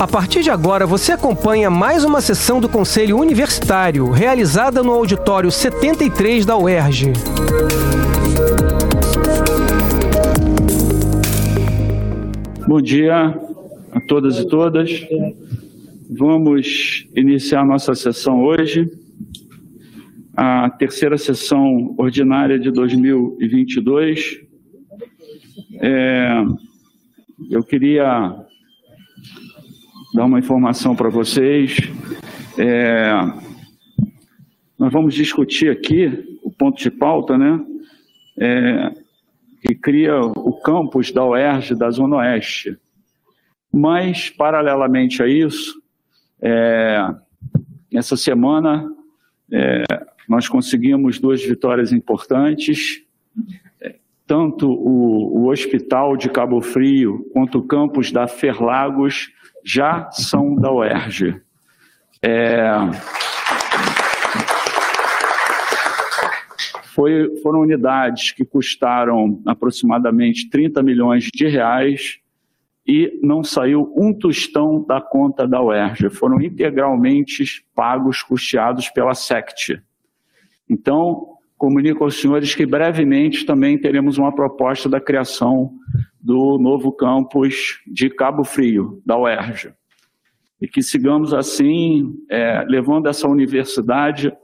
A partir de agora, você acompanha mais uma sessão do Conselho Universitário, realizada no auditório 73 da UERJ. Bom dia a todas e todas. Vamos iniciar nossa sessão hoje, a terceira sessão ordinária de 2022. É, eu queria dar uma informação para vocês. É, nós vamos discutir aqui o ponto de pauta, né? É, que cria o campus da UERJ da Zona Oeste. Mas, paralelamente a isso, é, essa semana é, nós conseguimos duas vitórias importantes. Tanto o, o Hospital de Cabo Frio quanto o campus da Ferlagos já são da UERJ. É... Foi, foram unidades que custaram aproximadamente 30 milhões de reais e não saiu um tostão da conta da UERJ. Foram integralmente pagos, custeados pela SECT. Então, comunico aos senhores que brevemente também teremos uma proposta da criação do novo campus de Cabo Frio, da UERJ. E que sigamos assim, é, levando essa universidade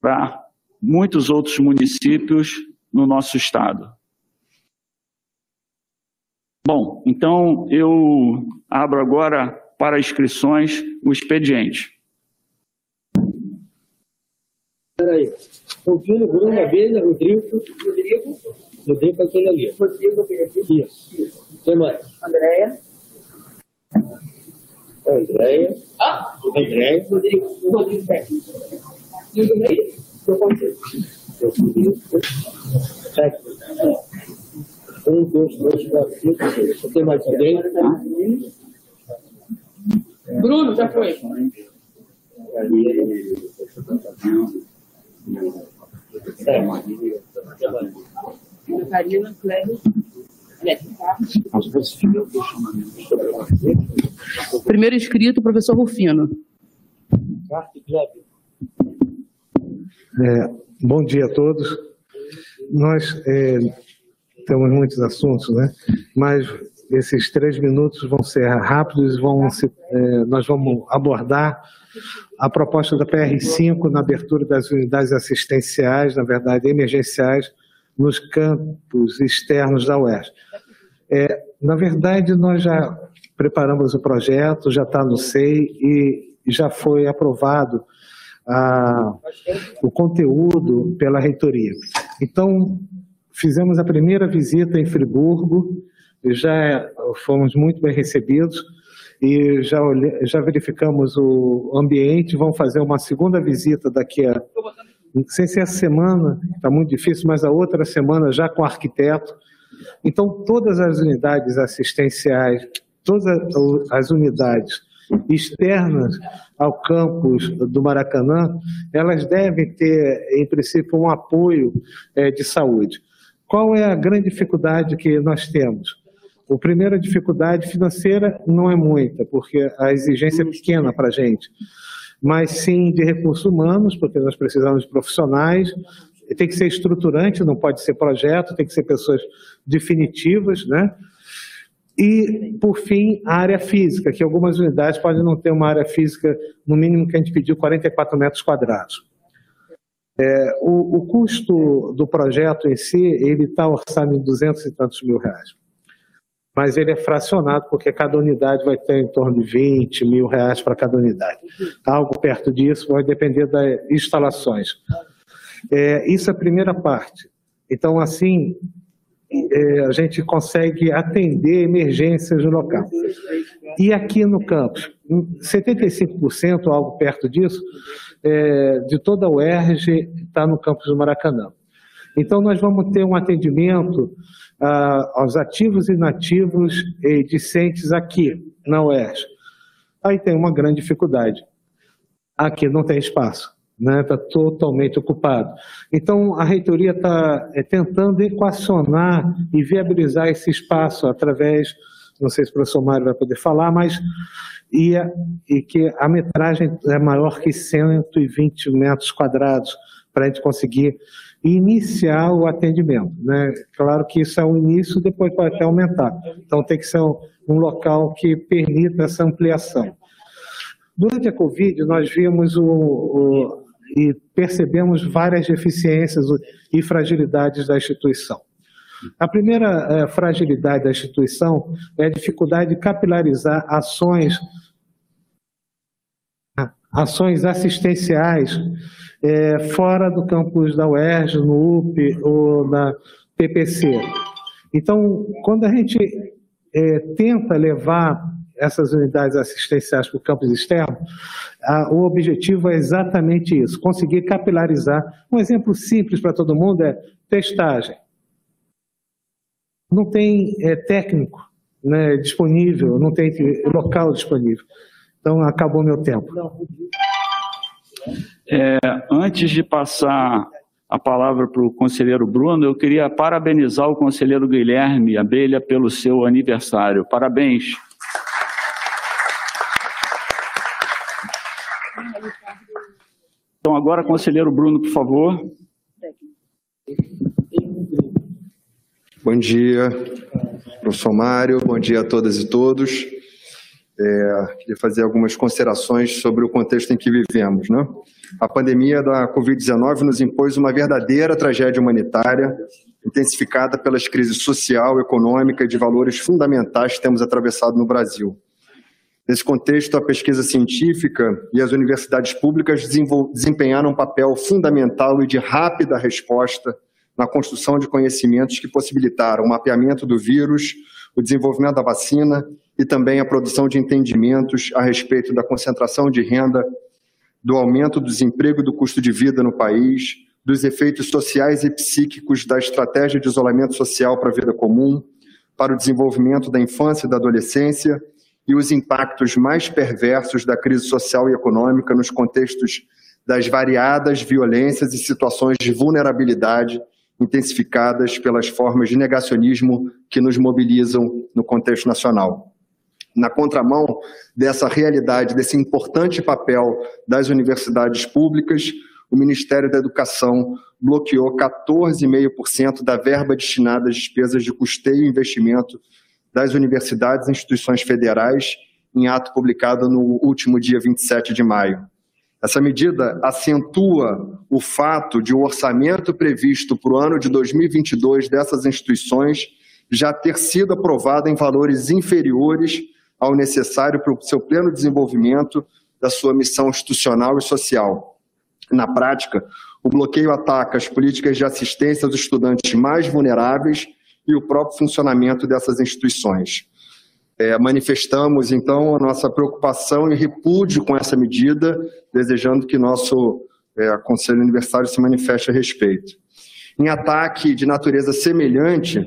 para muitos outros municípios no nosso estado. Bom, então eu abro agora para inscrições o expediente. Espera aí. Confio Bruno, Abelha, Rodrigo. Rodrigo. Rodrigo é aquele ali. Aquele Isso. Quem mais? Andréia. Andréia. Ah! Andréia. Rodrigo. Rodrigo. E o do meio? Eu consigo. Sete. Um, dois, três, quatro, cinco, seis. Você tem mais alguém? Bruno, já foi. Karina. Primeiro inscrito, professor Rufino. É, bom dia a todos. Nós é, temos muitos assuntos, né? Mas esses três minutos vão ser rápidos, vão se, é, nós vamos abordar a proposta da PR5 na abertura das unidades assistenciais, na verdade emergenciais, nos campos externos da UERJ. É, na verdade, nós já preparamos o projeto, já está no SEI e já foi aprovado a, o conteúdo pela reitoria. Então, fizemos a primeira visita em Friburgo, já fomos muito bem recebidos e já, já verificamos o ambiente, vamos fazer uma segunda visita daqui a, não sei se essa semana, está muito difícil, mas a outra semana já com arquiteto. Então, todas as unidades assistenciais, todas as unidades externas ao campus do Maracanã, elas devem ter, em princípio, um apoio é, de saúde. Qual é a grande dificuldade que nós temos? A primeira dificuldade financeira não é muita, porque a exigência é pequena para a gente, mas sim de recursos humanos, porque nós precisamos de profissionais, tem que ser estruturante, não pode ser projeto, tem que ser pessoas definitivas, né? E, por fim, a área física, que algumas unidades podem não ter uma área física, no mínimo que a gente pediu, 44 metros quadrados. É, o, o, custo do projeto em si, ele está orçado em 200 e tantos mil reais. Mas ele é fracionado, porque cada unidade vai ter em torno de 20 mil reais para cada unidade. Algo perto disso vai depender das instalações. É, isso é a primeira parte. Então, assim, é, a gente consegue atender emergências no local. E aqui no campus, 75%, algo perto disso, é, de toda a UERJ está no campus do Maracanã. Então, nós vamos ter um atendimento ah, aos ativos e inativos e discentes aqui na UERJ. Aí tem uma grande dificuldade. Aqui não tem espaço, está né? Tá totalmente ocupado. Então, a reitoria está é, tentando equacionar e viabilizar esse espaço através não sei se o professor Mário vai poder falar, mas e, e que a metragem é maior que 120 metros quadrados para a gente conseguir iniciar o atendimento. Né? Claro que isso é o início, depois pode até aumentar. Então tem que ser um, um local que permita essa ampliação. Durante a Covid, nós vimos o, o, e percebemos várias deficiências e fragilidades da instituição. A primeira é, fragilidade da instituição é a dificuldade de capilarizar ações, ações assistenciais é, fora do campus da UERJ, no UP ou na PPC. Então, quando a gente é, tenta levar essas unidades assistenciais para o campus externo, a, o objetivo é exatamente isso, conseguir capilarizar. Um exemplo simples para todo mundo é testagem. Não tem é, técnico né, disponível, não tem local disponível. Então, acabou meu tempo. É, antes de passar a palavra para o conselheiro Bruno, eu queria parabenizar o conselheiro Guilherme Abelha pelo seu aniversário. Parabéns. Então, agora, conselheiro Bruno, por favor. Bom dia, professor Mário, bom dia a todas e todos. É, queria fazer algumas considerações sobre o contexto em que vivemos. Né? A pandemia da Covid-19 nos impôs uma verdadeira tragédia humanitária, intensificada pelas crises social, econômica e de valores fundamentais que temos atravessado no Brasil. Nesse contexto, a pesquisa científica e as universidades públicas desempenharam um papel fundamental e de rápida resposta na construção de conhecimentos que possibilitaram o mapeamento do vírus, o desenvolvimento da vacina e também a produção de entendimentos a respeito da concentração de renda, do aumento do desemprego e do custo de vida no país, dos efeitos sociais e psíquicos da estratégia de isolamento social para a vida comum, para o desenvolvimento da infância e da adolescência e os impactos mais perversos da crise social e econômica nos contextos das variadas violências e situações de vulnerabilidade intensificadas pelas formas de negacionismo que nos mobilizam no contexto nacional. Na contramão dessa realidade, desse importante papel das universidades públicas, o Ministério da Educação bloqueou 14,5% da verba destinada às despesas de custeio e investimento das universidades e instituições federais, em ato publicado no último dia 27 de maio. Essa medida acentua o fato de o orçamento previsto para o ano de 2022 dessas instituições já ter sido aprovado em valores inferiores ao necessário para o seu pleno desenvolvimento da sua missão institucional e social. Na prática, o bloqueio ataca as políticas de assistência aos estudantes mais vulneráveis e o próprio funcionamento dessas instituições. É, manifestamos, então, a nossa preocupação e repúdio com essa medida, desejando que nosso é, Conselho Universitário se manifeste a respeito. Em ataque de natureza semelhante,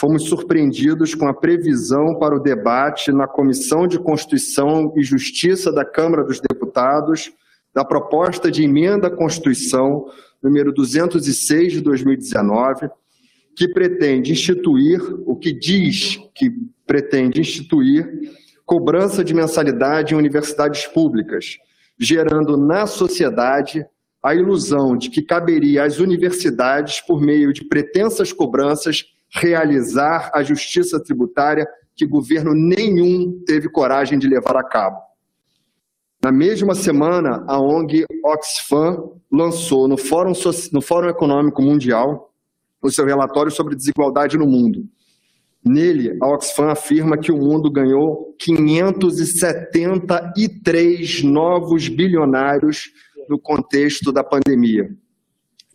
fomos surpreendidos com a previsão para o debate na Comissão de Constituição e Justiça da Câmara dos Deputados da proposta de emenda à Constituição número 206 de 2019, que pretende instituir, o que diz que pretende instituir, cobrança de mensalidade em universidades públicas, gerando na sociedade a ilusão de que caberia às universidades, por meio de pretensas cobranças, realizar a justiça tributária que governo nenhum teve coragem de levar a cabo. Na mesma semana, a ONG Oxfam lançou no Fórum, no Fórum Econômico Mundial o seu relatório sobre desigualdade no mundo. Nele, a Oxfam afirma que o mundo ganhou 573 novos bilionários no contexto da pandemia.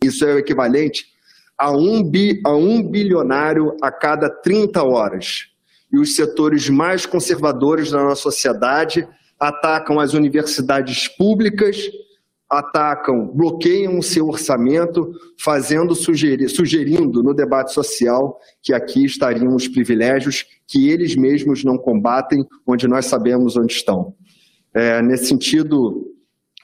Isso é o equivalente a um, bi, a um bilionário a cada 30 horas. E os setores mais conservadores da nossa sociedade atacam as universidades públicas atacam, bloqueiam o seu orçamento, fazendo sugerir, sugerindo no debate social que aqui estariam os privilégios que eles mesmos não combatem, onde nós sabemos onde estão. É, nesse sentido,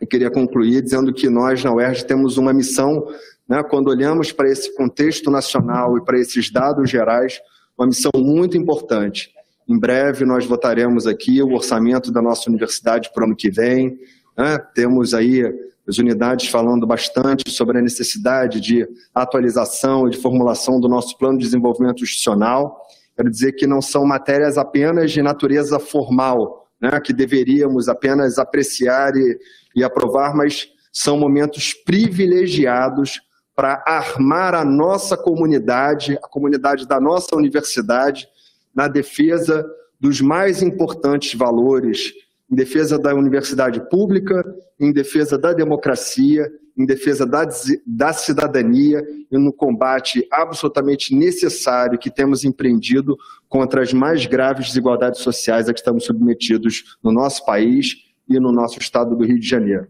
eu queria concluir dizendo que nós na UERJ temos uma missão, né, quando olhamos para esse contexto nacional e para esses dados gerais, uma missão muito importante, Em breve nós votaremos aqui o orçamento da nossa universidade para o ano que vem. Né? Temos aí as unidades falando bastante sobre a necessidade de atualização e de formulação do nosso plano de desenvolvimento institucional. Quero dizer que não são matérias apenas de natureza formal, né, que deveríamos apenas apreciar e, e aprovar, mas são momentos privilegiados para armar a nossa comunidade, a comunidade da nossa universidade, na defesa dos mais importantes valores, em defesa da universidade pública, em defesa da democracia, em defesa da, da cidadania e no combate absolutamente necessário que temos empreendido contra as mais graves desigualdades sociais a que estamos submetidos no nosso país e no nosso estado do Rio de Janeiro.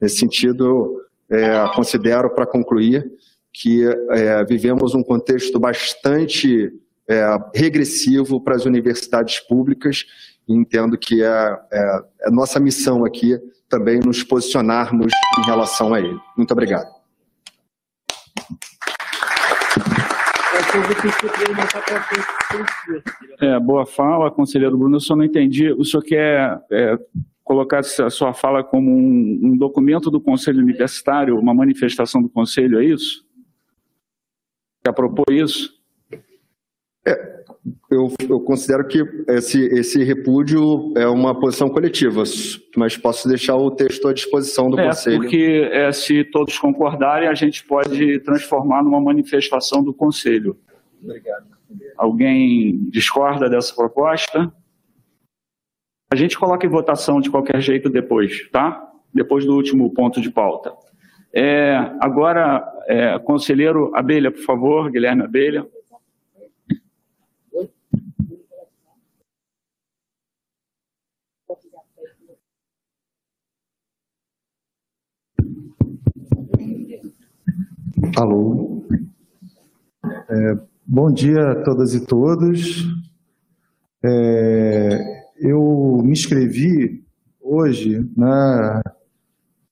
Nesse sentido, é, considero, para concluir, que é, vivemos um contexto bastante é, regressivo para as universidades públicas e entendo que é, é, é nossa missão aqui também nos posicionarmos em relação a ele. Muito obrigado. É, boa fala, conselheiro Bruno. Eu só não entendi. O senhor quer é, colocar a sua fala como um, um, documento do Conselho Universitário, uma manifestação do Conselho, é isso? Quer propor isso? É, eu, eu, considero que esse, esse repúdio é uma posição coletiva, mas posso deixar o texto à disposição do é, Conselho. Porque é, se todos concordarem, a gente pode transformar numa manifestação do Conselho. Obrigado. Alguém discorda dessa proposta? A gente coloca em votação de qualquer jeito depois, tá? Depois do último ponto de pauta. É, agora, é, conselheiro Abelha, por favor, Guilherme Abelha. Alô. É, bom dia a todas e todos. É, eu me inscrevi hoje né,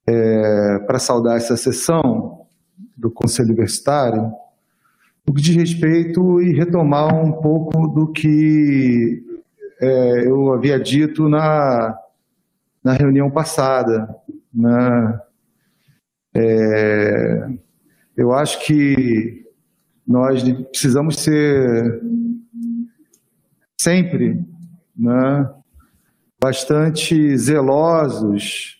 é, para saudar essa sessão do Conselho Universitário, no que diz respeito e retomar um pouco do que é, eu havia dito na, na reunião passada. Né? É, eu acho que nós precisamos ser sempre né, bastante zelosos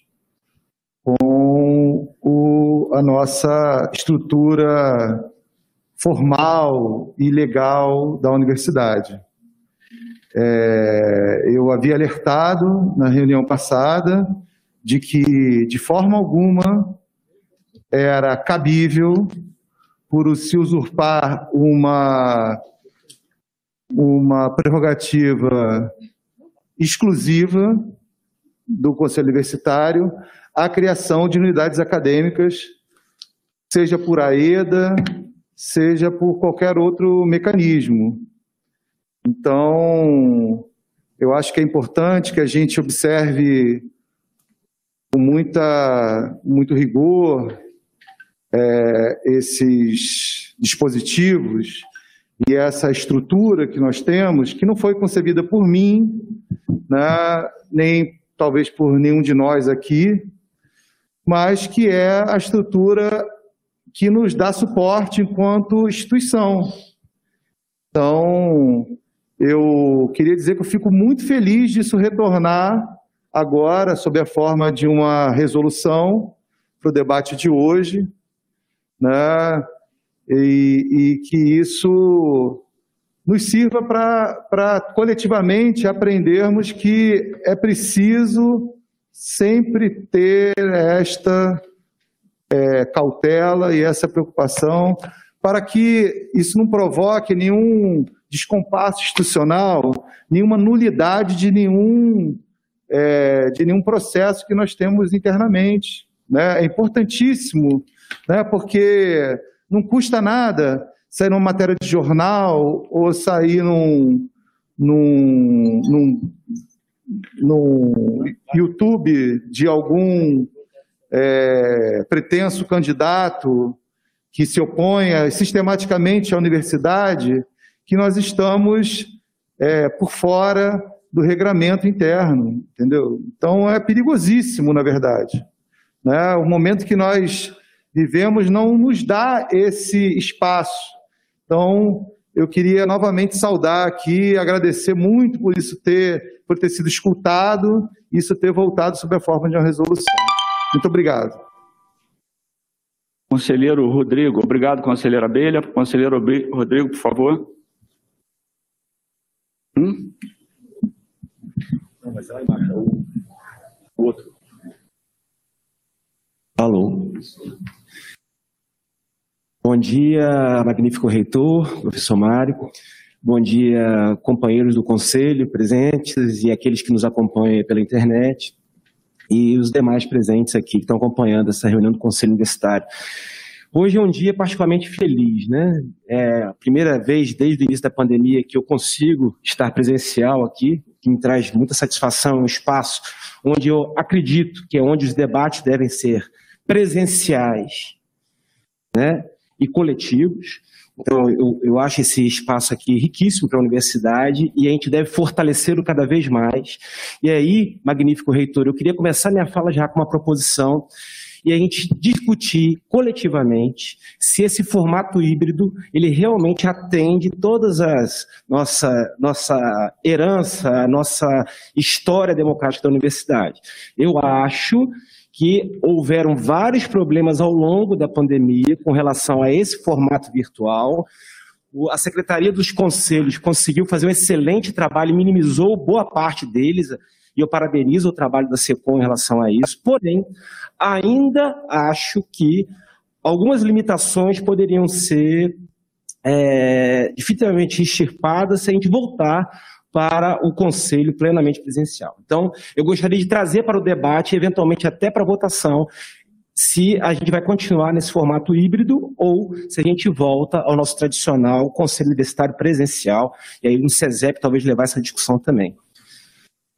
com o, a nossa estrutura formal e legal da universidade. É, eu havia alertado na reunião passada de que, de forma alguma, era cabível por se usurpar uma, uma prerrogativa exclusiva do Conselho Universitário a criação de unidades acadêmicas, seja por AEDA, seja por qualquer outro mecanismo. Então, eu acho que é importante que a gente observe com muita, muito rigor é, esses dispositivos e essa estrutura que nós temos, que não foi concebida por mim, né, nem talvez por nenhum de nós aqui, mas que é a estrutura que nos dá suporte enquanto instituição. Então, eu queria dizer que eu fico muito feliz disso retornar agora, sob a forma de uma resolução para o debate de hoje, né? E, e que isso nos sirva para coletivamente aprendermos que é preciso sempre ter esta é, cautela e essa preocupação para que isso não provoque nenhum descompasso institucional, nenhuma nulidade de nenhum, é, de nenhum processo que nós temos internamente. Né? É importantíssimo, né? porque não custa nada sair numa matéria de jornal ou sair num, num, num, num YouTube de algum é, pretenso candidato que se oponha sistematicamente à universidade, que nós estamos é, por fora do regramento interno, entendeu? Então é perigosíssimo, na verdade. Né? O momento que nós vivemos não nos dá esse espaço. Então, eu queria novamente saudar aqui, agradecer muito por isso ter, por ter sido escutado, isso ter voltado sob a forma de uma resolução. Muito obrigado. Conselheiro Rodrigo, obrigado, conselheira Abelha. Conselheiro Rodrigo, por favor. Hum? Não, mas lá embaixo, o outro. Alô. Bom dia, magnífico reitor, professor Mário. Bom dia, companheiros do conselho presentes e aqueles que nos acompanham pela internet e os demais presentes aqui que estão acompanhando essa reunião do Conselho Universitário. Hoje é um dia particularmente feliz, né? É a primeira vez desde o início da pandemia que eu consigo estar presencial aqui, que me traz muita satisfação, um espaço onde eu acredito que é onde os debates devem ser presenciais, né? E coletivos. Então, eu, eu acho esse espaço aqui riquíssimo para a universidade e a gente deve fortalecê-lo cada vez mais. E aí, magnífico reitor, eu queria começar minha fala já com uma proposição e a gente discutir coletivamente se esse formato híbrido ele realmente atende todas as nossa nossa herança, nossa história democrática da universidade. Eu acho que houveram vários problemas ao longo da pandemia com relação a esse formato virtual. A Secretaria dos Conselhos conseguiu fazer um excelente trabalho, minimizou boa parte deles, e eu parabenizo o trabalho da SECOM em relação a isso. Porém, ainda acho que algumas limitações poderiam ser é, definitivamente extirpadas se a gente voltar para o Conselho plenamente presencial. Então, eu gostaria de trazer para o debate, eventualmente até para a votação, se a gente vai continuar nesse formato híbrido ou se a gente volta ao nosso tradicional Conselho Universitário presencial, e aí no SESEP talvez levar essa discussão também.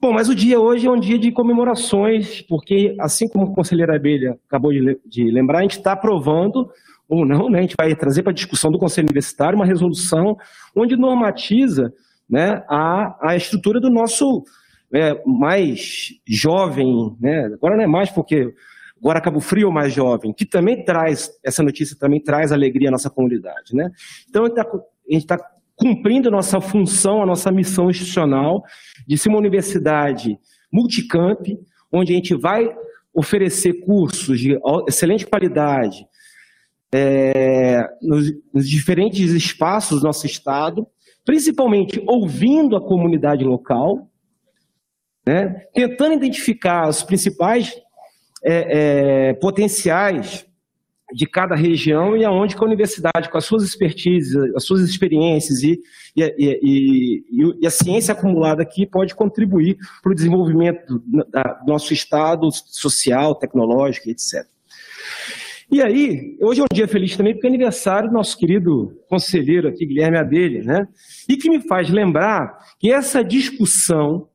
Bom, mas o dia hoje é um dia de comemorações, porque assim como o conselheiro Abelha acabou de, de lembrar, a gente está aprovando ou não, né, a gente vai trazer para a discussão do Conselho Universitário uma resolução onde normatiza né, a, a estrutura do nosso é, mais jovem, né, agora não é mais porque agora Cabo Frio mais jovem, que também traz, essa notícia também traz alegria à nossa comunidade. Né? Então, a gente está tá cumprindo a nossa função, a nossa missão institucional de ser uma universidade multicamp, onde a gente vai oferecer cursos de excelente qualidade é, nos, nos diferentes espaços do nosso estado, principalmente ouvindo a comunidade local, né, tentando identificar os principais é, é, potenciais de cada região e aonde que a universidade, com as suas expertises, as suas experiências e, e, e, e a ciência acumulada aqui, pode contribuir para o desenvolvimento do, do nosso estado social, tecnológico, etc. E aí, hoje é um dia feliz também porque é aniversário do nosso querido conselheiro aqui, Guilherme Abelha, né? E que me faz lembrar que essa discussão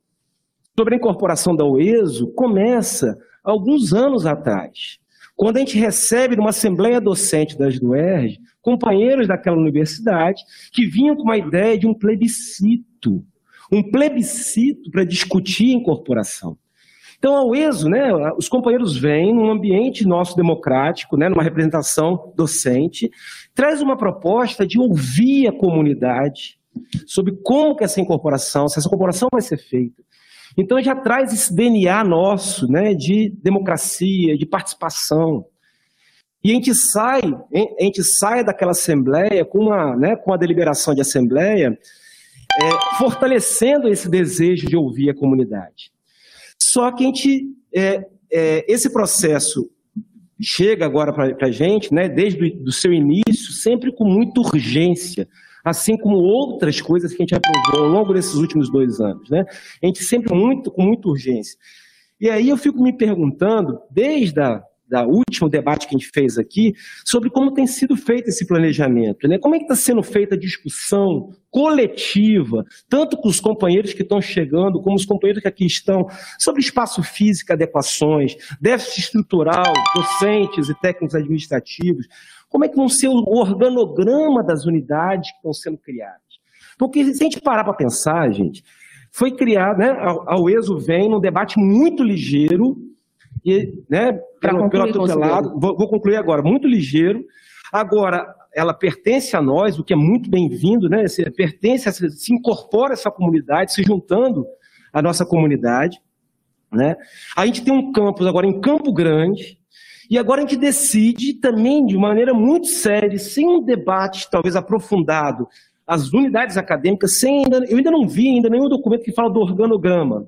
sobre a incorporação da UESO começa alguns anos atrás, quando a gente recebe numa assembleia docente das UERJ companheiros daquela universidade que vinham com uma ideia de um plebiscito, um plebiscito para discutir a incorporação. Então, ao ESO, né, os companheiros vêm num ambiente nosso democrático, né, numa representação docente, traz uma proposta de ouvir a comunidade sobre como que essa incorporação, se essa incorporação vai ser feita. Então, já traz esse DNA nosso né, de democracia, de participação. E a gente sai, a gente sai daquela assembleia com uma, né, a deliberação de assembleia, é, fortalecendo esse desejo de ouvir a comunidade. Só que a gente, é, é, esse processo chega agora para a gente, né, desde o seu início, sempre com muita urgência, assim como outras coisas que a gente aprovou ao longo desses últimos dois anos. Né? A gente sempre muito, com muita urgência. E aí eu fico me perguntando, desde a da último debate que a gente fez aqui, sobre como tem sido feito esse planejamento. Né? Como é que está sendo feita a discussão coletiva, tanto com os companheiros que estão chegando, como os companheiros que aqui estão, sobre espaço físico, adequações, déficit estrutural, docentes e técnicos administrativos. Como é que vão ser o organograma das unidades que estão sendo criadas? Porque se a gente parar para pensar, gente, foi criado, né, a, a UESO vem num debate muito ligeiro, e, né, pelo, pelo atutelado, vou, vou concluir agora, muito ligeiro. Agora, ela pertence a nós, o que é muito bem-vindo, né? Se, pertence, a, se incorpora essa comunidade, se juntando à nossa comunidade. Né? A gente tem um campus agora em Campo Grande, e agora a gente decide também, de maneira muito séria, sem um debate talvez aprofundado, as unidades acadêmicas, sem ainda, eu ainda não vi ainda nenhum documento que fala do organograma.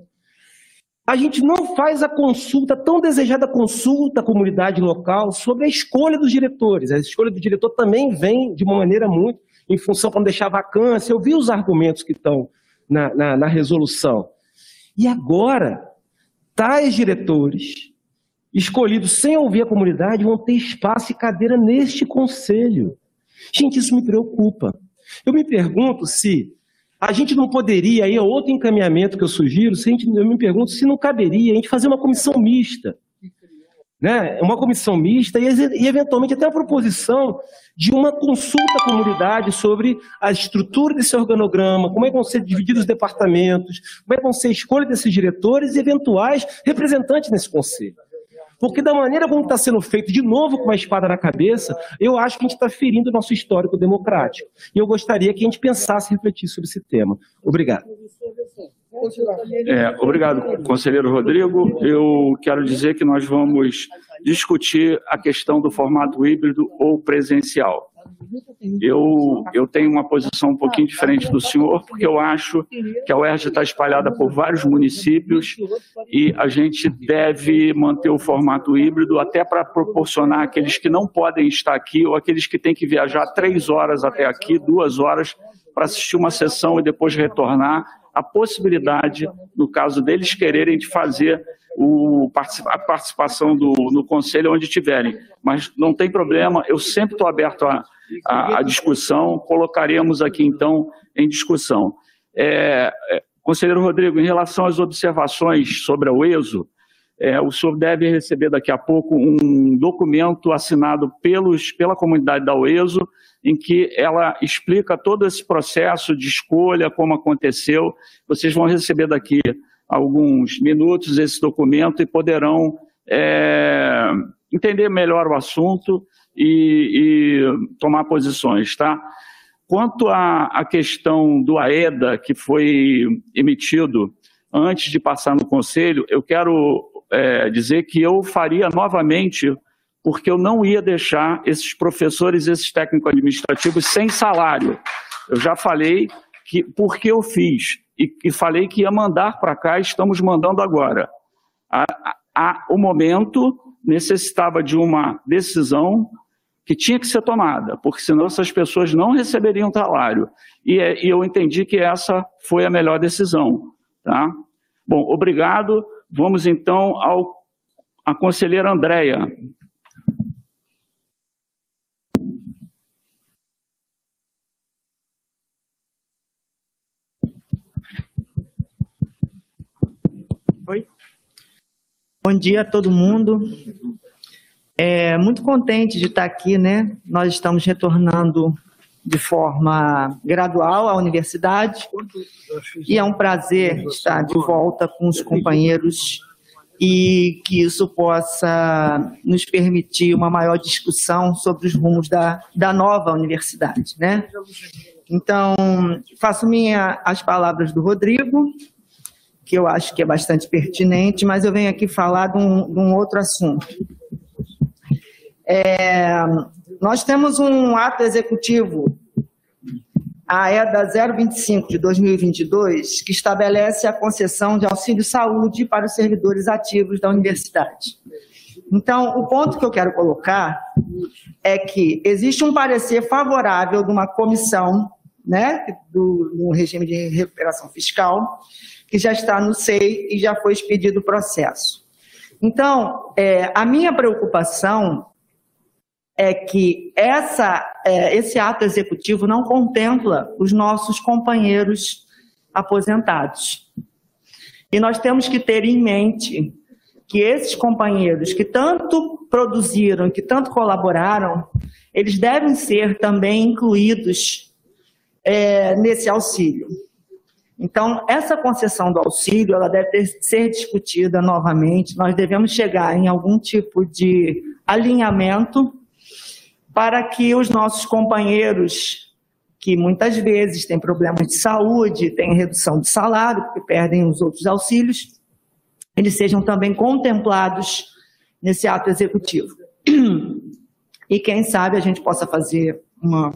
A gente não faz a consulta, tão desejada consulta à comunidade local sobre a escolha dos diretores. A escolha do diretor também vem de uma maneira muito em função para não deixar vacância. Eu vi os argumentos que estão na, na, na resolução. E agora, tais diretores, escolhidos sem ouvir a comunidade, vão ter espaço e cadeira neste conselho. Gente, isso me preocupa. Eu me pergunto se a gente não poderia, aí é outro encaminhamento que eu sugiro, se gente, eu me pergunto se não caberia a gente fazer uma comissão mista. Né? Uma comissão mista e, e, eventualmente, até a proposição de uma consulta à comunidade sobre a estrutura desse organograma, como é que vão ser divididos os departamentos, como é que vão ser a escolha desses diretores e eventuais representantes nesse conselho. Porque da maneira como está sendo feito, de novo com uma espada na cabeça, eu acho que a gente está ferindo o nosso histórico democrático. E eu gostaria que a gente pensasse e refletisse sobre esse tema. Obrigado. É, obrigado, conselheiro Rodrigo. Eu quero dizer que nós vamos discutir a questão do formato híbrido ou presencial. Eu, eu tenho uma posição um pouquinho diferente do senhor, porque eu acho que a UERJ está espalhada por vários municípios e a gente deve manter o formato híbrido até para proporcionar aqueles que não podem estar aqui ou aqueles que têm que viajar três horas até aqui, duas horas, para assistir uma sessão e depois retornar, a possibilidade, no caso deles quererem, de fazer o, a participação do, no conselho onde tiverem. Mas não tem problema, eu sempre estou aberto a discussão, colocaremos aqui então em discussão. É, é, conselheiro Rodrigo, em relação às observações sobre o ESO, é, o senhor deve receber daqui a pouco um documento assinado pelos, pela comunidade da UESO, em que ela explica todo esse processo de escolha, como aconteceu. Vocês vão receber daqui alguns minutos esse documento e poderão é, entender melhor o assunto e, e tomar posições, tá? Quanto à, questão do AEDA, que foi emitido antes de passar no Conselho, eu quero é, dizer que eu faria novamente, porque eu não ia deixar esses professores, esses técnicos administrativos sem salário. Eu já falei que porque eu fiz e, e falei que ia mandar para cá, estamos mandando agora. A, a, o momento necessitava de uma decisão que tinha que ser tomada, porque senão essas pessoas não receberiam salário. E, é, e eu entendi que essa foi a melhor decisão. Tá? Bom, obrigado. Vamos então ao a conselheira Andréia. Oi. Bom dia a todo mundo. É, muito contente de estar aqui, né? Nós estamos retornando de forma gradual à universidade e é um prazer estar de volta com os companheiros e que isso possa nos permitir uma maior discussão sobre os rumos da, da nova universidade, né? Então, faço minha as palavras do Rodrigo, que eu acho que é bastante pertinente, mas eu venho aqui falar de um, de um outro assunto é, nós temos um ato executivo, a EDA 025 de 2022, que estabelece a concessão de auxílio saúde para os servidores ativos da universidade. Então, o ponto que eu quero colocar é que existe um parecer favorável de uma comissão, né, do, do regime de recuperação fiscal, que já está no SEI e já foi expedido o processo. Então, é, a minha preocupação é que essa, é, esse ato executivo não contempla os nossos companheiros aposentados. E nós temos que ter em mente que esses companheiros que tanto produziram, que tanto colaboraram, eles devem ser também incluídos é, nesse auxílio. Então, essa concessão do auxílio, ela deve ter, ser discutida novamente. Nós devemos chegar em algum tipo de alinhamento para que os nossos companheiros, que muitas vezes têm problemas de saúde, têm redução de salário, porque perdem os outros auxílios, eles sejam também contemplados nesse ato executivo. E quem sabe a gente possa fazer uma,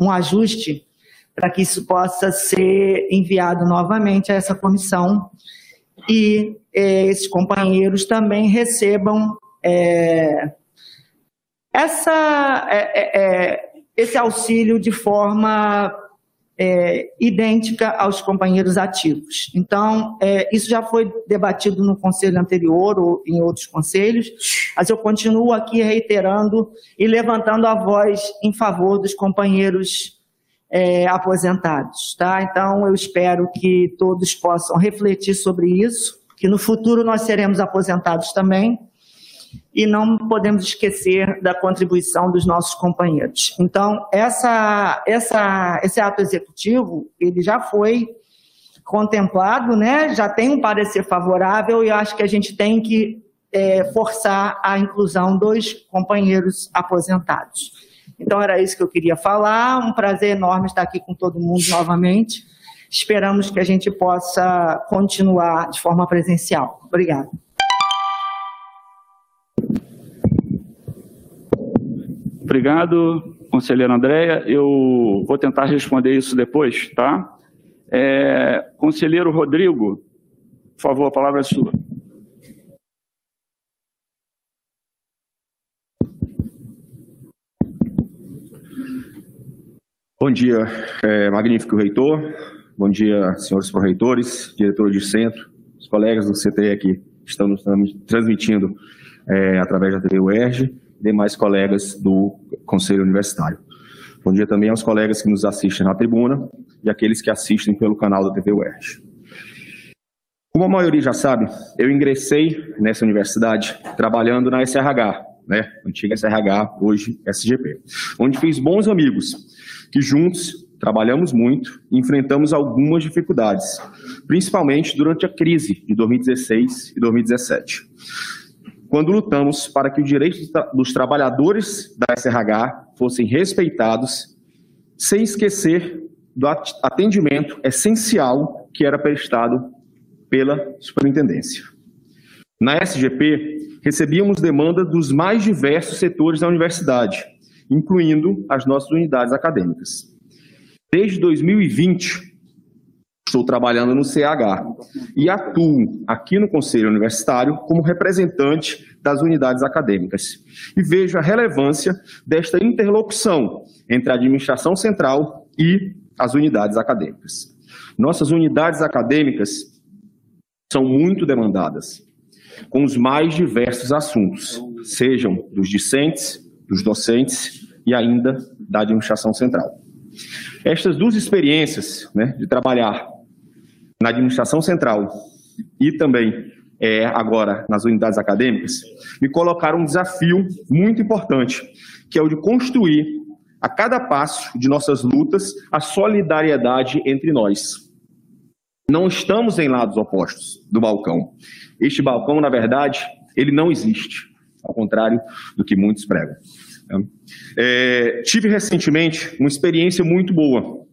um ajuste para que isso possa ser enviado novamente a essa comissão e é, esses companheiros também recebam é, essa, é esse auxílio de forma idêntica aos companheiros ativos. Então, isso já foi debatido no conselho anterior ou em outros conselhos, mas eu continuo aqui reiterando e levantando a voz em favor dos companheiros é, aposentados. Tá? Então, eu espero que todos possam refletir sobre isso, que no futuro nós seremos aposentados também, e não podemos esquecer da contribuição dos nossos companheiros. Então, essa, essa, esse ato executivo, ele já foi contemplado, né? já tem um parecer favorável, e acho que a gente tem que é, forçar a inclusão dos companheiros aposentados. Então, era isso que eu queria falar. Um prazer enorme estar aqui com todo mundo novamente. Esperamos que a gente possa continuar de forma presencial. Obrigada. Obrigado, conselheira Andréia. Eu vou tentar responder isso depois, tá? É, conselheiro Rodrigo, por favor, a palavra é sua. Bom dia, é, magnífico reitor. Bom dia, senhores proreitores, diretor de centro, os colegas do CT aqui que estão nos transmitindo é, através da TV UERJ, demais colegas do Conselho Universitário. Bom dia também aos colegas que nos assistem na tribuna e aqueles que assistem pelo canal da TV UERJ. Como a maioria já sabe, eu ingressei nessa universidade trabalhando na SRH, né, antiga SRH, hoje SGP, onde fiz bons amigos que juntos trabalhamos muito e enfrentamos algumas dificuldades, principalmente durante a crise de 2016 e 2017, quando lutamos para que os direitos dos trabalhadores da SRH fossem respeitados, sem esquecer do atendimento essencial que era prestado pela superintendência. Na SGP, recebíamos demanda dos mais diversos setores da universidade, incluindo as nossas unidades acadêmicas. Desde 2020, estou trabalhando no CH e atuo aqui no Conselho Universitário como representante das unidades acadêmicas. E vejo a relevância desta interlocução entre a administração central e as unidades acadêmicas. Nossas unidades acadêmicas são muito demandadas, com os mais diversos assuntos, sejam dos discentes, dos docentes e ainda da administração central. Estas duas experiências, né, de trabalhar na administração central e também é, agora nas unidades acadêmicas, me colocaram um desafio muito importante, que é o de construir a cada passo de nossas lutas a solidariedade entre nós. Não estamos em lados opostos do balcão. Este balcão, na verdade, ele não existe, ao contrário do que muitos pregam. É, tive recentemente uma experiência muito boa,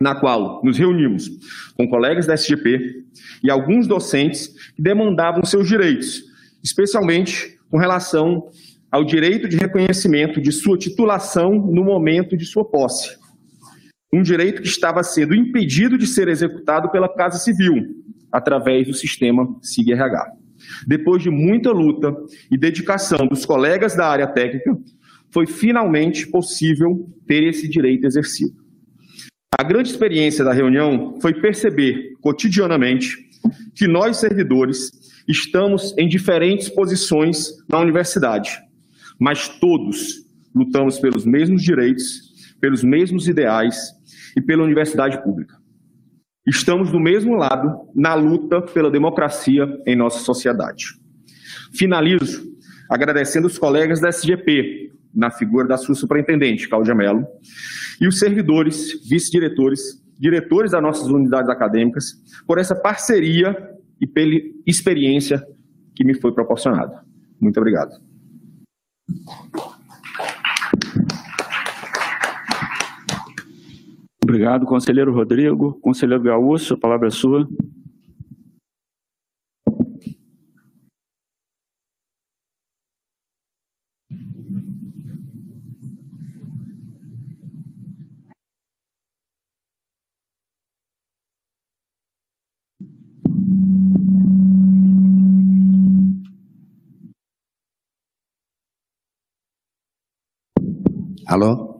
na qual nos reunimos com colegas da SGP e alguns docentes que demandavam seus direitos, especialmente com relação ao direito de reconhecimento de sua titulação no momento de sua posse. Um direito que estava sendo impedido de ser executado pela Casa Civil, através do sistema SIG-RH. Depois de muita luta e dedicação dos colegas da área técnica, foi finalmente possível ter esse direito exercido. A grande experiência da reunião foi perceber cotidianamente que nós, servidores, estamos em diferentes posições na universidade, mas todos lutamos pelos mesmos direitos, pelos mesmos ideais e pela universidade pública. Estamos do mesmo lado na luta pela democracia em nossa sociedade. Finalizo agradecendo os colegas da SGP na figura da sua superintendente, Cláudia Mello, e os servidores, vice-diretores, diretores das nossas unidades acadêmicas, por essa parceria e pela experiência que me foi proporcionada. Muito obrigado. Obrigado, conselheiro Rodrigo. Conselheiro Gaúcho, a palavra é sua. Alô?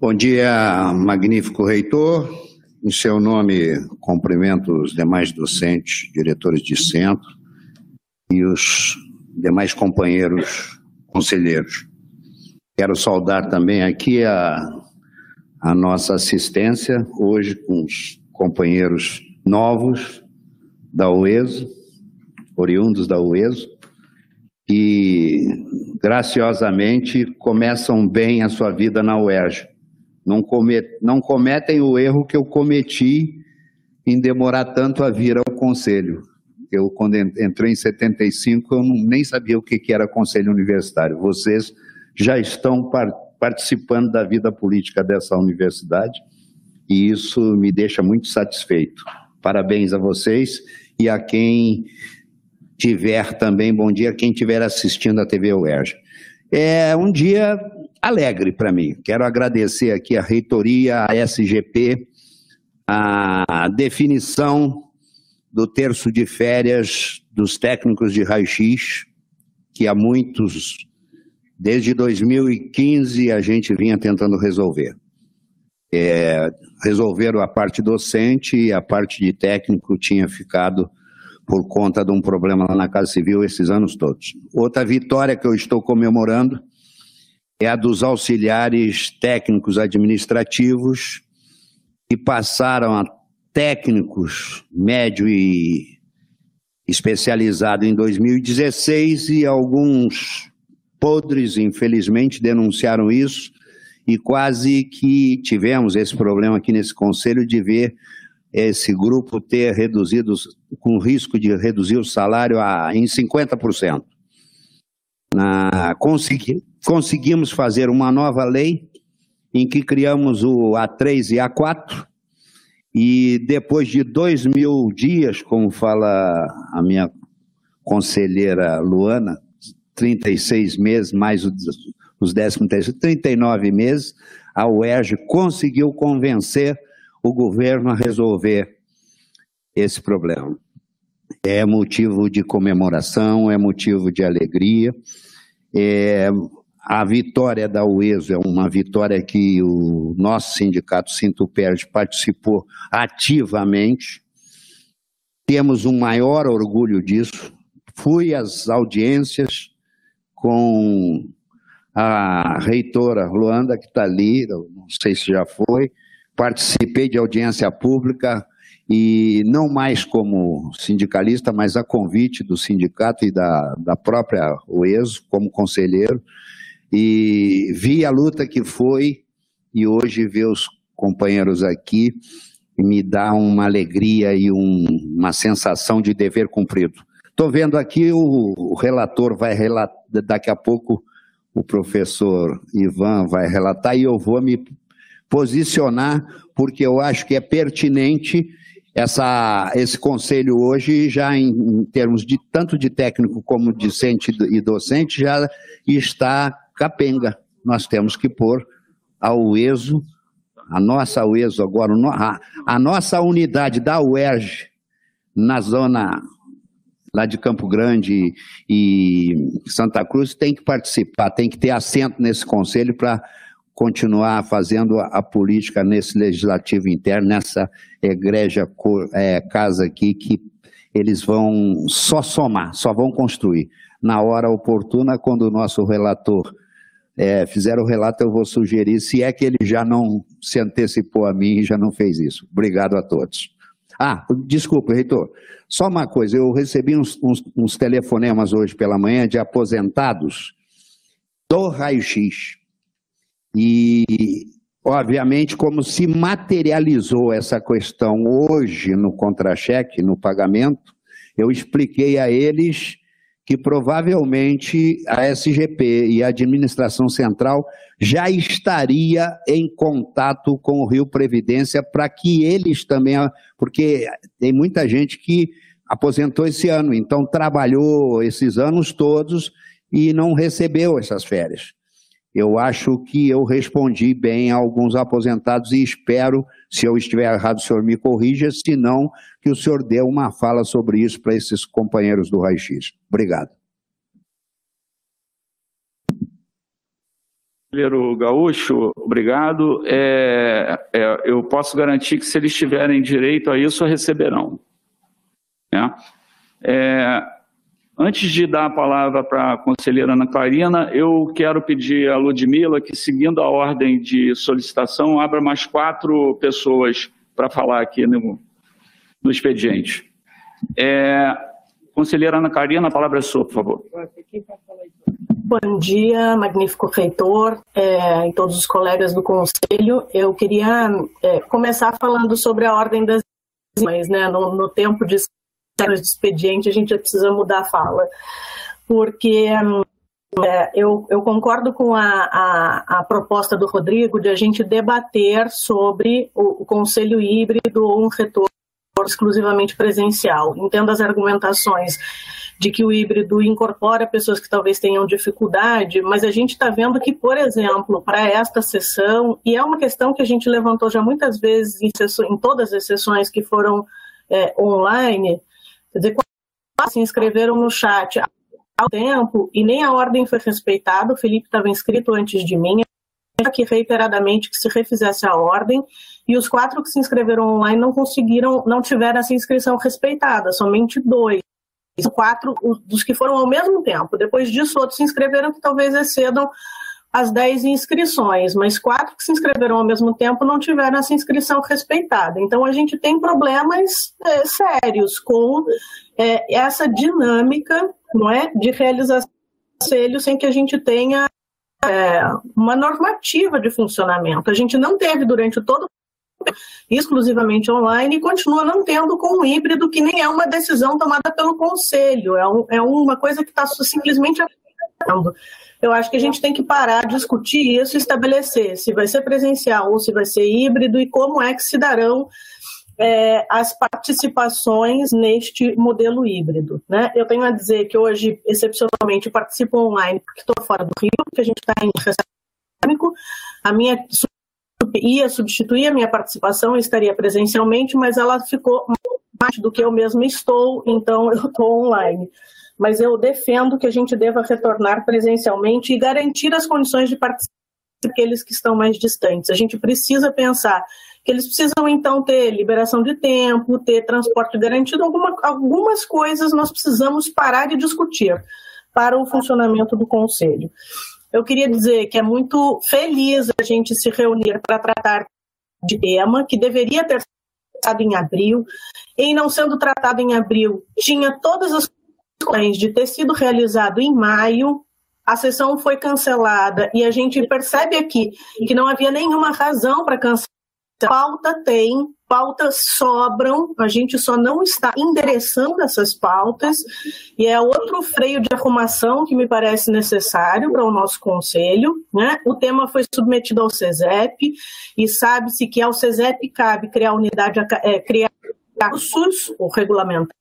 Bom dia, magnífico reitor. Em seu nome, cumprimento os demais docentes, diretores de centro e os demais companheiros conselheiros. Quero saudar também aqui a, a nossa assistência, hoje com os companheiros novos da UESO, oriundos da UESO, que graciosamente começam bem a sua vida na UERJ. Não, comet, não cometem o erro que eu cometi em demorar tanto a vir ao conselho. Eu, quando entrei em 75, eu não, nem sabia o que, que era conselho universitário. Vocês já estão par, participando da vida política dessa universidade e isso me deixa muito satisfeito. Parabéns a vocês e a quem tiver também, bom dia, quem estiver assistindo a TV UERJ. É um dia alegre para mim. Quero agradecer aqui a reitoria, a SGP, a definição do terço de férias dos técnicos de raio-x, que há muitos, desde 2015, a gente vinha tentando resolver. É, resolveram a parte docente e a parte de técnico tinha ficado por conta de um problema lá na Casa Civil esses anos todos. Outra vitória que eu estou comemorando é a dos auxiliares técnicos administrativos que passaram a técnicos médio e especializado em 2016 e alguns podres, infelizmente, denunciaram isso e quase que tivemos esse problema aqui nesse conselho de ver esse grupo ter reduzido, com risco de reduzir o salário a, em 50%. Na, consegui, conseguimos fazer uma nova lei em que criamos o A3 e A4, e depois de dois mil dias, como fala a minha conselheira Luana, 36 meses, mais os 10 terceiros, 39 meses, a UERJ conseguiu convencer o governo a resolver esse problema. É motivo de comemoração, é motivo de alegria. É, a vitória da UESO é uma vitória que o nosso sindicato Sintuperd participou ativamente. Temos um maior orgulho disso. Fui às audiências com a reitora Luanda, que está ali, não sei se já foi, participei de audiência pública e não mais como sindicalista, mas a convite do sindicato e da, da própria UESO, como conselheiro, e vi a luta que foi e hoje ver os companheiros aqui me dá uma alegria e um, uma sensação de dever cumprido. Estou vendo aqui o, o relator vai relatar, daqui a pouco o professor Ivan vai relatar e eu vou me posicionar, porque eu acho que é pertinente essa, esse conselho hoje, já em, em termos de tanto de técnico como discente e docente, já está capenga. Nós temos que pôr ao ESO, a nossa UESO agora, a, a nossa unidade da UERJ, na zona lá de Campo Grande e Santa Cruz, tem que participar, tem que ter assento nesse conselho para continuar fazendo a, política nesse legislativo interno, nessa egrégia é, casa aqui, que eles vão só somar, só vão construir. Na hora oportuna, quando o nosso relator é, fizer o relato, eu vou sugerir, se é que ele já não se antecipou a mim e já não fez isso. Obrigado a todos. Ah, desculpe, reitor. Só uma coisa, eu recebi uns, uns, uns telefonemas hoje pela manhã de aposentados do raio-x. E, obviamente, como se materializou essa questão hoje no contra-cheque, no pagamento, eu expliquei a eles que provavelmente a SGP e a administração central já estaria em contato com o Rio Previdência para que eles também, porque tem muita gente que aposentou esse ano, então trabalhou esses anos todos e não recebeu essas férias. Eu acho que eu respondi bem a alguns aposentados e espero, se eu estiver errado, o senhor me corrija, se não, que o senhor dê uma fala sobre isso para esses companheiros do raio-x. Obrigado. Conselheiro Gaúcho, obrigado. É, é, eu posso garantir que se eles tiverem direito a isso, receberão. Né? É, Antes de dar a palavra para a conselheira Ana Clarina, eu quero pedir à Ludmila que, seguindo a ordem de solicitação, abra mais quatro pessoas para falar aqui no, no expediente. É, conselheira Ana Clarina, a palavra é sua, por favor. Bom dia, magnífico reitor é, e todos os colegas do conselho. Eu queria é, começar falando sobre a ordem das mas, né, no, no tempo de de expediente, a gente já precisa mudar a fala. Porque é, eu, eu, concordo com a, a, a, proposta do Rodrigo de a gente debater sobre o, o conselho híbrido ou um retorno exclusivamente presencial. Entendo as argumentações de que o híbrido incorpora pessoas que talvez tenham dificuldade, mas a gente está vendo que, por exemplo, para esta sessão, e é uma questão que a gente levantou já muitas vezes em, em todas as sessões que foram é, online, Quer dizer, quando se inscreveram no chat há tempo e nem a ordem foi respeitada, o Felipe estava inscrito antes de mim, aqui reiteradamente que se refizesse a ordem, e os quatro que se inscreveram online não conseguiram, não tiveram essa inscrição respeitada, somente dois. Quatro dos que foram ao mesmo tempo. Depois disso, outros se inscreveram que talvez excedam as 10 inscrições, mas quatro que se inscreveram ao mesmo tempo não tiveram essa inscrição respeitada. Então, a gente tem problemas é, sérios com é, essa dinâmica não é, de realização do sem que a gente tenha é, uma normativa de funcionamento. A gente não teve durante todo exclusivamente online e continua não tendo com o híbrido, que nem é uma decisão tomada pelo conselho, é, um, é uma coisa que está simplesmente acontecendo. Eu acho que a gente tem que parar, discutir isso estabelecer se vai ser presencial ou se vai ser híbrido e como é que se darão é, as participações neste modelo híbrido. Né? Eu tenho a dizer que hoje, excepcionalmente, participo online porque estou fora do Rio, porque a gente está em recesso A minha ia substituir a minha participação, estaria presencialmente, mas ela ficou mais do que eu mesmo estou, então eu estou online mas eu defendo que a gente deva retornar presencialmente e garantir as condições de participação daqueles que estão mais distantes. A gente precisa pensar que eles precisam então ter liberação de tempo, ter transporte garantido, alguma, algumas coisas nós precisamos parar de discutir para o funcionamento do conselho. Eu queria dizer que é muito feliz a gente se reunir para tratar de tema que deveria ter sido tratado em abril, e não sendo tratado em abril, tinha todas as de ter sido realizado em maio, a sessão foi cancelada e a gente percebe aqui que não havia nenhuma razão para cancelar. Pauta tem, pautas sobram, a gente só não está endereçando essas pautas, e é outro freio de arrumação que me parece necessário para o nosso conselho. Né? O tema foi submetido ao CESEP, e sabe-se que ao CESEP cabe criar unidade, é, criar cursos, o regulamento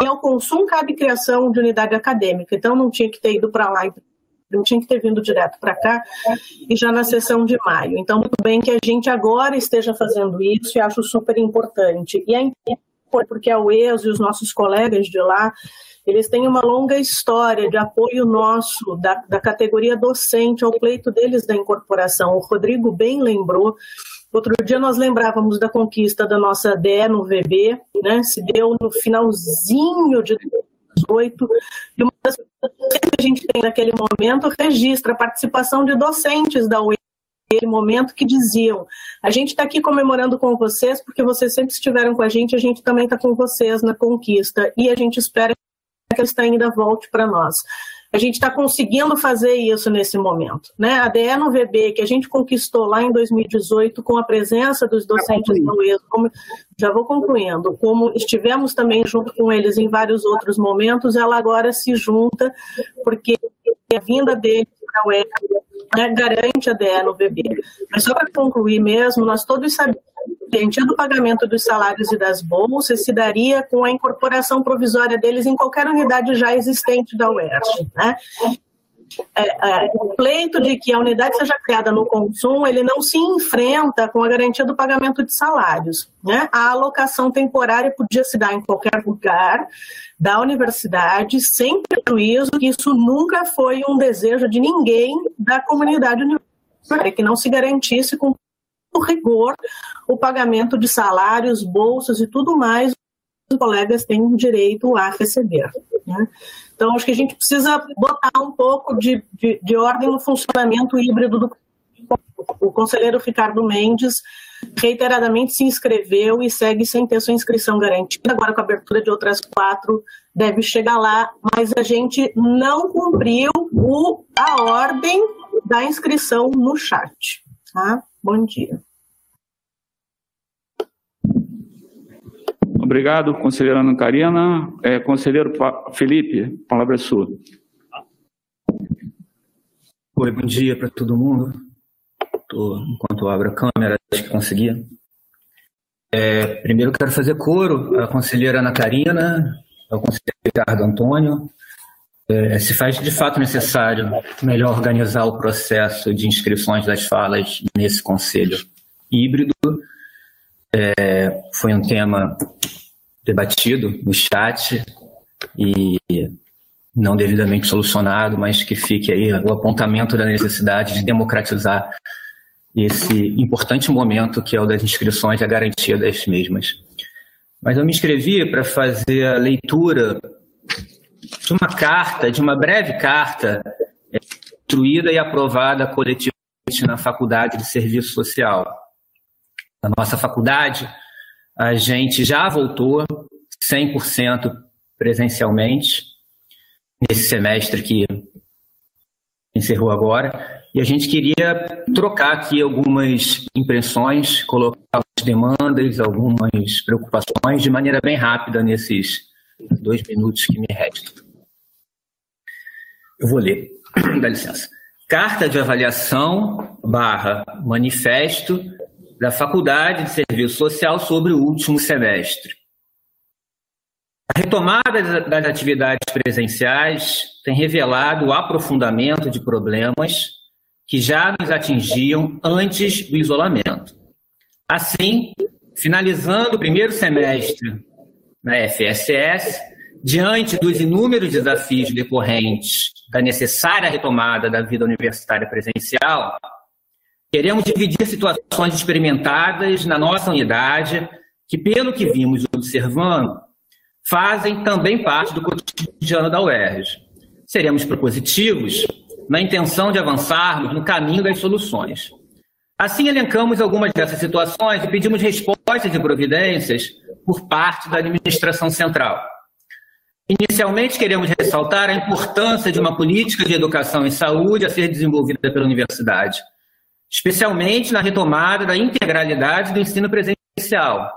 e ao consumo cabe criação de unidade acadêmica, então não tinha que ter ido para lá, não tinha que ter vindo direto para cá, e já na sessão de maio. Então, muito bem que a gente agora esteja fazendo isso e acho super importante. E é porque a UES e os nossos colegas de lá, eles têm uma longa história de apoio nosso, da, da categoria docente, ao pleito deles da incorporação. O Rodrigo bem lembrou Outro dia nós lembrávamos da conquista da nossa DE no VB, né? Se deu no finalzinho de 2018. E uma das coisas que a gente tem naquele momento registra a participação de docentes da UE naquele momento que diziam: a gente está aqui comemorando com vocês porque vocês sempre estiveram com a gente, a gente também está com vocês na conquista e a gente espera que esta ainda volte para nós. A gente está conseguindo fazer isso nesse momento. Né? A DE no VB, que a gente conquistou lá em 2018 com a presença dos docentes do ESO, como, já vou concluindo, como estivemos também junto com eles em vários outros momentos, ela agora se junta, porque a vinda deles para a UEC né, garante a DE no VB. Mas só para concluir mesmo, nós todos sabemos garantia do pagamento dos salários e das bolsas se daria com a incorporação provisória deles em qualquer unidade já existente da UERJ. Né? É, é, o pleito de que a unidade seja criada no consumo, ele não se enfrenta com a garantia do pagamento de salários. Né? A alocação temporária podia se dar em qualquer lugar da universidade, sem prejuízo, que isso nunca foi um desejo de ninguém da comunidade universitária, que não se garantisse com rigor o pagamento de salários, bolsas e tudo mais os colegas têm direito a receber. Né? Então, acho que a gente precisa botar um pouco de, de, de ordem no funcionamento híbrido do o conselheiro Ricardo Mendes reiteradamente se inscreveu e segue sem ter sua inscrição garantida. Agora, com a abertura de outras quatro, deve chegar lá, mas a gente não cumpriu o, a ordem da inscrição no chat. Tá? Bom dia. Obrigado, conselheira Ana Karina. É, conselheiro Felipe, a palavra é sua. Oi, bom dia para todo mundo. Tô, enquanto abro a câmera, acho que consegui. É, primeiro quero fazer coro à conselheira Ana Karina, ao conselheiro Ricardo Antônio. É, se faz de fato necessário melhor organizar o processo de inscrições das falas nesse conselho híbrido. É, foi um tema debatido no chat e não devidamente solucionado, mas que fique aí o apontamento da necessidade de democratizar esse importante momento que é o das inscrições e a garantia das mesmas. Mas eu me inscrevi para fazer a leitura de uma carta, de uma breve carta, instruída e aprovada coletivamente na Faculdade de Serviço Social. Na nossa faculdade, a gente já voltou 100% presencialmente nesse semestre que encerrou agora. E a gente queria trocar aqui algumas impressões, colocar algumas demandas, algumas preocupações de maneira bem rápida nesses dois minutos que me restam. Eu vou ler, dá licença. Carta de avaliação barra manifesto da Faculdade de Serviço Social sobre o último semestre. A retomada das atividades presenciais tem revelado o aprofundamento de problemas que já nos atingiam antes do isolamento. Assim, finalizando o primeiro semestre na FSS, diante dos inúmeros desafios decorrentes da necessária retomada da vida universitária presencial, Queremos dividir situações experimentadas na nossa unidade, que, pelo que vimos observando, fazem também parte do cotidiano da UERJ. Seremos propositivos na intenção de avançarmos no caminho das soluções. Assim, elencamos algumas dessas situações e pedimos respostas e providências por parte da administração central. Inicialmente, queremos ressaltar a importância de uma política de educação e saúde a ser desenvolvida pela universidade especialmente na retomada da integralidade do ensino presencial.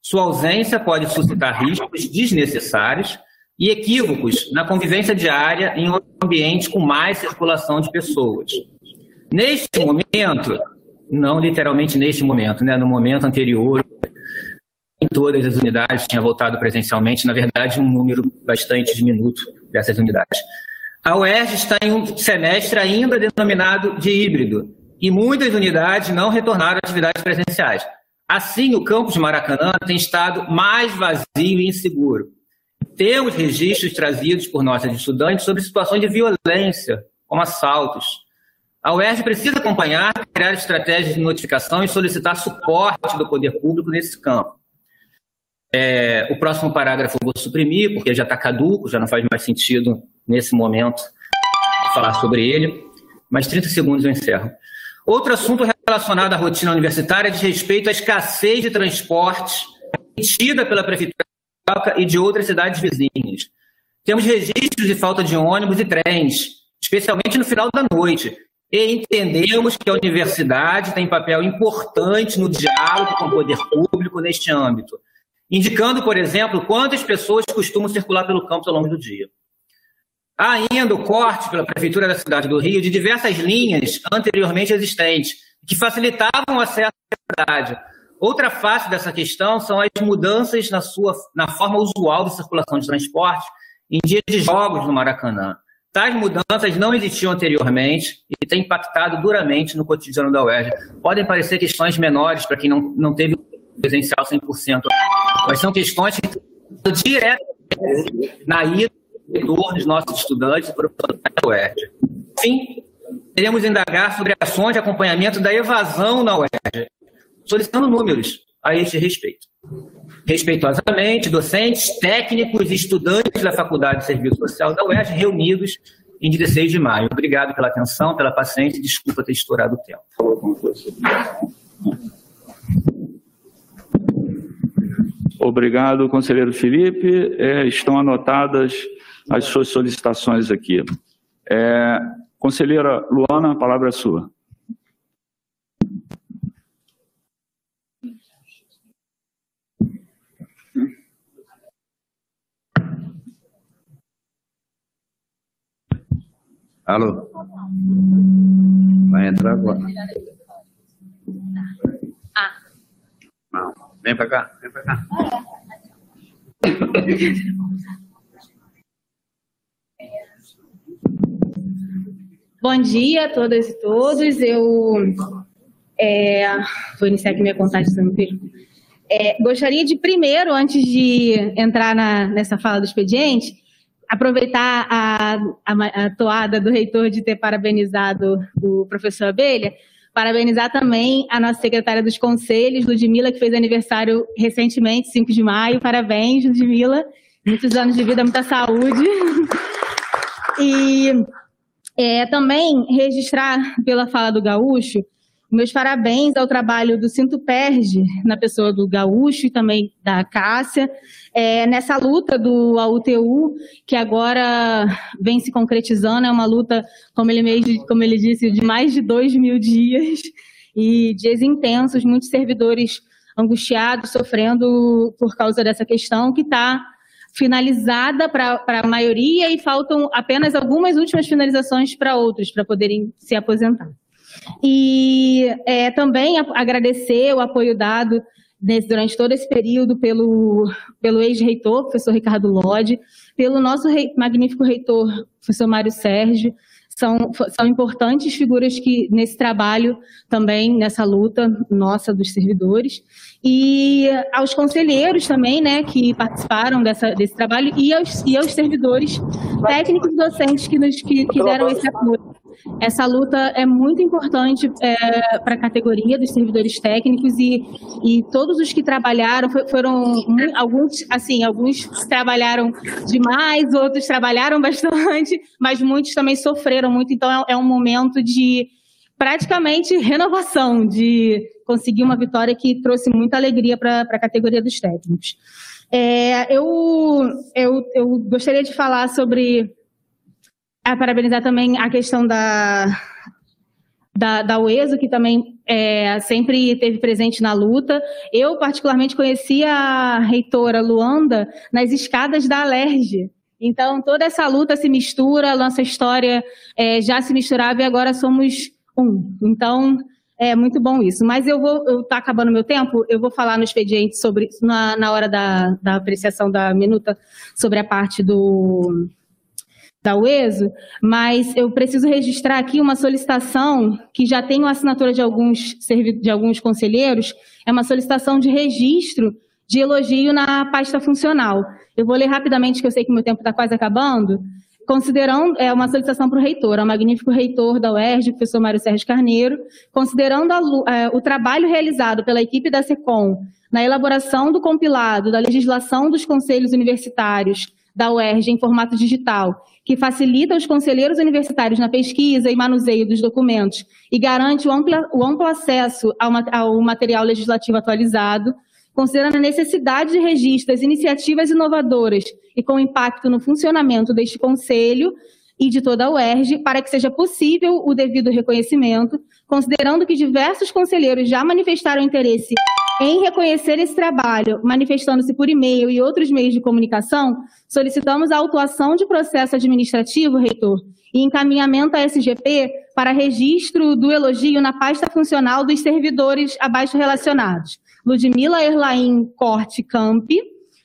Sua ausência pode suscitar riscos desnecessários e equívocos na convivência diária em um ambiente com mais circulação de pessoas. Neste momento, não literalmente neste momento, né, no momento anterior, em todas as unidades tinha voltado presencialmente, na verdade, um número bastante diminuto dessas unidades. A UERJ está em um semestre ainda denominado de híbrido, e muitas unidades não retornaram às atividades presenciais. Assim, o campus de Maracanã tem estado mais vazio e inseguro. Temos registros trazidos por nossos estudantes sobre situações de violência, como assaltos. A UERJ precisa acompanhar, criar estratégias de notificação e solicitar suporte do poder público nesse campo. É, o próximo parágrafo eu vou suprimir, porque já está caduco, já não faz mais sentido nesse momento falar sobre ele, mas 30 segundos eu encerro. Outro assunto relacionado à rotina universitária diz respeito à escassez de transportes sentida pela Prefeitura e de outras cidades vizinhas. Temos registros de falta de ônibus e trens, especialmente no final da noite. E entendemos que a universidade tem papel importante no diálogo com o poder público neste âmbito, indicando, por exemplo, quantas pessoas costumam circular pelo campus ao longo do dia. Há ainda o corte pela Prefeitura da cidade do Rio de diversas linhas anteriormente existentes, que facilitavam o acesso à cidade. Outra face dessa questão são as mudanças na, sua, na forma usual de circulação de transporte em dias de jogos no Maracanã. Tais mudanças não existiam anteriormente e têm impactado duramente no cotidiano da UERJ. Podem parecer questões menores para quem não, não teve presencial 100%, mas são questões que diretamente na ida dos nossos estudantes para o UERJ. Enfim, queremos indagar sobre ações de acompanhamento da evasão na UERJ, solicitando números a este respeito. Respeitosamente, docentes, técnicos e estudantes da Faculdade de Serviço Social da UERJ reunidos em 16 de maio. Obrigado pela atenção, pela paciência e desculpa ter estourado o tempo. Obrigado, conselheiro Felipe. É, estão anotadas as suas solicitações aqui. É, conselheira Luana, a palavra é sua. Alô? Vai entrar agora. Ah. Não. Vem para cá, vem para cá. Bom dia a todas e todos. Eu é, vou iniciar aqui minha contagem, me é, gostaria de primeiro, antes de entrar na, nessa fala do expediente, aproveitar a, a, a, toada do reitor de ter parabenizado o professor Abelha, parabenizar também a nossa secretária dos conselhos, Ludmila, que fez aniversário recentemente, 5 de maio. Parabéns, Ludmila. Muitos anos de vida, muita saúde. E é, também registrar, pela fala do Gaúcho, meus parabéns ao trabalho do Cinto Perde, na pessoa do Gaúcho e também da Cássia, é, nessa luta do AUTU, que agora vem se concretizando, é uma luta, como ele, mesmo, como ele disse, de mais de dois mil dias, e dias intensos, muitos servidores angustiados, sofrendo por causa dessa questão, que está finalizada para a maioria e faltam apenas algumas últimas finalizações para outros, para poderem se aposentar. E é, também agradecer o apoio dado nesse, durante todo esse período pelo, pelo ex-reitor, professor Ricardo Lodi, pelo nosso rei, magnífico reitor, professor Mário Sérgio, são, são importantes figuras que nesse trabalho também, nessa luta nossa dos servidores, e aos conselheiros também, né, que participaram dessa, desse trabalho, e aos, e aos servidores técnicos e docentes que, nos, que, que deram esse apoio. Essa luta é muito importante é, para a categoria dos servidores técnicos e, e todos os que trabalharam foram alguns, assim, alguns trabalharam demais, outros trabalharam bastante, mas muitos também sofreram muito. Então é, é um momento de praticamente renovação, de conseguir uma vitória que trouxe muita alegria para a categoria dos técnicos. É, eu, eu, eu gostaria de falar sobre parabenizar também a questão da, da, da UESO, que também é, sempre esteve presente na luta. Eu, particularmente, conheci a reitora Luanda nas escadas da Alerj. Então, toda essa luta se mistura, nossa história é, já se misturava e agora somos um. Então, é muito bom isso. Mas eu vou, eu tá acabando meu tempo, eu vou falar no expediente sobre, na, na hora da, da apreciação da minuta, sobre a parte do, da UESO, mas eu preciso registrar aqui uma solicitação que já tem a assinatura de alguns, de alguns conselheiros, é uma solicitação de registro de elogio na pasta funcional. Eu vou ler rapidamente, que eu sei que meu tempo está quase acabando. Considerando, é uma solicitação para o reitor, ao magnífico reitor da UERJ, professor Mário Sérgio Carneiro, considerando a, é, o trabalho realizado pela equipe da SECOM na elaboração do compilado da legislação dos conselhos universitários da UERJ em formato digital, que facilita os conselheiros universitários na pesquisa e manuseio dos documentos e garante o amplo, o amplo acesso ao, ao material legislativo atualizado, considerando a necessidade de registro das iniciativas inovadoras e com impacto no funcionamento deste Conselho e de toda a UERJ, para que seja possível o devido reconhecimento, considerando que diversos conselheiros já manifestaram interesse em reconhecer esse trabalho, manifestando-se por e-mail e outros meios de comunicação, solicitamos a autuação de processo administrativo, reitor, e encaminhamento à SGP para registro do elogio na pasta funcional dos servidores abaixo relacionados. Ludmila Erlaim Corte Campi,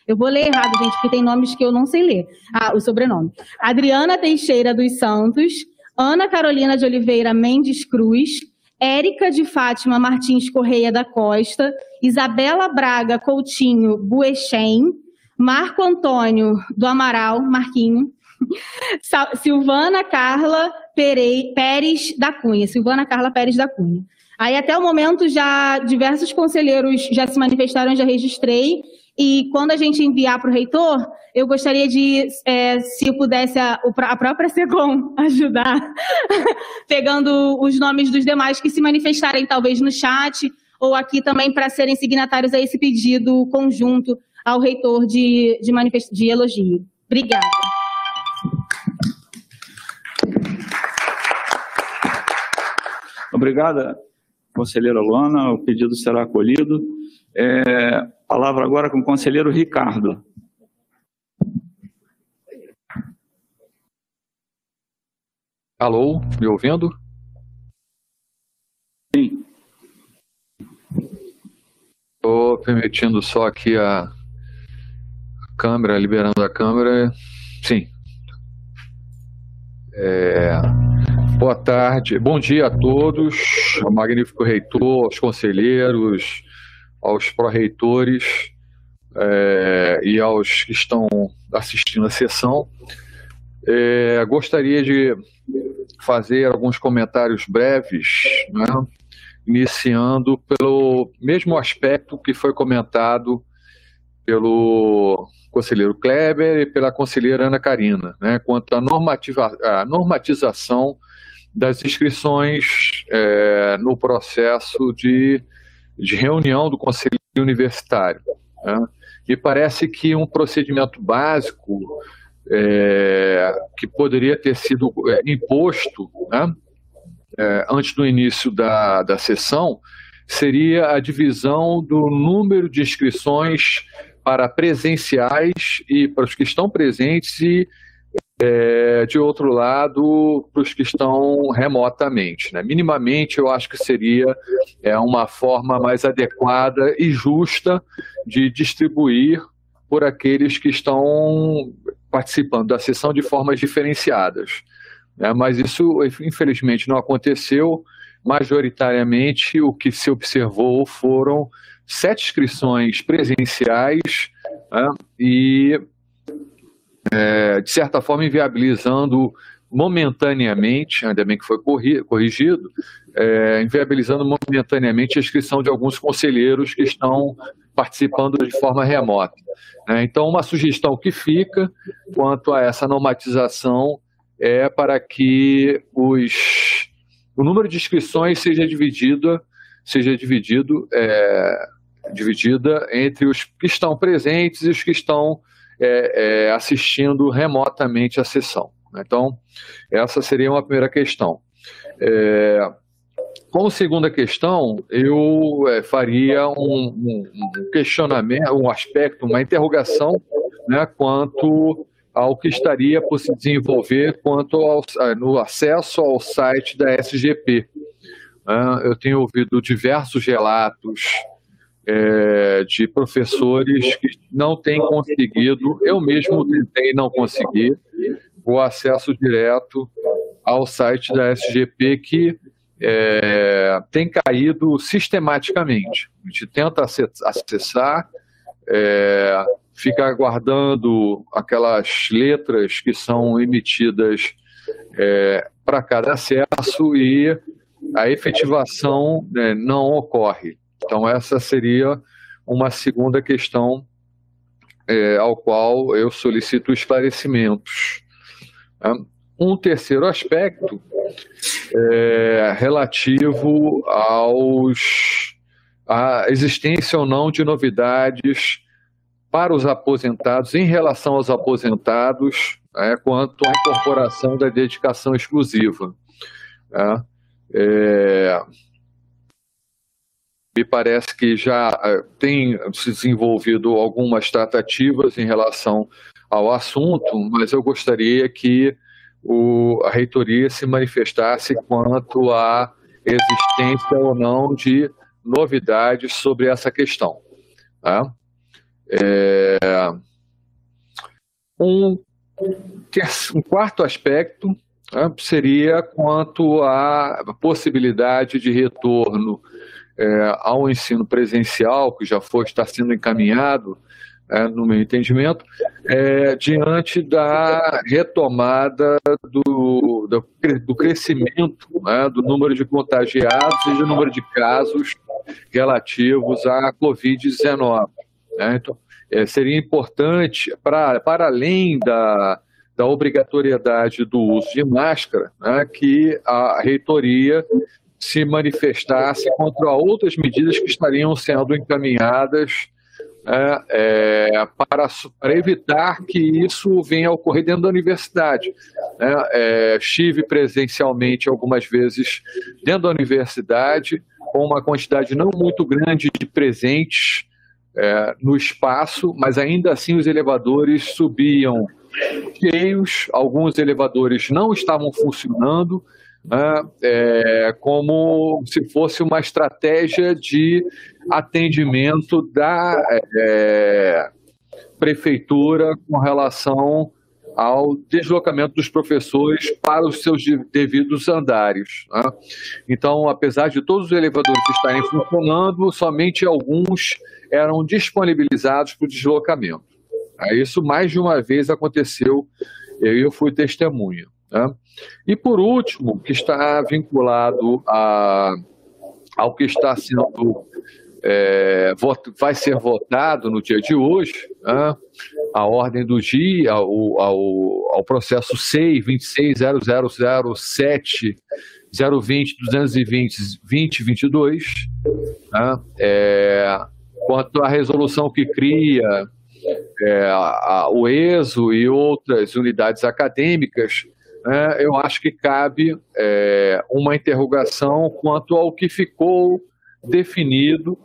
eu vou ler errado, gente, porque tem nomes que eu não sei ler. Ah, o sobrenome. Adriana Teixeira dos Santos, Ana Carolina de Oliveira Mendes Cruz, Érica de Fátima Martins Correia da Costa, Isabela Braga Coutinho Buechem, Marco Antônio do Amaral, Marquinho, Silvana Carla Perei, Pérez da Cunha, Silvana Carla Pérez da Cunha. Aí até o momento já diversos conselheiros já se manifestaram, já registrei, e quando a gente enviar para o reitor, eu gostaria de, é, se pudesse a, a própria SECOM ajudar, pegando os nomes dos demais que se manifestarem, talvez no chat, ou aqui também para serem signatários a esse pedido conjunto ao reitor de, de, de elogio. Obrigada. Obrigada, conselheira Luana. O pedido será acolhido. É, palavra agora com o conselheiro Ricardo. Alô, me ouvindo? Sim. Estou permitindo só aqui a câmera, liberando a câmera. Sim. É... Boa tarde, bom dia a todos, ao magnífico reitor, aos conselheiros, aos pró-reitores é, e aos que estão assistindo a sessão. É, gostaria de fazer alguns comentários breves, né, iniciando pelo mesmo aspecto que foi comentado pelo conselheiro Kleber e pela conselheira Ana Karina, né, quanto à, normativa, à normatização das inscrições é, no processo de, de reunião do Conselho Universitário. Né? E parece que um procedimento básico é, que poderia ter sido é, imposto né, é, antes do início da, da sessão seria a divisão do número de inscrições para presenciais e para os que estão presentes e é, de outro lado, para os que estão remotamente. Né? Minimamente, eu acho que seria é, uma forma mais adequada e justa de distribuir por aqueles que estão participando da sessão de formas diferenciadas. Né? Mas isso, infelizmente, não aconteceu. Majoritariamente, o que se observou foram sete inscrições presenciais né? e é, de certa forma, inviabilizando momentaneamente, ainda bem que foi corrigido, é, inviabilizando momentaneamente a inscrição de alguns conselheiros que estão participando de forma remota. Né? Então, uma sugestão que fica quanto a essa normatização é para que os, o número de inscrições seja dividido, seja dividido, é, dividida entre os que estão presentes e os que estão é, é, assistindo remotamente a sessão. Então, essa seria uma primeira questão. É, como segunda questão, eu é, faria um, um, questionamento, um aspecto, uma interrogação né, quanto ao que estaria por se desenvolver quanto ao, no acesso ao site da SGP. eu tenho ouvido diversos relatos é, de professores que não têm conseguido, eu mesmo tentei não conseguir, o acesso direto ao site da SGP que é, tem caído sistematicamente. A gente tenta acessar, é, fica aguardando aquelas letras que são emitidas é, para cada acesso e a efetivação né, não ocorre. Então, essa seria uma segunda questão é, ao qual eu solicito esclarecimentos. Né? Um terceiro aspecto é relativo aos a existência ou não de novidades para os aposentados, em relação aos aposentados, é, quanto à incorporação da dedicação exclusiva. É, é, me parece que já é, tem se desenvolvido algumas tratativas em relação ao assunto, mas eu gostaria que o, a reitoria se manifestasse quanto à existência ou não de novidades sobre essa questão. Tá? É, um, um quarto aspecto né, seria quanto à possibilidade de retorno é, ao ensino presencial, que já foi, está sendo encaminhado, no meu entendimento, é, diante da retomada do, do, do crescimento né, do número de contagiados e do número de casos relativos à Covid-19. Né? Então, é, seria importante, pra, para além da, da obrigatoriedade do uso de máscara, né, que a reitoria se manifestasse contra outras medidas que estariam sendo encaminhadas né, é, para, para, evitar que isso venha a ocorrer dentro da universidade. Né? É, estive presencialmente algumas vezes dentro da universidade, com uma quantidade não muito grande de presentes é, no espaço, mas ainda assim os elevadores subiam cheios, alguns elevadores não estavam funcionando, né, é, como se fosse uma estratégia de atendimento da é, prefeitura com relação ao deslocamento dos professores para os seus devidos andares. Né? Então, apesar de todos os elevadores estarem funcionando, somente alguns eram disponibilizados para o deslocamento. Isso mais de uma vez aconteceu, eu, eu fui testemunha. Né? E por último, que está vinculado a, ao que está sendo é, vai ser votado no dia de hoje, né, a ordem do dia, ao, ao, ao processo SEI 26.0007 020 220 2022, né, é, quanto à resolução que cria é, a, o ESO e outras unidades acadêmicas, né, eu acho que cabe é, uma interrogação quanto ao que ficou definido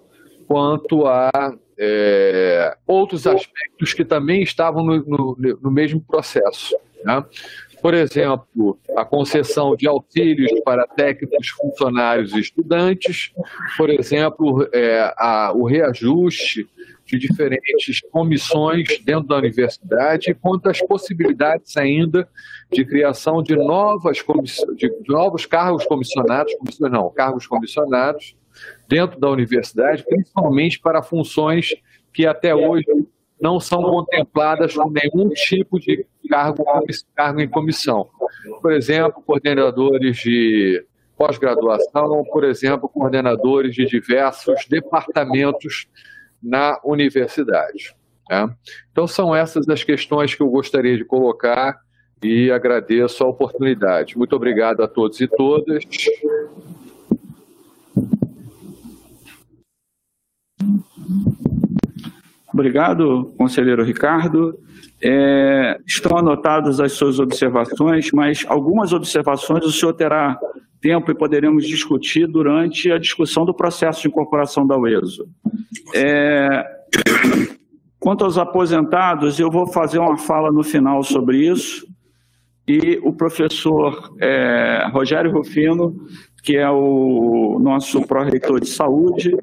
quanto a é, outros aspectos que também estavam no, no, no mesmo processo. Né? Por exemplo, a concessão de auxílios para técnicos, funcionários e estudantes, por exemplo, é, a, o reajuste de diferentes comissões dentro da universidade, quanto às possibilidades ainda de criação de novas de novos cargos comissionados, não, cargos comissionados dentro da universidade, principalmente para funções que até hoje não são contempladas com nenhum tipo de cargo, cargo em comissão. Por exemplo, coordenadores de pós-graduação, por exemplo, coordenadores de diversos departamentos na universidade. Né? Então, são essas as questões que eu gostaria de colocar e agradeço a oportunidade. Muito obrigado a todos e todas. Obrigado, conselheiro Ricardo. É, estão anotadas as suas observações, mas algumas observações o senhor terá tempo e poderemos discutir durante a discussão do processo de incorporação da UESO. É, quanto aos aposentados, eu vou fazer uma fala no final sobre isso, e o professor é, Rogério Rufino, que é o nosso pró-reitor de saúde,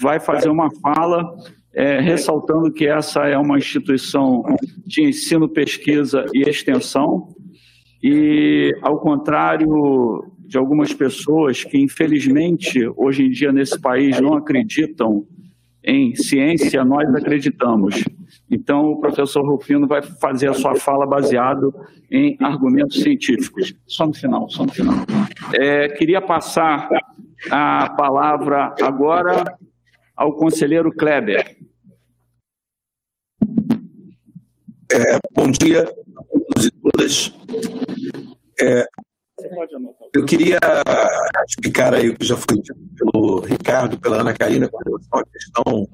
vai fazer uma fala é, ressaltando que essa é uma instituição de ensino, pesquisa e extensão, e, ao contrário de algumas pessoas que, infelizmente, hoje em dia nesse país não acreditam em ciência, nós acreditamos. Então, o professor Rufino vai fazer a sua fala baseado em argumentos científicos. Só no final, só no final. É, queria passar a palavra agora ao conselheiro Kleber. É, bom dia a todos. É, eu queria explicar aí o que já foi dito pelo Ricardo, pela Ana Karina, quando questão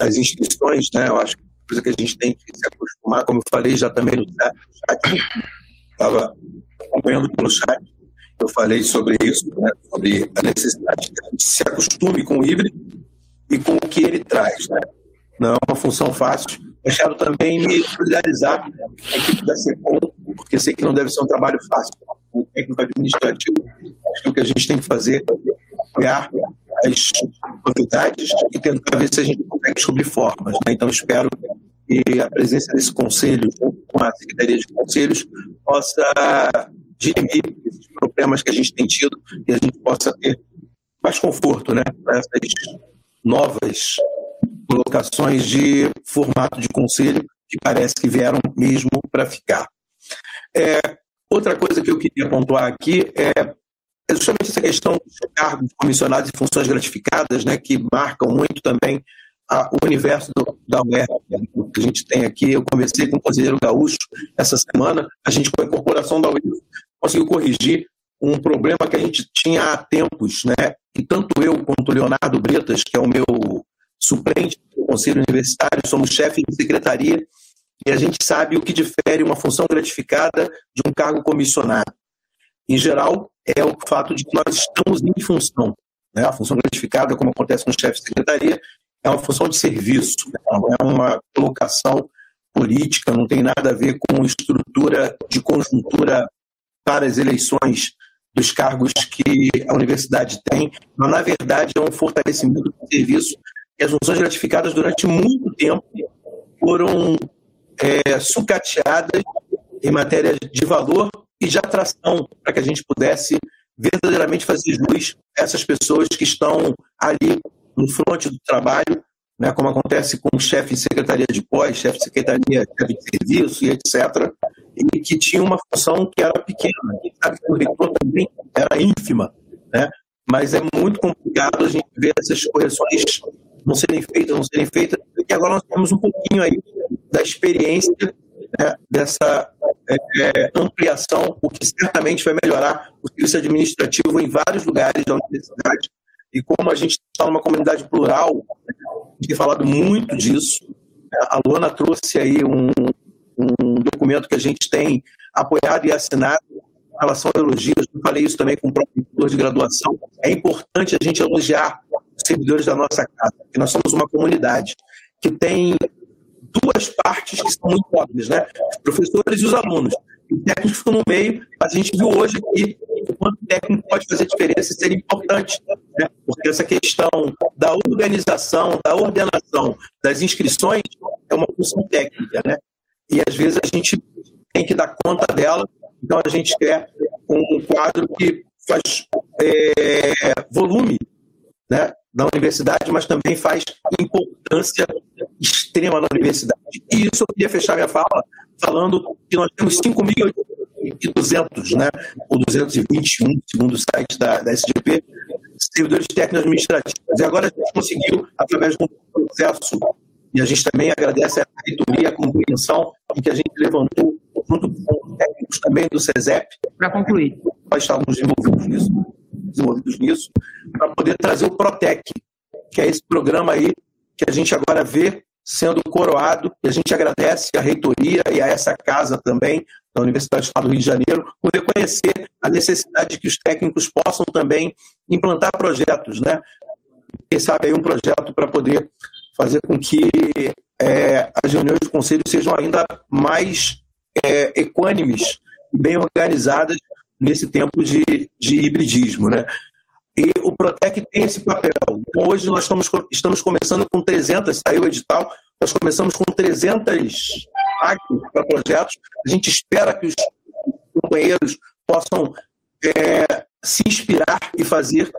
das inscrições, né? Eu acho que é coisa que a gente tem que se acostumar, como eu falei já também no chat, estava acompanhando pelo chat, eu falei sobre isso, né? sobre a necessidade que a gente se acostume com o híbrido e com o que ele traz, né? Não é uma função fácil. Eu quero também me solidarizar com a equipe da porque sei que não deve ser um trabalho fácil. O técnico administrativo, acho que o que a gente tem que fazer é apoiar as novidades e tentar ver se a gente consegue descobrir formas. Né? Então, espero que a presença desse conselho, junto com a Secretaria de Conselhos, possa dirimir esses problemas que a gente tem tido e a gente possa ter mais conforto né, para essas novas colocações de formato de conselho que parece que vieram mesmo para ficar. É, outra coisa que eu queria pontuar aqui é justamente essa questão dos cargos comissionados e funções gratificadas, né, que marcam muito também a, o universo do, da UER, que a gente tem aqui. Eu conversei com o conselheiro Gaúcho essa semana, a gente, com a incorporação da UER, conseguiu corrigir um problema que a gente tinha há tempos, né, e tanto eu quanto o Leonardo Bretas, que é o meu suplente do Conselho Universitário, somos chefe de secretaria, e a gente sabe o que difere uma função gratificada de um cargo comissionado. Em geral, é o fato de que nós estamos em função. Né? A função gratificada, como acontece no chefe de secretaria, é uma função de serviço, né? não é uma colocação política, não tem nada a ver com estrutura de conjuntura para as eleições dos cargos que a universidade tem, mas na verdade é um fortalecimento do serviço e as funções gratificadas durante muito tempo foram é, sucateadas em matéria de valor e de atração para que a gente pudesse verdadeiramente fazer luz a essas pessoas que estão ali no fronte do trabalho, né, como acontece com o chefe de secretaria de pós, chefe de secretaria chefe de serviço e etc., e que tinha uma função que era pequena. A gente que o reitor também era ínfima, né? mas é muito complicado a gente ver essas correções não serem feitas, não serem feitas, e agora nós temos um pouquinho aí da experiência né, dessa é, ampliação, o que certamente vai melhorar o serviço administrativo em vários lugares da universidade. E como a gente está numa comunidade plural, tem falado muito disso. A Luana trouxe aí um, um documento que a gente tem apoiado e assinado em relação a elogios. Eu falei isso também com o próprio de graduação. É importante a gente elogiar os servidores da nossa casa, porque nós somos uma comunidade que tem duas partes que são muito óbvias, né? Os professores e os alunos. O técnico ficam no meio, mas a gente viu hoje aqui o quanto técnico pode fazer diferença e ser importante, né? porque essa questão da organização, da ordenação das inscrições é uma função técnica, né? E às vezes a gente tem que dar conta dela, então a gente quer um quadro que faz é, volume, né? da universidade, mas também faz importância extrema na universidade. E isso eu queria fechar minha fala falando que nós temos 5.200, né, ou 221, segundo o site da, da SGP, servidores técnicos administrativos. E agora a gente conseguiu, através de um processo, e a gente também agradece a reitoria, a compreensão que a gente levantou junto com técnicos também do SESEP. Para concluir. Nós estávamos envolvidos nisso desenvolvidos nisso, para poder trazer o Protec, que é esse programa aí que a gente agora vê sendo coroado, e a gente agradece à reitoria e a essa casa também, da Universidade do Estado do Rio de Janeiro, por reconhecer a necessidade de que os técnicos possam também implantar projetos, né? Quem sabe aí um projeto para poder fazer com que é, as reuniões do Conselho sejam ainda mais é, equânimes bem organizadas nesse tempo de, de hibridismo, né? E o Protec tem esse papel. Então, hoje nós estamos, estamos começando com 300, saiu o edital, nós começamos com 300 pactos para projetos. A gente espera que os companheiros possam é, se inspirar e fazer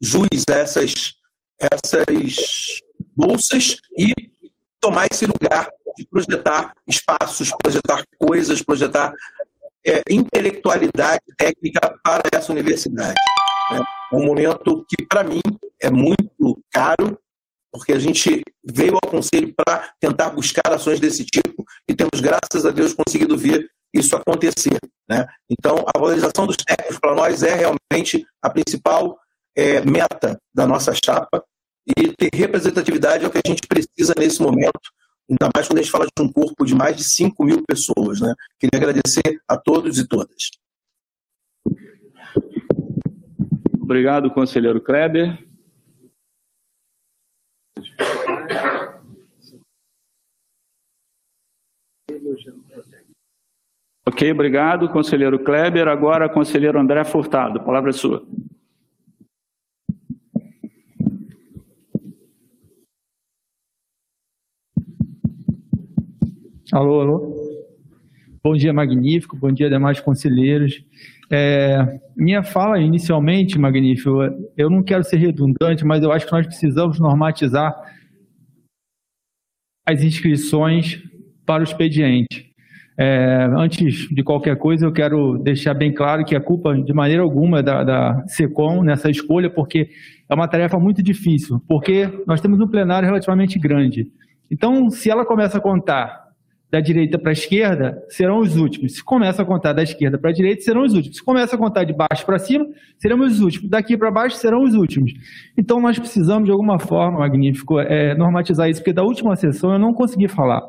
jus a essas, essas bolsas e tomar esse lugar de projetar espaços, projetar coisas, projetar é, intelectualidade técnica para essa universidade. Né? Um momento que, para mim, é muito caro, porque a gente veio ao Conselho para tentar buscar ações desse tipo e temos, graças a Deus, conseguido ver isso acontecer. Né? Então, a valorização dos técnicos para nós é realmente a principal é, meta da nossa chapa E ter representatividade é o que a gente precisa nesse momento, ainda mais quando a gente fala de um corpo de mais de 5 mil pessoas. Né? Queria agradecer a todos e todas. Obrigado, conselheiro Kleber. Ok, obrigado, conselheiro Kleber. Agora, conselheiro André Furtado, palavra é sua. Alô, alô. Bom dia, Magnífico. Bom dia, demais conselheiros. É, minha fala inicialmente, Magnífico, eu não quero ser redundante, mas eu acho que nós precisamos normatizar as inscrições para o expediente. É, antes de qualquer coisa, eu quero deixar bem claro que a culpa, de maneira alguma, é da, da SECOM nessa escolha, porque é uma tarefa muito difícil, porque nós temos um plenário relativamente grande. Então, se ela começa a contar da direita para a esquerda, serão os últimos. Se começa a contar da esquerda para a direita, serão os últimos. Se começa a contar de baixo para cima, seremos os últimos. Daqui para baixo, serão os últimos. Então, nós precisamos, de alguma forma, Magnífico, é, normatizar isso, porque da última sessão eu não consegui falar,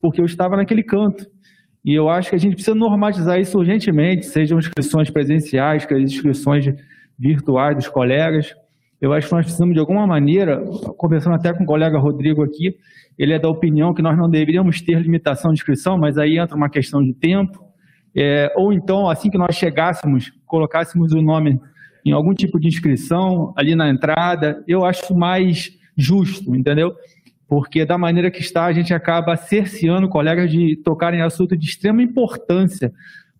porque eu estava naquele canto. E eu acho que a gente precisa normatizar isso urgentemente, sejam inscrições presenciais, que as inscrições virtuais dos colegas. Eu acho que nós precisamos, de alguma maneira, conversando até com o colega Rodrigo aqui, ele é da opinião que nós não deveríamos ter limitação de inscrição, mas aí entra uma questão de tempo. É, ou então, assim que nós chegássemos, colocássemos o nome em algum tipo de inscrição ali na entrada, eu acho mais justo, entendeu? porque da maneira que está, a gente acaba cerceando colegas de tocarem assunto de extrema importância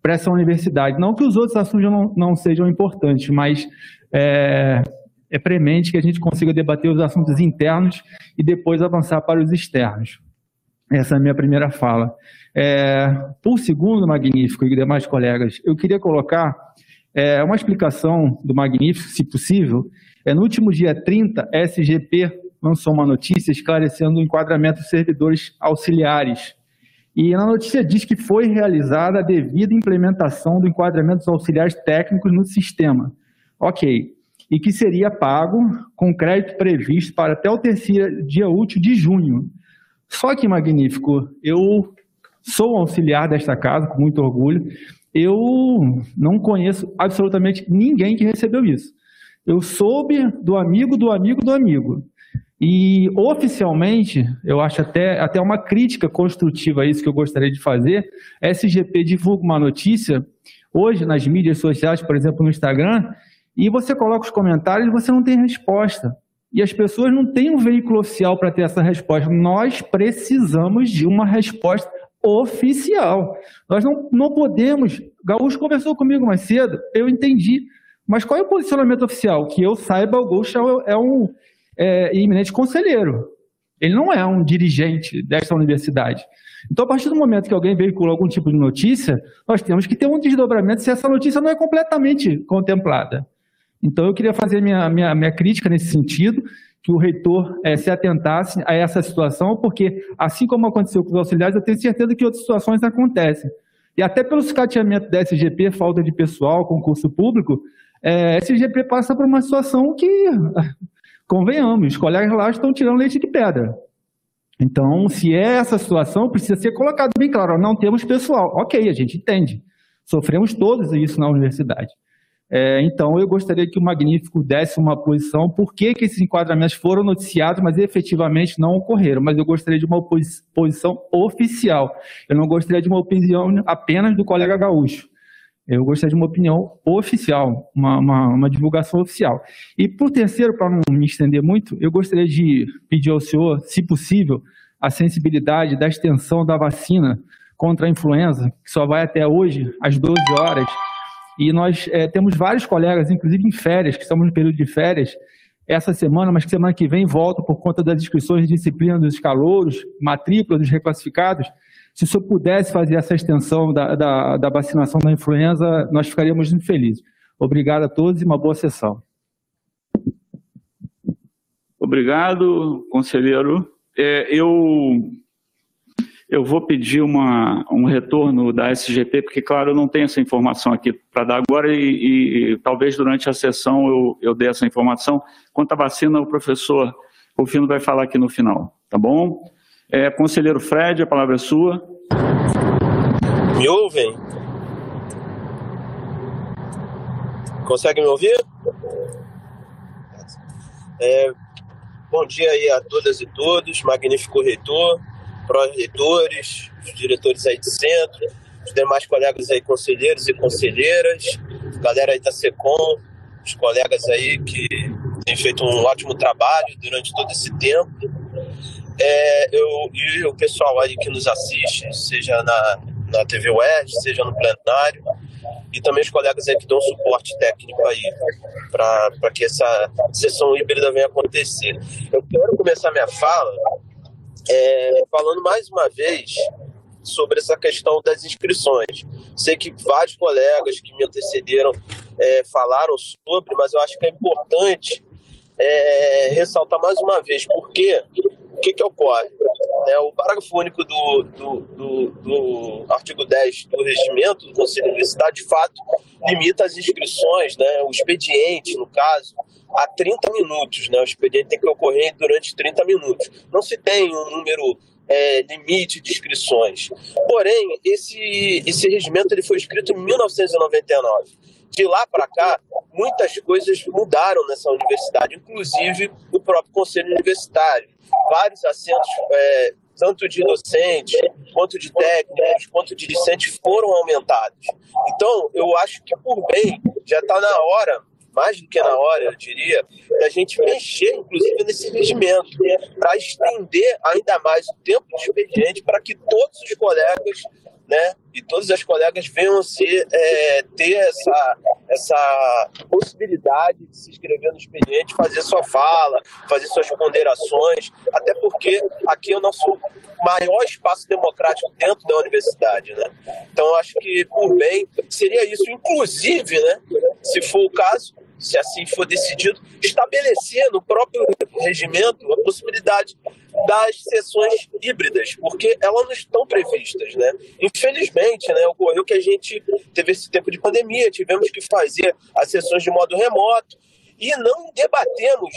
para essa universidade. Não que os outros assuntos não, não sejam importantes, mas é, é premente que a gente consiga debater os assuntos internos e depois avançar para os externos. Essa é a minha primeira fala. É, por segundo, Magnífico e demais colegas, eu queria colocar é, uma explicação do Magnífico, se possível. É, no último dia 30, a SGP lançou uma notícia esclarecendo o enquadramento de servidores auxiliares. E na notícia diz que foi realizada a devida implementação do enquadramento dos auxiliares técnicos no sistema. Ok. E que seria pago com crédito previsto para até o terceiro dia útil de junho. Só que, magnífico, eu sou auxiliar desta casa, com muito orgulho. Eu não conheço absolutamente ninguém que recebeu isso. Eu soube do amigo do amigo do amigo. E oficialmente, eu acho até, até uma crítica construtiva a isso que eu gostaria de fazer. A SGP divulga uma notícia hoje nas mídias sociais, por exemplo, no Instagram, e você coloca os comentários e você não tem resposta. E as pessoas não têm um veículo oficial para ter essa resposta. Nós precisamos de uma resposta oficial. Nós não, não podemos. Gaúcho conversou comigo mais cedo, eu entendi. Mas qual é o posicionamento oficial? Que eu saiba, o Gaúcho é um, é, eminente conselheiro. Ele não é um dirigente desta universidade. Então, a partir do momento que alguém veicula algum tipo de notícia, nós temos que ter um desdobramento se essa notícia não é completamente contemplada. Então, eu queria fazer minha, minha, minha crítica nesse sentido, que o reitor é, se atentasse a essa situação, porque, assim como aconteceu com os auxiliares, eu tenho certeza que outras situações acontecem. E até pelo escateamento da SGP, falta de pessoal, concurso público, é, SGP passa por uma situação que convenhamos, os colegas lá estão tirando leite de pedra. Então, se é essa situação, precisa ser colocado bem claro, não temos pessoal. Ok, a gente entende. Sofremos todos isso na universidade. É, então, eu gostaria que o Magnífico desse uma posição, por que, que esses enquadramentos foram noticiados, mas efetivamente não ocorreram. Mas eu gostaria de uma posição oficial. Eu não gostaria de uma opinião apenas do colega Gaúcho. Eu gostaria de uma opinião oficial, uma, uma, uma divulgação oficial. E por terceiro, para não me estender muito, eu gostaria de pedir ao senhor, se possível, a sensibilidade da extensão da vacina contra a influenza, que só vai até hoje, às 12 horas. E nós é, temos vários colegas, inclusive em férias, que estamos no período de férias, essa semana, mas que semana que vem volta por conta das inscrições de disciplina dos calouros, matrícula dos reclassificados, se o senhor pudesse fazer essa extensão da, da, da vacinação da influenza, nós ficaríamos muito felizes. Obrigado a todos e uma boa sessão. Obrigado, conselheiro. É, eu, eu vou pedir uma, um retorno da SGP, porque, claro, eu não tenho essa informação aqui para dar agora e, e, e, talvez durante a sessão eu, eu dê essa informação. Quanto à vacina, o professor Rufino vai falar aqui no final, tá bom? É, conselheiro Fred, a palavra é sua. Me ouvem? Consegue me ouvir? É, bom dia aí a todas e todos, magnífico reitor pró-reitores, os diretores aí de centro, os demais colegas aí, conselheiros e conselheiras, galera aí da SECOM, os colegas aí que têm feito um ótimo trabalho durante todo esse tempo. É, eu, e o pessoal aí que nos assiste, seja na, na TV West, seja no plenário, e também os colegas aí que dão suporte técnico aí para que essa sessão híbrida venha acontecer. Eu quero começar minha fala é, falando mais uma vez sobre essa questão das inscrições. Sei que vários colegas que me antecederam é, falaram sobre, mas eu acho que é importante é, ressaltar mais uma vez, porque o que, que ocorre? É, o parágrafo único do, do, do, do, artigo 10 do regimento do Conselho de Universidade, de fato, limita as inscrições, né, o expediente, no caso, a 30 minutos. Né? O expediente tem que ocorrer durante 30 minutos. Não se tem um número é, limite de inscrições. Porém, esse, esse regimento ele foi escrito em 1999. De lá para cá, muitas coisas mudaram nessa universidade, inclusive o próprio conselho universitário. Vários assentos, é, tanto de docentes, quanto de técnicos, quanto de discentes, foram aumentados. Então, eu acho que, por bem, já está na hora mais do que na hora, eu diria, da gente mexer, inclusive, nesse regimento, para estender ainda mais o tempo do expediente para que todos os colegas né, e todas as colegas venham ser, é, ter essa, essa possibilidade de se inscrever no expediente, fazer sua fala, fazer suas ponderações, até porque aqui é o nosso maior espaço democrático dentro da universidade, né? Então, acho que, por bem, seria isso. Inclusive, né, se for o caso, se assim for decidido, estabelecer no próprio regimento a possibilidade das sessões híbridas, porque elas não estão previstas, né? Infelizmente, né, ocorreu que a gente teve esse tempo de pandemia, tivemos que fazer as sessões de modo remoto e não debatemos,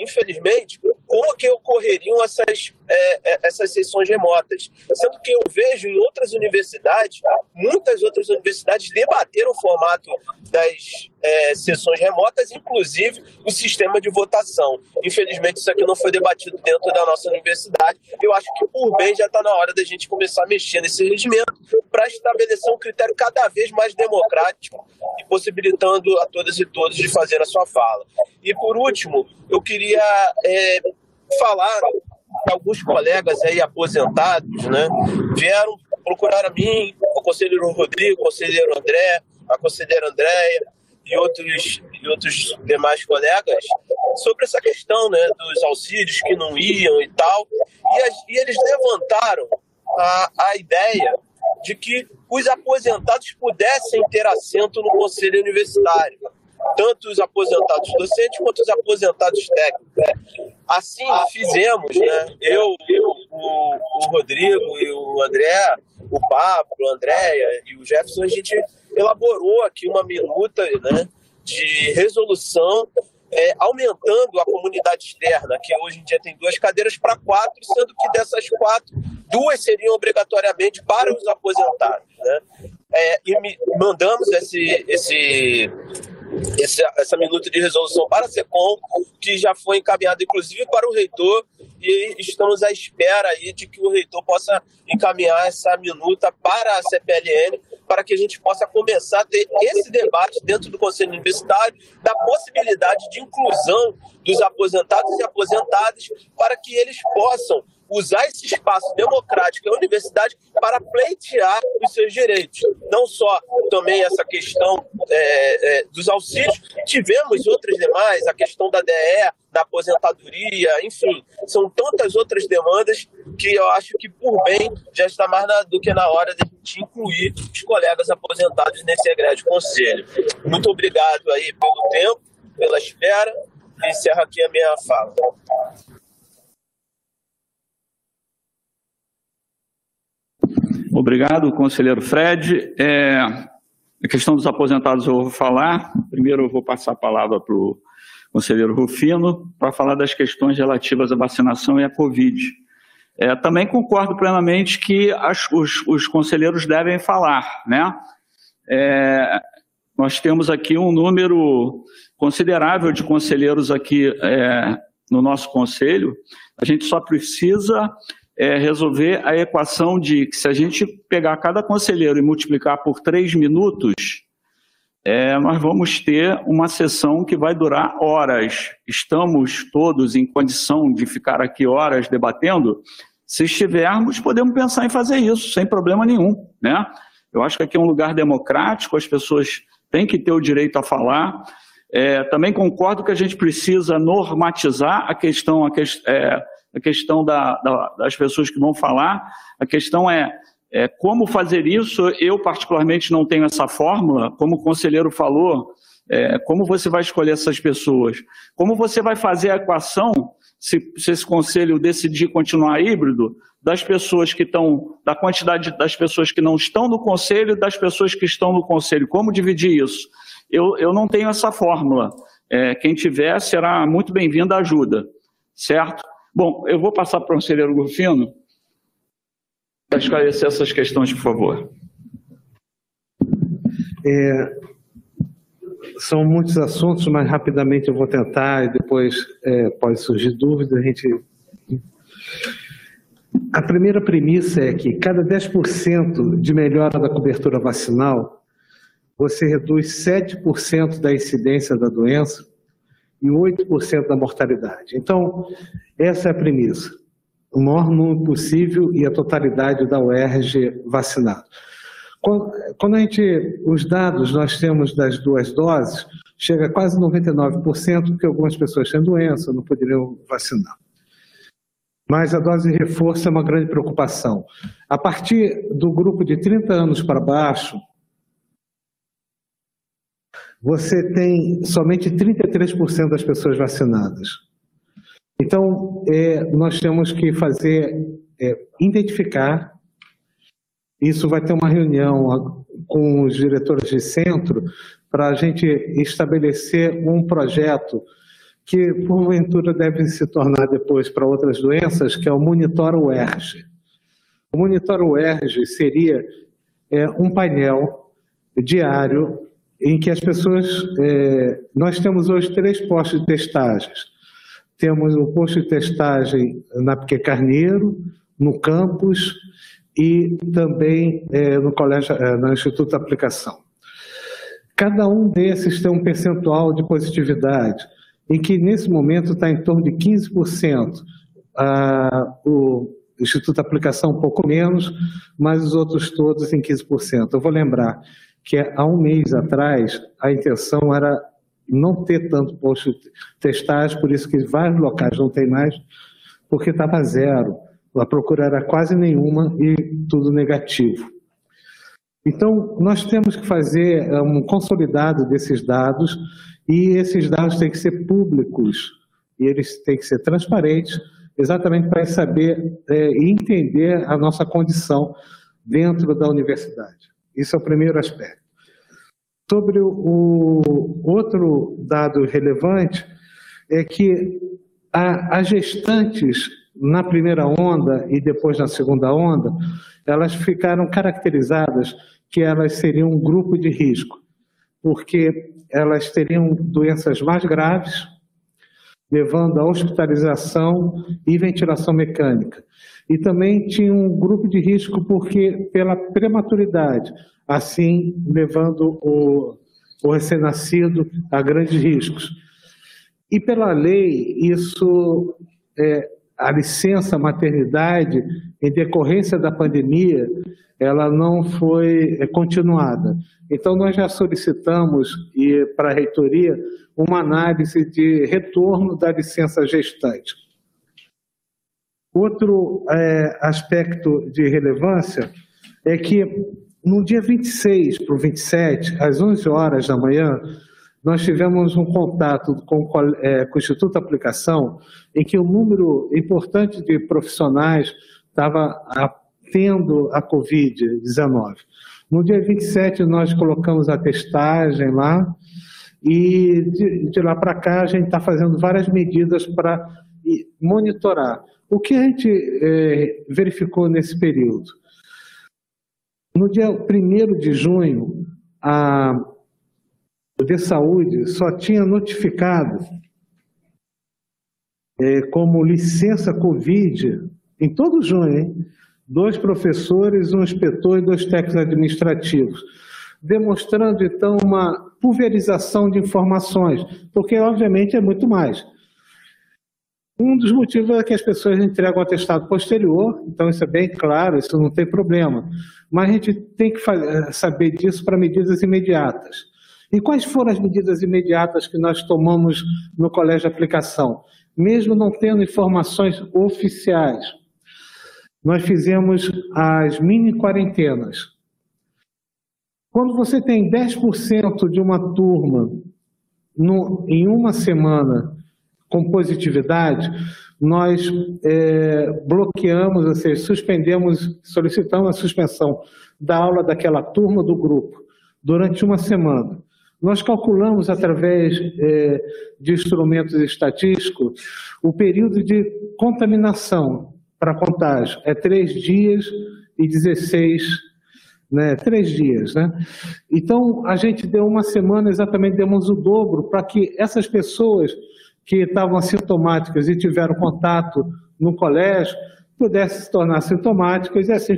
infelizmente, como que ocorreriam essas, é, é, essas sessões remotas. Sendo que eu vejo em outras universidades, muitas outras universidades debateram o formato das é, sessões remotas, inclusive o sistema de votação. Infelizmente, isso aqui não foi debatido dentro da nossa universidade. Eu acho que, por bem, já está na hora da gente começar a mexer nesse regimento para estabelecer um critério cada vez mais democrático e possibilitando a todas e todos de fazer a sua fala. E, por último, eu queria é, falar que alguns colegas aí aposentados né, vieram procurar a mim, o conselheiro Rodrigo, o conselheiro André, a conselheira Andréia, e outros, e outros demais colegas sobre essa questão né, dos auxílios que não iam e tal. E, as, e eles levantaram a, a ideia de que os aposentados pudessem ter assento no conselho universitário, tanto os aposentados docentes quanto os aposentados técnicos. Né? Assim fizemos, né? eu, eu o, o Rodrigo e o André, o Pablo, a Andréia e o Jefferson, a gente elaborou aqui uma minuta né, de resolução é, aumentando a comunidade externa, que hoje em dia tem duas cadeiras, para quatro, sendo que dessas quatro, duas seriam obrigatoriamente para os aposentados. Né? É, e mandamos esse, esse, esse, essa minuta de resolução para a SECOM, que já foi encaminhada inclusive para o reitor, e estamos à espera aí de que o reitor possa encaminhar essa minuta para a CPLN para que a gente possa começar a ter esse debate dentro do Conselho Universitário da possibilidade de inclusão dos aposentados e aposentadas para que eles possam usar esse espaço democrático da universidade para pleitear os seus direitos. Não só também essa questão é, é, dos auxílios, tivemos outras demais, a questão da DE, da aposentadoria, enfim, são tantas outras demandas que eu acho que, por bem, já está mais na, do que na hora de a gente incluir os colegas aposentados nesse egrégio conselho. Muito obrigado aí pelo tempo, pela espera, e encerro aqui a minha fala. Obrigado, conselheiro Fred. É, a questão dos aposentados eu vou falar. Primeiro eu vou passar a palavra para o conselheiro Rufino para falar das questões relativas à vacinação e à Covid. É, também concordo plenamente que as, os, os, conselheiros devem falar, né? É, nós temos aqui um número considerável de conselheiros aqui é, no nosso conselho. A gente só precisa é, resolver a equação de que se a gente pegar cada conselheiro e multiplicar por três minutos, é, nós vamos ter uma sessão que vai durar horas. Estamos todos em condição de ficar aqui horas debatendo? Se estivermos, podemos pensar em fazer isso, sem problema nenhum. Né? Eu acho que aqui é um lugar democrático, as pessoas têm que ter o direito a falar. É, também concordo que a gente precisa normatizar a questão, a, que, é, a questão da, da, das pessoas que vão falar. A questão é, é, como fazer isso. Eu, particularmente, não tenho essa fórmula. Como o conselheiro falou, é, como você vai escolher essas pessoas? Como você vai fazer a equação se, se esse conselho decidir continuar híbrido, das pessoas que estão, da quantidade das pessoas que não estão no conselho e das pessoas que estão no conselho. Como dividir isso? Eu, eu não tenho essa fórmula. É, quem tiver será muito bem-vindo à ajuda, certo? Bom, eu vou passar para o conselheiro Rufino para esclarecer essas questões, por favor. É, são muitos assuntos, mas rapidamente eu vou tentar e depois é, pode surgir dúvida. A gente. A primeira premissa é que cada 10% de melhora da cobertura vacinal, você reduz 7% da incidência da doença e 8% da mortalidade. Então, essa é a premissa. O maior número possível e a totalidade da UERJ vacinada. Quando a gente, os dados nós temos das duas doses, chega a quase 99%, porque algumas pessoas têm doença, não poderiam vacinar. Mas a dose de reforço é uma grande preocupação. A partir do grupo de 30 anos para baixo, você tem somente 33% das pessoas vacinadas. Então, é, nós temos que fazer, é, identificar isso vai ter uma reunião com os diretores de centro para a gente estabelecer um projeto que, porventura, deve se tornar depois para outras doenças, que é o Monitor UERJ. O Monitor UERJ seria é, um painel diário em que as pessoas... É, nós temos hoje três postos de testagens. Temos o posto de testagem na Pique Carneiro, no campus e também é, no colégio, é, no Instituto de Aplicação. Cada um desses tem um percentual de positividade, em que nesse momento está em torno de 15%. Ah, o Instituto de Aplicação um pouco menos, mas os outros todos em 15%. Eu vou lembrar que há um mês atrás a intenção era não ter tanto posto de testagem, por isso que vários locais não tem mais, porque estava zero. A procura era quase nenhuma e tudo negativo. Então, nós temos que fazer é, um consolidado desses dados e esses dados têm que ser públicos e eles têm que ser transparentes, exatamente para saber é, e entender a nossa condição dentro da universidade. Isso é o primeiro aspecto. Sobre o outro dado relevante é que as gestantes na primeira onda e depois na segunda onda, elas ficaram caracterizadas que elas seriam um grupo de risco, porque elas teriam doenças mais graves, levando à hospitalização e ventilação mecânica. E também tinha um grupo de risco porque pela prematuridade, assim levando o, o recém-nascido a grandes riscos. E pela lei, isso é, a licença maternidade, em decorrência da pandemia, ela não foi é, continuada. Então, nós já solicitamos e para a reitoria uma análise de retorno da licença gestante. Outro é, aspecto de relevância é que no dia 26 para o 27, às 11 horas da manhã, nós tivemos um contato com, é, com o Instituto de Aplicação, em que um número importante de profissionais estava tendo a Covid-19. No dia 27, nós colocamos a testagem lá, e de, de lá para cá a gente está fazendo várias medidas para monitorar. O que a gente é, verificou nesse período? No dia 1 de junho, a de saúde só tinha notificado é, como licença Covid, em todo junho, hein? dois professores, um inspetor e dois técnicos administrativos, demonstrando então uma pulverização de informações, porque obviamente é muito mais. Um dos motivos é que as pessoas entregam o atestado posterior, então isso é bem claro, isso não tem problema. Mas a gente tem que eh, saber disso para medidas imediatas. E quais foram as medidas imediatas que nós tomamos no colégio de aplicação? Mesmo não tendo informações oficiais, nós fizemos as mini quarentenas. Quando você tem 10% de uma turma no, em uma semana com positividade, nós é, bloqueamos, ou seja, suspendemos, solicitamos a suspensão da aula daquela turma do grupo durante uma semana. Nós calculamos através é, de instrumentos estatísticos o período de contaminação para contágio. É três dias e 16, né, três dias. Né? Então, a gente deu uma semana, exatamente demos o dobro, para que essas pessoas que estavam assintomáticas e tiveram contato no colégio pudessem se tornar sintomáticas e assim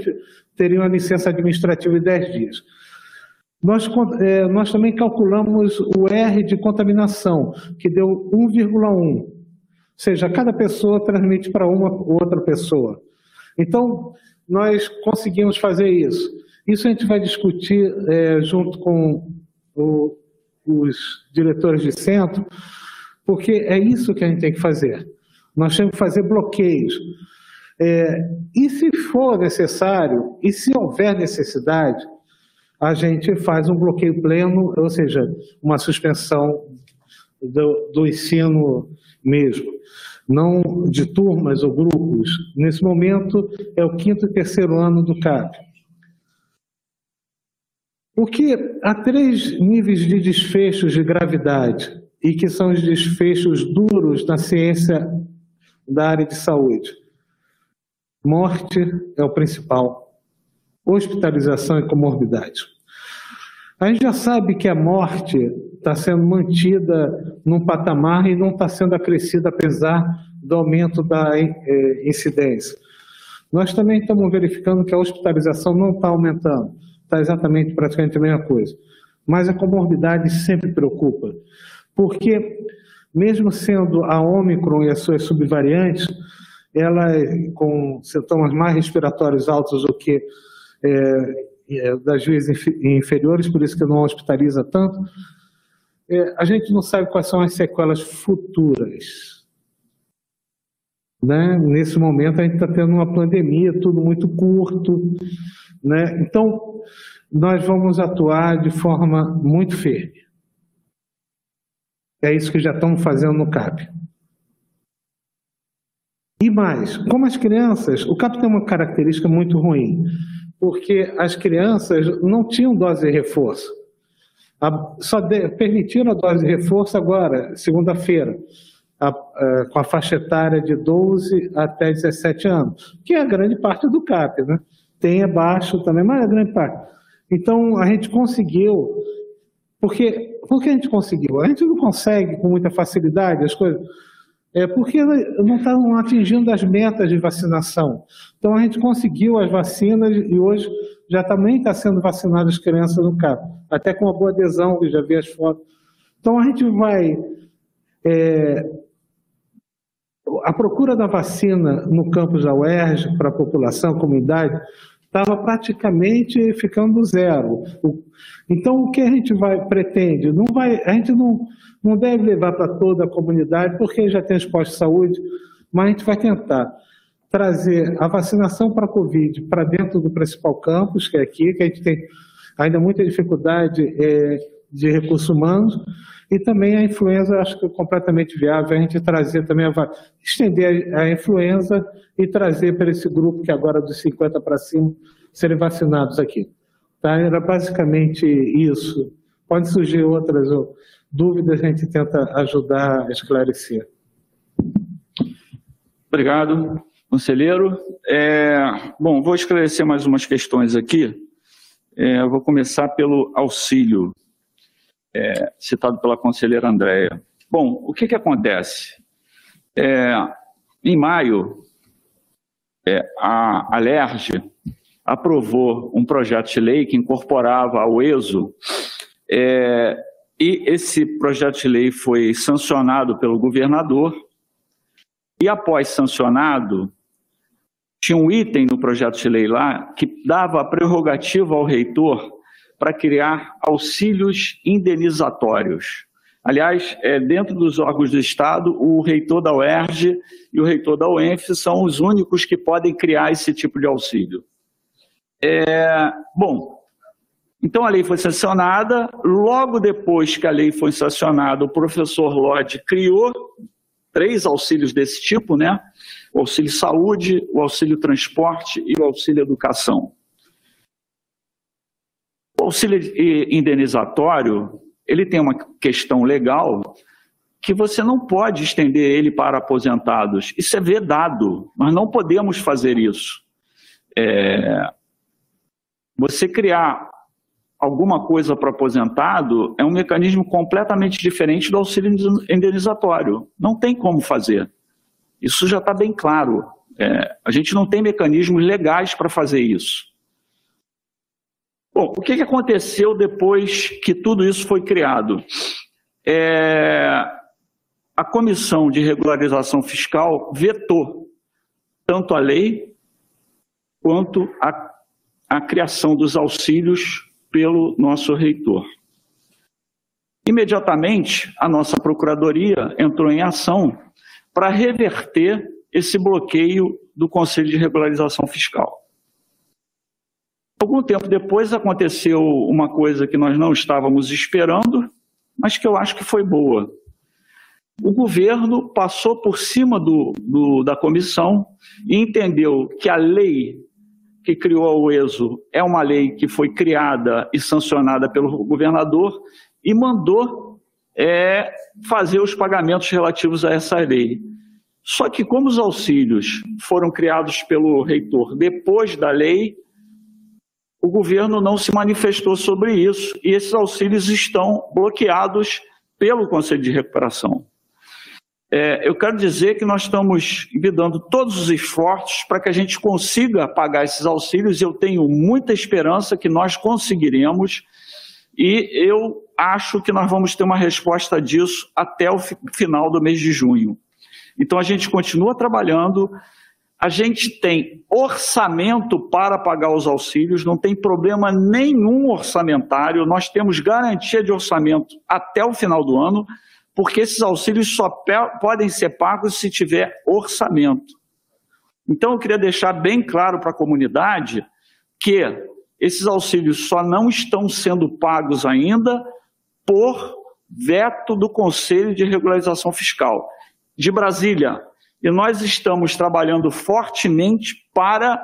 teriam a licença administrativa de 10 dias. Nós, é, nós também calculamos o R de contaminação, que deu 1,1. Ou seja, cada pessoa transmite para uma outra pessoa. Então, nós conseguimos fazer isso. Isso a gente vai discutir é, junto com o, os diretores de centro, porque é isso que a gente tem que fazer. Nós temos que fazer bloqueios. É, e se for necessário, e se houver necessidade, a gente faz um bloqueio pleno, ou seja, uma suspensão do, do ensino mesmo, não de turmas ou grupos. Nesse momento é o quinto e terceiro ano do CAP. Porque há três níveis de desfechos de gravidade e que são os desfechos duros na ciência da área de saúde. Morte é o principal, hospitalização e comorbidade. A gente já sabe que a morte está sendo mantida num patamar e não está sendo acrescida apesar do aumento da eh, incidência. Nós também estamos verificando que a hospitalização não está aumentando, está exatamente praticamente a mesma coisa. Mas a comorbidade sempre preocupa porque mesmo sendo a Ômicron e as suas subvariantes, ela é com sintomas mais respiratórios altos do que é, é, das vias inferiores, por isso que não hospitaliza tanto, é, a gente não sabe quais são as sequelas futuras. Né? Nesse momento a gente está tendo uma pandemia, tudo muito curto, né? então nós vamos atuar de forma muito firme. É isso que já estamos fazendo no CAP. E mais, como as crianças, o CAP tem uma característica muito ruim, porque as crianças não tinham dose de reforço. Só permitiram a dose de reforço agora, segunda-feira, com a faixa etária de 12 até 17 anos, que é a grande parte do CAP, né? Tem abaixo também, mas é a grande parte. Então, a gente conseguiu porque, por que a gente conseguiu? A gente não consegue com muita facilidade as coisas, é porque não estão atingindo as metas de vacinação. Então a gente conseguiu as vacinas e hoje já também está sendo vacinadas as crianças no CAP, até com uma boa adesão, que já vi as fotos. Então a gente vai. É, a procura da vacina no campus da UERJ para a população, comunidade, estava praticamente ficando zero. Então, o que a gente vai pretende? Não vai, a gente não, não deve levar para toda a comunidade, porque já tem os postos de saúde, mas a gente vai tentar trazer a vacinação para a Covid para dentro do principal campus, que é aqui, que a gente tem ainda muita dificuldade é, de recursos humanos, e também a influenza, acho que é completamente viável a gente trazer também, a, estender a, a influenza e trazer para esse grupo que agora dos 50 para cima serem vacinados aqui. Tá? Era basicamente isso. Pode surgir outras dúvidas, a gente tenta ajudar a esclarecer. Obrigado, conselheiro. É, bom, vou esclarecer mais umas questões aqui. É, vou começar pelo auxílio, é, citado pela conselheira Andréia. Bom, o que, que acontece? É, em maio, é, a Alerj aprovou um projeto de lei que incorporava ao ESO, é, e esse projeto de lei foi sancionado pelo governador, e após sancionado, tinha um item no projeto de lei lá que dava a prerrogativa ao reitor para criar auxílios indenizatórios. Aliás, é, dentro dos órgãos do Estado, o reitor da UERJ e o reitor da UENF são os únicos que podem criar esse tipo de auxílio. É, bom, então a lei foi sancionada, logo depois que a lei foi sancionada, o professor Lodge criou três auxílios desse tipo, né? O auxílio saúde, o auxílio transporte e o auxílio educação. O auxílio indenizatório, ele tem uma questão legal que você não pode estender ele para aposentados. Isso é vedado, nós não podemos fazer isso. É... Você criar alguma coisa para aposentado é um mecanismo completamente diferente do auxílio indenizatório. Não tem como fazer. Isso já está bem claro. É, a gente não tem mecanismos legais para fazer isso. Bom, o que, aconteceu depois que tudo isso foi criado? É, a Comissão de Regularização Fiscal vetou tanto a lei quanto a, a criação dos auxílios pelo nosso reitor. Imediatamente, a nossa procuradoria entrou em ação para reverter esse bloqueio do Conselho de Regularização Fiscal. Algum tempo depois aconteceu uma coisa que nós não estávamos esperando, mas que eu acho que foi boa. O governo passou por cima do, do, da comissão e entendeu que a lei que criou o ESO é uma lei que foi criada e sancionada pelo governador e mandou é, fazer os pagamentos relativos a essa lei. Só que, como os auxílios foram criados pelo reitor depois da lei, o governo não se manifestou sobre isso e esses auxílios estão bloqueados pelo Conselho de Recuperação. É, eu quero dizer que nós estamos dando todos os esforços para que a gente consiga pagar esses auxílios. Eu tenho muita esperança que nós conseguiremos e eu acho que nós vamos ter uma resposta disso até o final do mês de junho. Então a gente continua trabalhando, a gente tem orçamento para pagar os auxílios, não tem problema nenhum orçamentário, nós temos garantia de orçamento até o final do ano porque esses auxílios só podem ser pagos se tiver orçamento. Então, eu queria deixar bem claro para a comunidade que esses auxílios só não estão sendo pagos ainda por veto do Conselho de Regularização Fiscal de Brasília. E nós estamos trabalhando fortemente para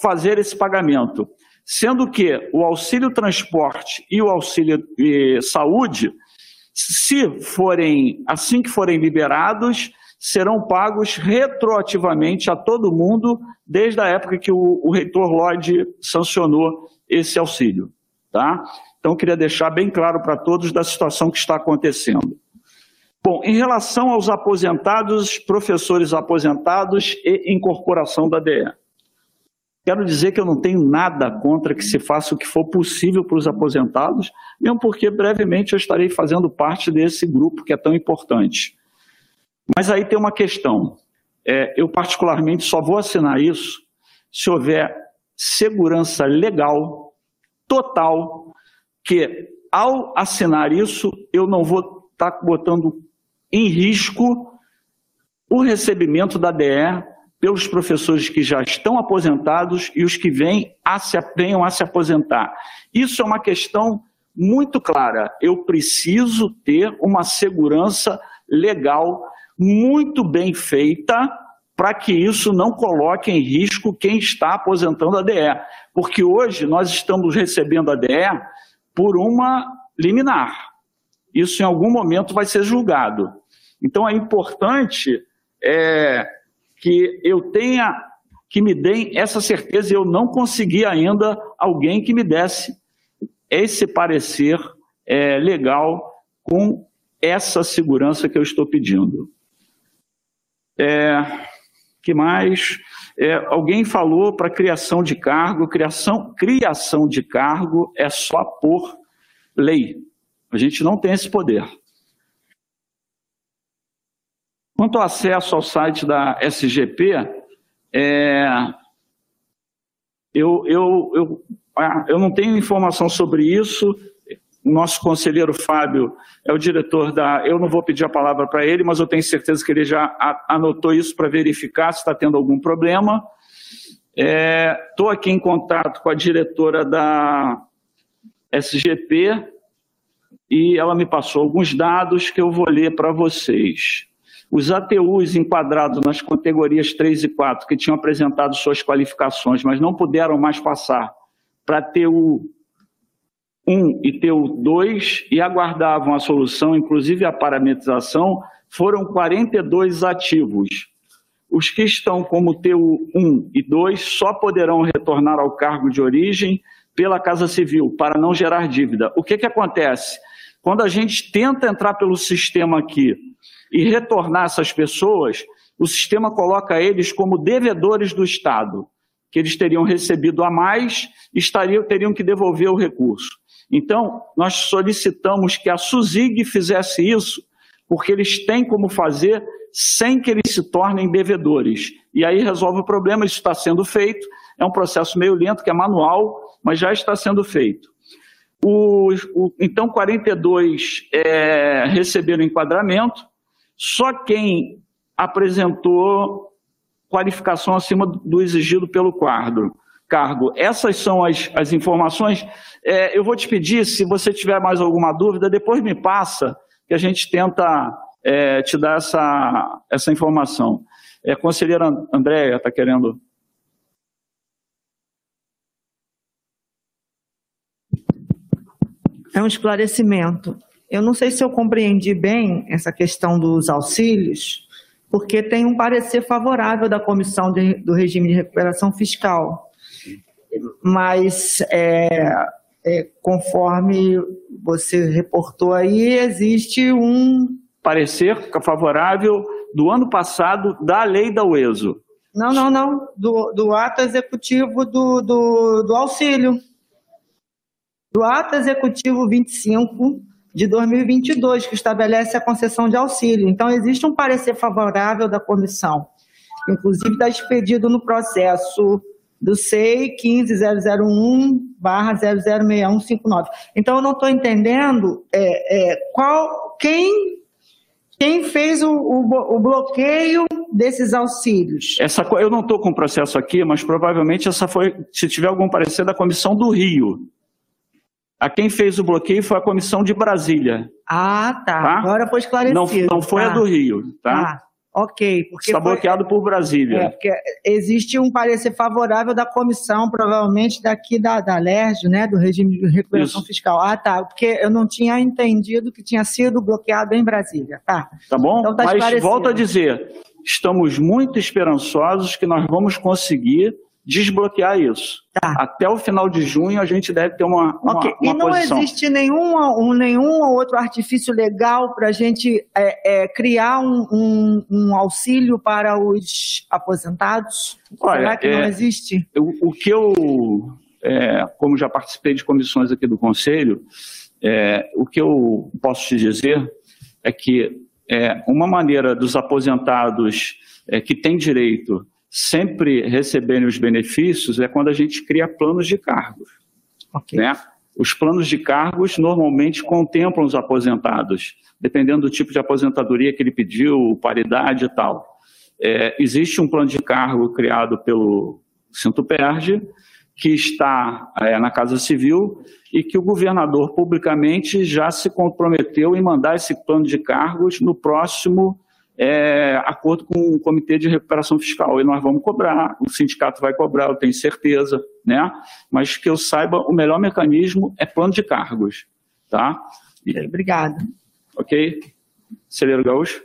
fazer esse pagamento. Sendo que o auxílio transporte e o auxílio saúde se forem, assim que forem liberados, serão pagos retroativamente a todo mundo, desde a época que o, o reitor Lloyd sancionou esse auxílio. Tá? Então, queria deixar bem claro para todos da situação que está acontecendo. Bom, em relação aos aposentados, professores aposentados e incorporação da DE. Quero dizer que eu não tenho nada contra que se faça o que for possível para os aposentados, mesmo porque brevemente eu estarei fazendo parte desse grupo que é tão importante. Mas aí tem uma questão. É, eu, particularmente, só vou assinar isso se houver segurança legal, total, que ao assinar isso, eu não vou estar tá botando em risco o recebimento da DE pelos professores que já estão aposentados e os que vêm a se, venham a se aposentar. Isso é uma questão muito clara: eu preciso ter uma segurança legal muito bem feita para que isso não coloque em risco quem está aposentando a DE. Porque hoje nós estamos recebendo a DE por uma liminar. Isso em algum momento vai ser julgado. Então é importante é, que eu tenha, que me deem essa certeza. Eu não consegui ainda alguém que me desse esse parecer é, legal com essa segurança que eu estou pedindo. É, que mais? É, alguém falou para criação de cargo, criação, criação de cargo é só por lei. A gente não tem esse poder. Quanto ao acesso ao site da SGP, é, eu, eu, eu, ah, eu não tenho informação sobre isso. Nosso conselheiro Fábio é o diretor da. Eu não vou pedir a palavra para ele, mas eu tenho certeza que ele já anotou isso para verificar se está tendo algum problema. Estou é, aqui em contato com a diretora da SGP e ela me passou alguns dados que eu vou ler para vocês. Os ATUs enquadrados nas categorias 3 e 4, que tinham apresentado suas qualificações, mas não puderam mais passar para TU 1 e TU 2 e aguardavam a solução, inclusive a parametrização, foram 42 ativos. Os que estão como TU 1 e 2 só poderão retornar ao cargo de origem pela Casa Civil, para não gerar dívida. O que, que acontece? Quando a gente tenta entrar pelo sistema aqui e retornar essas pessoas, o sistema coloca eles como devedores do Estado, que eles teriam recebido a mais e estariam, teriam que devolver o recurso. Então, nós solicitamos que a SUSIG fizesse isso, porque eles têm como fazer sem que eles se tornem devedores. E aí resolve o problema, isso está sendo feito, é um processo meio lento, que é manual, mas já está sendo feito. O, o, então, 42 é, receberam enquadramento, só quem apresentou qualificação acima do exigido pelo quadro, cargo. Essas são as, as informações. É, eu vou te pedir, se você tiver mais alguma dúvida, depois me passa, que a gente tenta é, te dar essa, essa informação. É, conselheira Andréia está querendo é um esclarecimento. Eu não sei se eu compreendi bem essa questão dos auxílios, porque tem um parecer favorável da Comissão de, do Regime de Recuperação Fiscal. Mas, é, é, conforme você reportou aí, existe um. Parecer favorável do ano passado da lei da UESO. Não, não, não. Do, do ato executivo do, do, do auxílio do Ato Executivo 25 de 2022, que estabelece a concessão de auxílio. Então, existe um parecer favorável da comissão, inclusive está expedido no processo do SEI 15001-006159. Então, eu não estou entendendo é, é, qual, quem, quem fez o, o, o bloqueio desses auxílios. Essa, eu não estou com o processo aqui, mas provavelmente essa foi, se tiver algum parecer da Comissão do Rio, a quem fez o bloqueio foi a comissão de Brasília. Ah, tá. tá? Agora foi esclarecido. Não, não foi tá. a do Rio, tá? Ah, ok. Porque Está foi... bloqueado por Brasília. É, porque existe um parecer favorável da comissão, provavelmente daqui da, da LERJ, né, do regime de recuperação Isso. fiscal. Ah, tá. Porque eu não tinha entendido que tinha sido bloqueado em Brasília. Tá. Tá bom? Então, tá Mas volto a dizer, estamos muito esperançosos que nós vamos conseguir desbloquear isso. Tá. Até o final de junho a gente deve ter uma, uma, okay. uma E não posição. existe nenhum, um, nenhum outro artifício legal para a gente é, é, criar um, um, um, auxílio para os aposentados? Olha, Será que é, não existe? O, o que eu, é, como já participei de comissões aqui do Conselho, é, o que eu posso te dizer é que é, uma maneira dos aposentados que têm direito sempre receberem os benefícios é quando a gente cria planos de cargos. Okay. Né? Os planos de cargos normalmente contemplam os aposentados, dependendo do tipo de aposentadoria que ele pediu, paridade e tal. É, existe um plano de cargo criado pelo Cinto Perge, que está é, na Casa Civil e que o governador publicamente já se comprometeu em mandar esse plano de cargos no próximo é, acordo com o Comitê de Recuperação Fiscal. E nós vamos cobrar, o sindicato vai cobrar, eu tenho certeza, né? Mas que eu saiba, o melhor mecanismo é plano de cargos, tá? E, Obrigada. Ok? Celeiro Gaúcho?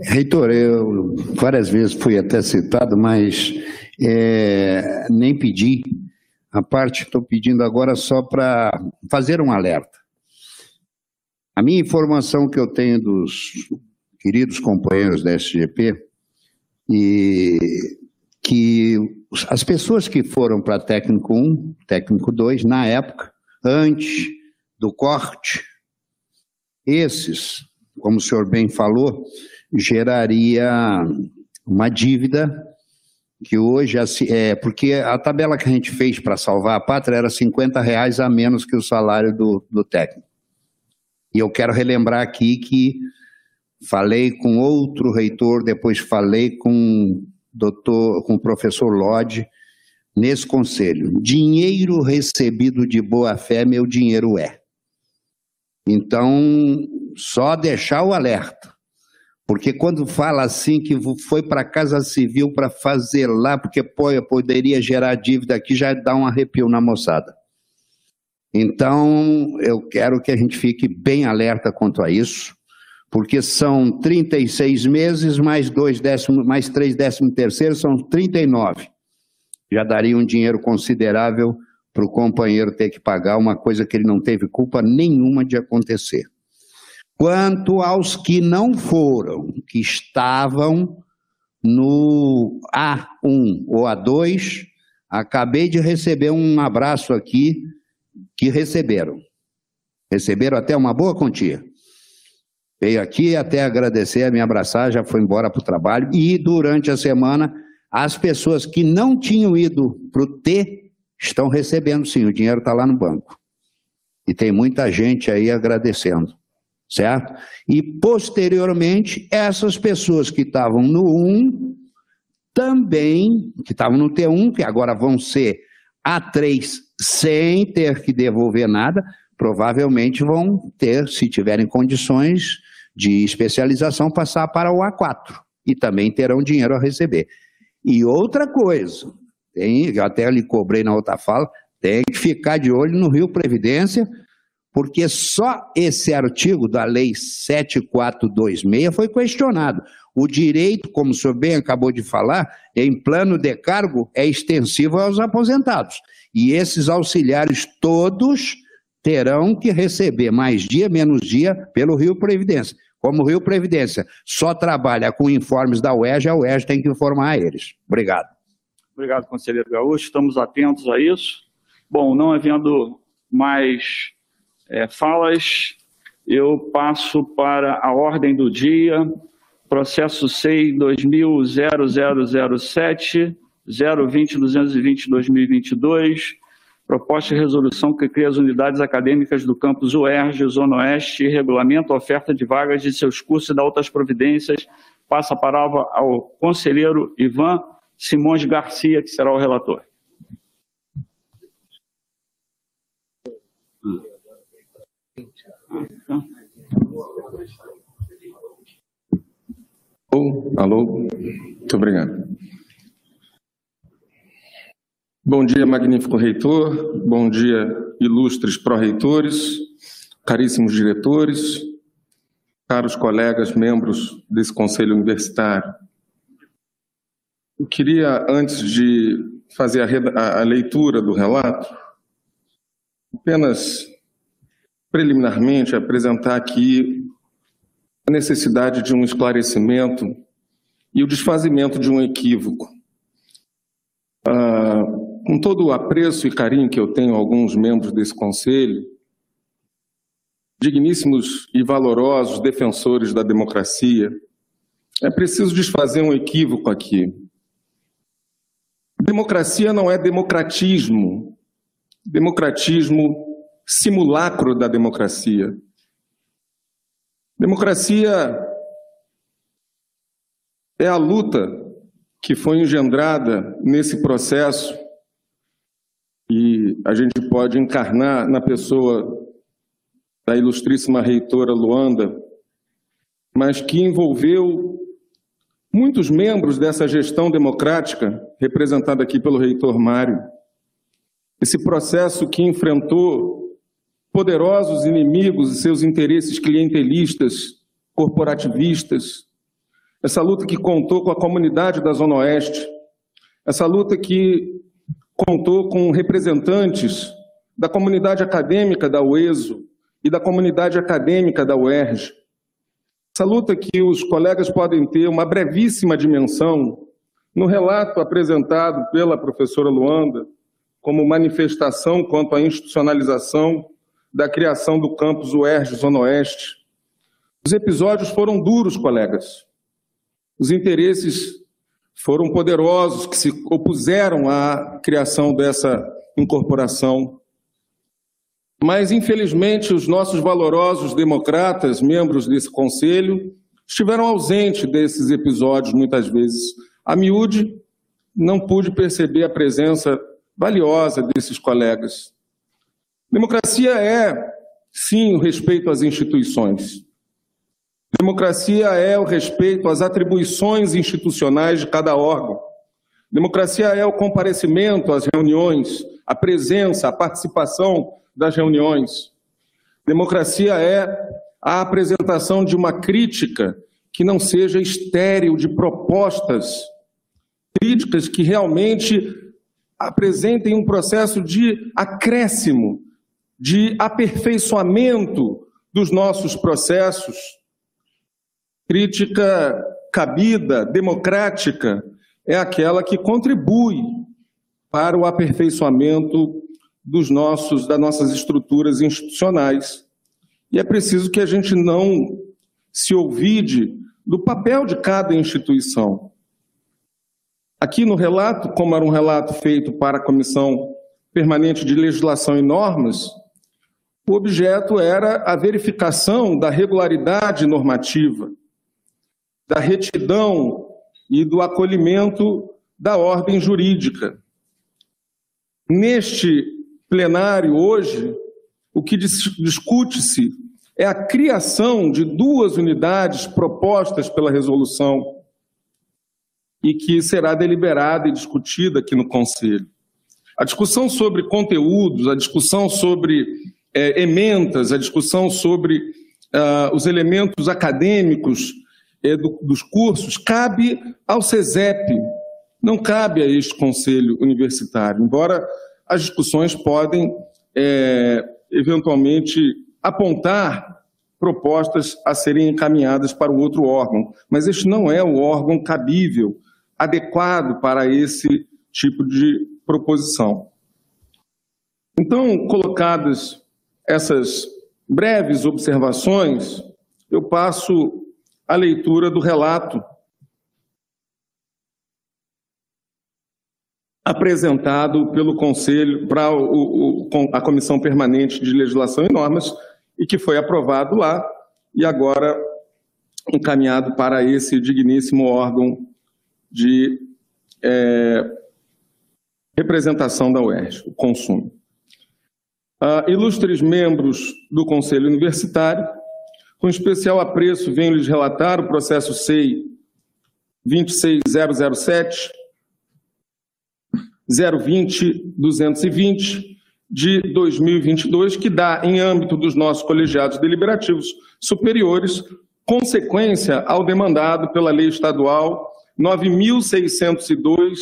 Reitor, eu várias vezes fui até citado, mas é, nem pedi a parte que estou pedindo agora só para fazer um alerta. A minha informação que eu tenho dos queridos companheiros da SGP e que as pessoas que foram para técnico 1, técnico 2, na época, antes do corte, esses, como o senhor bem falou, geraria uma dívida que hoje, é, porque a tabela que a gente fez para salvar a pátria era 50 reais a menos que o salário do, do técnico. E eu quero relembrar aqui que falei com outro reitor, depois falei com, doutor, com o professor Lodge, nesse conselho. Dinheiro recebido de boa fé, meu dinheiro é. Então, só deixar o alerta. Porque quando fala assim que foi para a Casa Civil para fazer lá, porque poderia gerar dívida aqui, já dá um arrepio na moçada. Então, eu quero que a gente fique bem alerta quanto a isso, porque são 36 meses, mais dois décimos, mais três décimos terceiros, são 39. Já daria um dinheiro considerável para o companheiro ter que pagar uma coisa que ele não teve culpa nenhuma de acontecer. Quanto aos que não foram, que estavam no A1 ou A2, acabei de receber um abraço aqui que receberam. Receberam até uma boa quantia. Veio aqui até agradecer, me abraçar, já foi embora para o trabalho. E durante a semana, as pessoas que não tinham ido para o T estão recebendo sim, o dinheiro está lá no banco. E tem muita gente aí agradecendo certo? E posteriormente, essas pessoas que estavam no 1 também, que estavam no T1, que agora vão ser A3 sem ter que devolver nada, provavelmente vão ter, se tiverem condições de especialização, passar para o A4 e também terão dinheiro a receber. E outra coisa, tem, eu até lhe cobrei na outra fala, tem que ficar de olho no Rio Previdência, porque só esse artigo da Lei 7426 foi questionado. O direito, como o senhor bem acabou de falar, em plano de cargo é extensivo aos aposentados. E esses auxiliares todos terão que receber mais dia, menos dia pelo Rio Previdência. Como o Rio Previdência só trabalha com informes da UERJ, a UERJ tem que informar a eles. Obrigado. Obrigado, conselheiro Gaúcho. Estamos atentos a isso. Bom, não havendo mais é, falas, eu passo para a ordem do dia, processo SEI 20000007, 020-220-2022, proposta de resolução que cria as unidades acadêmicas do campus UERJ, Zona Oeste, e regulamenta a oferta de vagas de seus cursos e da outras providências. Passa a palavra ao conselheiro Ivan Simões Garcia, que será o relator. Alô, alô, muito obrigado. Bom dia, magnífico reitor, bom dia, ilustres pró-reitores, caríssimos diretores, caros colegas, membros desse conselho universitário. Eu queria, antes de fazer a, a leitura do relato, apenas preliminarmente apresentar aqui a necessidade de um esclarecimento e o desfazimento de um equívoco. Ah, com todo o apreço e carinho que eu tenho a alguns membros desse conselho, digníssimos e valorosos defensores da democracia, é preciso desfazer um equívoco aqui. Democracia não é democratismo. Democratismo simulacro da democracia. Democracia é a luta que foi engendrada nesse processo e a gente pode encarnar na pessoa da ilustríssima reitora Luanda, mas que envolveu muitos membros dessa gestão democrática, representada aqui pelo reitor Mário. Esse processo que enfrentou poderosos inimigos e seus interesses clientelistas, corporativistas, essa luta que contou com a comunidade da Zona Oeste, essa luta que contou com representantes da comunidade acadêmica da UESO e da comunidade acadêmica da UERJ. Essa luta que os colegas podem ter uma brevíssima dimensão no relato apresentado pela professora Luanda como manifestação quanto à institucionalização da criação do campus UERJ Zona Oeste. Os episódios foram duros, colegas. Os interesses foram poderosos que se opuseram à criação dessa incorporação. Mas, infelizmente, os nossos valorosos democratas, membros desse conselho, estiveram ausentes desses episódios muitas vezes. A miúde não pude perceber a presença valiosa desses colegas. Democracia é, sim, o respeito às instituições. Democracia é o respeito às atribuições institucionais de cada órgão. Democracia é o comparecimento às reuniões, a presença, a participação das reuniões. Democracia é a apresentação de uma crítica que não seja estéril de propostas, críticas que realmente apresentem um processo de acréscimo, de aperfeiçoamento dos nossos processos Crítica cabida, democrática, é aquela que contribui para o aperfeiçoamento dos nossos, das nossas estruturas institucionais. E é preciso que a gente não se ouvide do papel de cada instituição. Aqui no relato, como era um relato feito para a Comissão Permanente de Legislação e Normas, o objeto era a verificação da regularidade normativa da retidão e do acolhimento da ordem jurídica. Neste plenário hoje, o que discute-se é a criação de duas unidades propostas pela resolução e que será deliberada e discutida aqui no Conselho. A discussão sobre conteúdos, a discussão sobre é, emendas, a discussão sobre uh, os elementos acadêmicos é, do, dos cursos cabe ao CESEP, não cabe a este conselho universitário, embora as discussões podem é, eventualmente apontar propostas a serem encaminhadas para o outro órgão, mas este não é o órgão cabível, adequado para esse tipo de proposição. Então, colocadas essas breves observações, eu passo a leitura do relato apresentado pelo Conselho para a Comissão Permanente de Legislação e Normas e que foi aprovado lá e agora encaminhado para esse digníssimo órgão de é, representação da UERJ, o consumo. Ilustres membros do Conselho Universitário, com especial apreço, venho lhes relatar o processo SEI 26007 020 220 de 2022, que dá, em âmbito dos nossos colegiados deliberativos superiores, consequência ao demandado pela Lei Estadual 9.602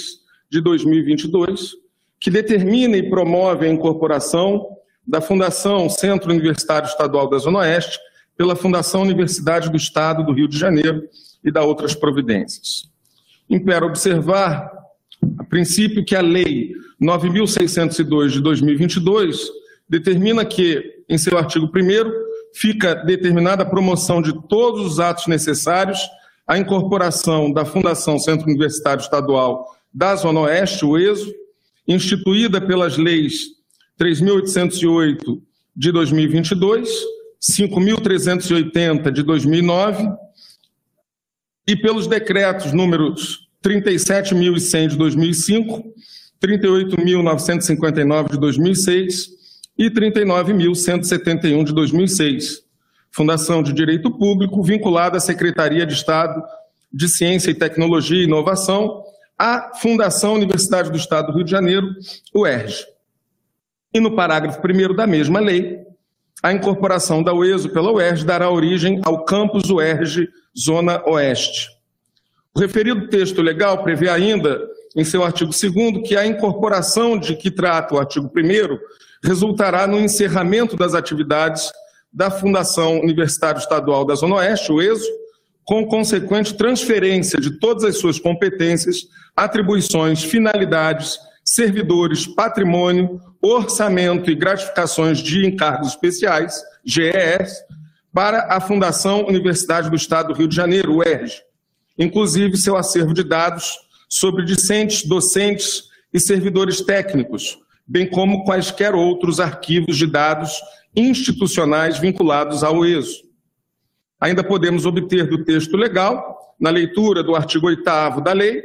de 2022, que determina e promove a incorporação da Fundação Centro Universitário Estadual da Zona Oeste pela Fundação Universidade do Estado do Rio de Janeiro e da outras providências. Impera observar, a princípio, que a Lei 9.602 de 2022 determina que, em seu artigo 1, fica determinada a promoção de todos os atos necessários à incorporação da Fundação Centro Universitário Estadual da Zona Oeste, o ESO, instituída pelas leis 3.808 de 2022 5.380 de 2009 e pelos decretos números 37.100 de 2005, 38.959 de 2006 e 39.171 de 2006. Fundação de Direito Público vinculada à Secretaria de Estado de Ciência e Tecnologia e Inovação, à Fundação Universidade do Estado do Rio de Janeiro, UERJ. E no parágrafo 1 da mesma lei, a incorporação da UESO pela UERJ dará origem ao campus UERJ Zona Oeste. O referido texto legal prevê ainda, em seu artigo 2 que a incorporação de que trata o artigo 1 resultará no encerramento das atividades da Fundação Universitária Estadual da Zona Oeste, o ESO, com consequente transferência de todas as suas competências, atribuições, finalidades, servidores, patrimônio, orçamento e gratificações de encargos especiais, GES, para a Fundação Universidade do Estado do Rio de Janeiro, UERJ, inclusive seu acervo de dados sobre discentes, docentes e servidores técnicos, bem como quaisquer outros arquivos de dados institucionais vinculados ao ESO. Ainda podemos obter do texto legal, na leitura do artigo 8 da lei,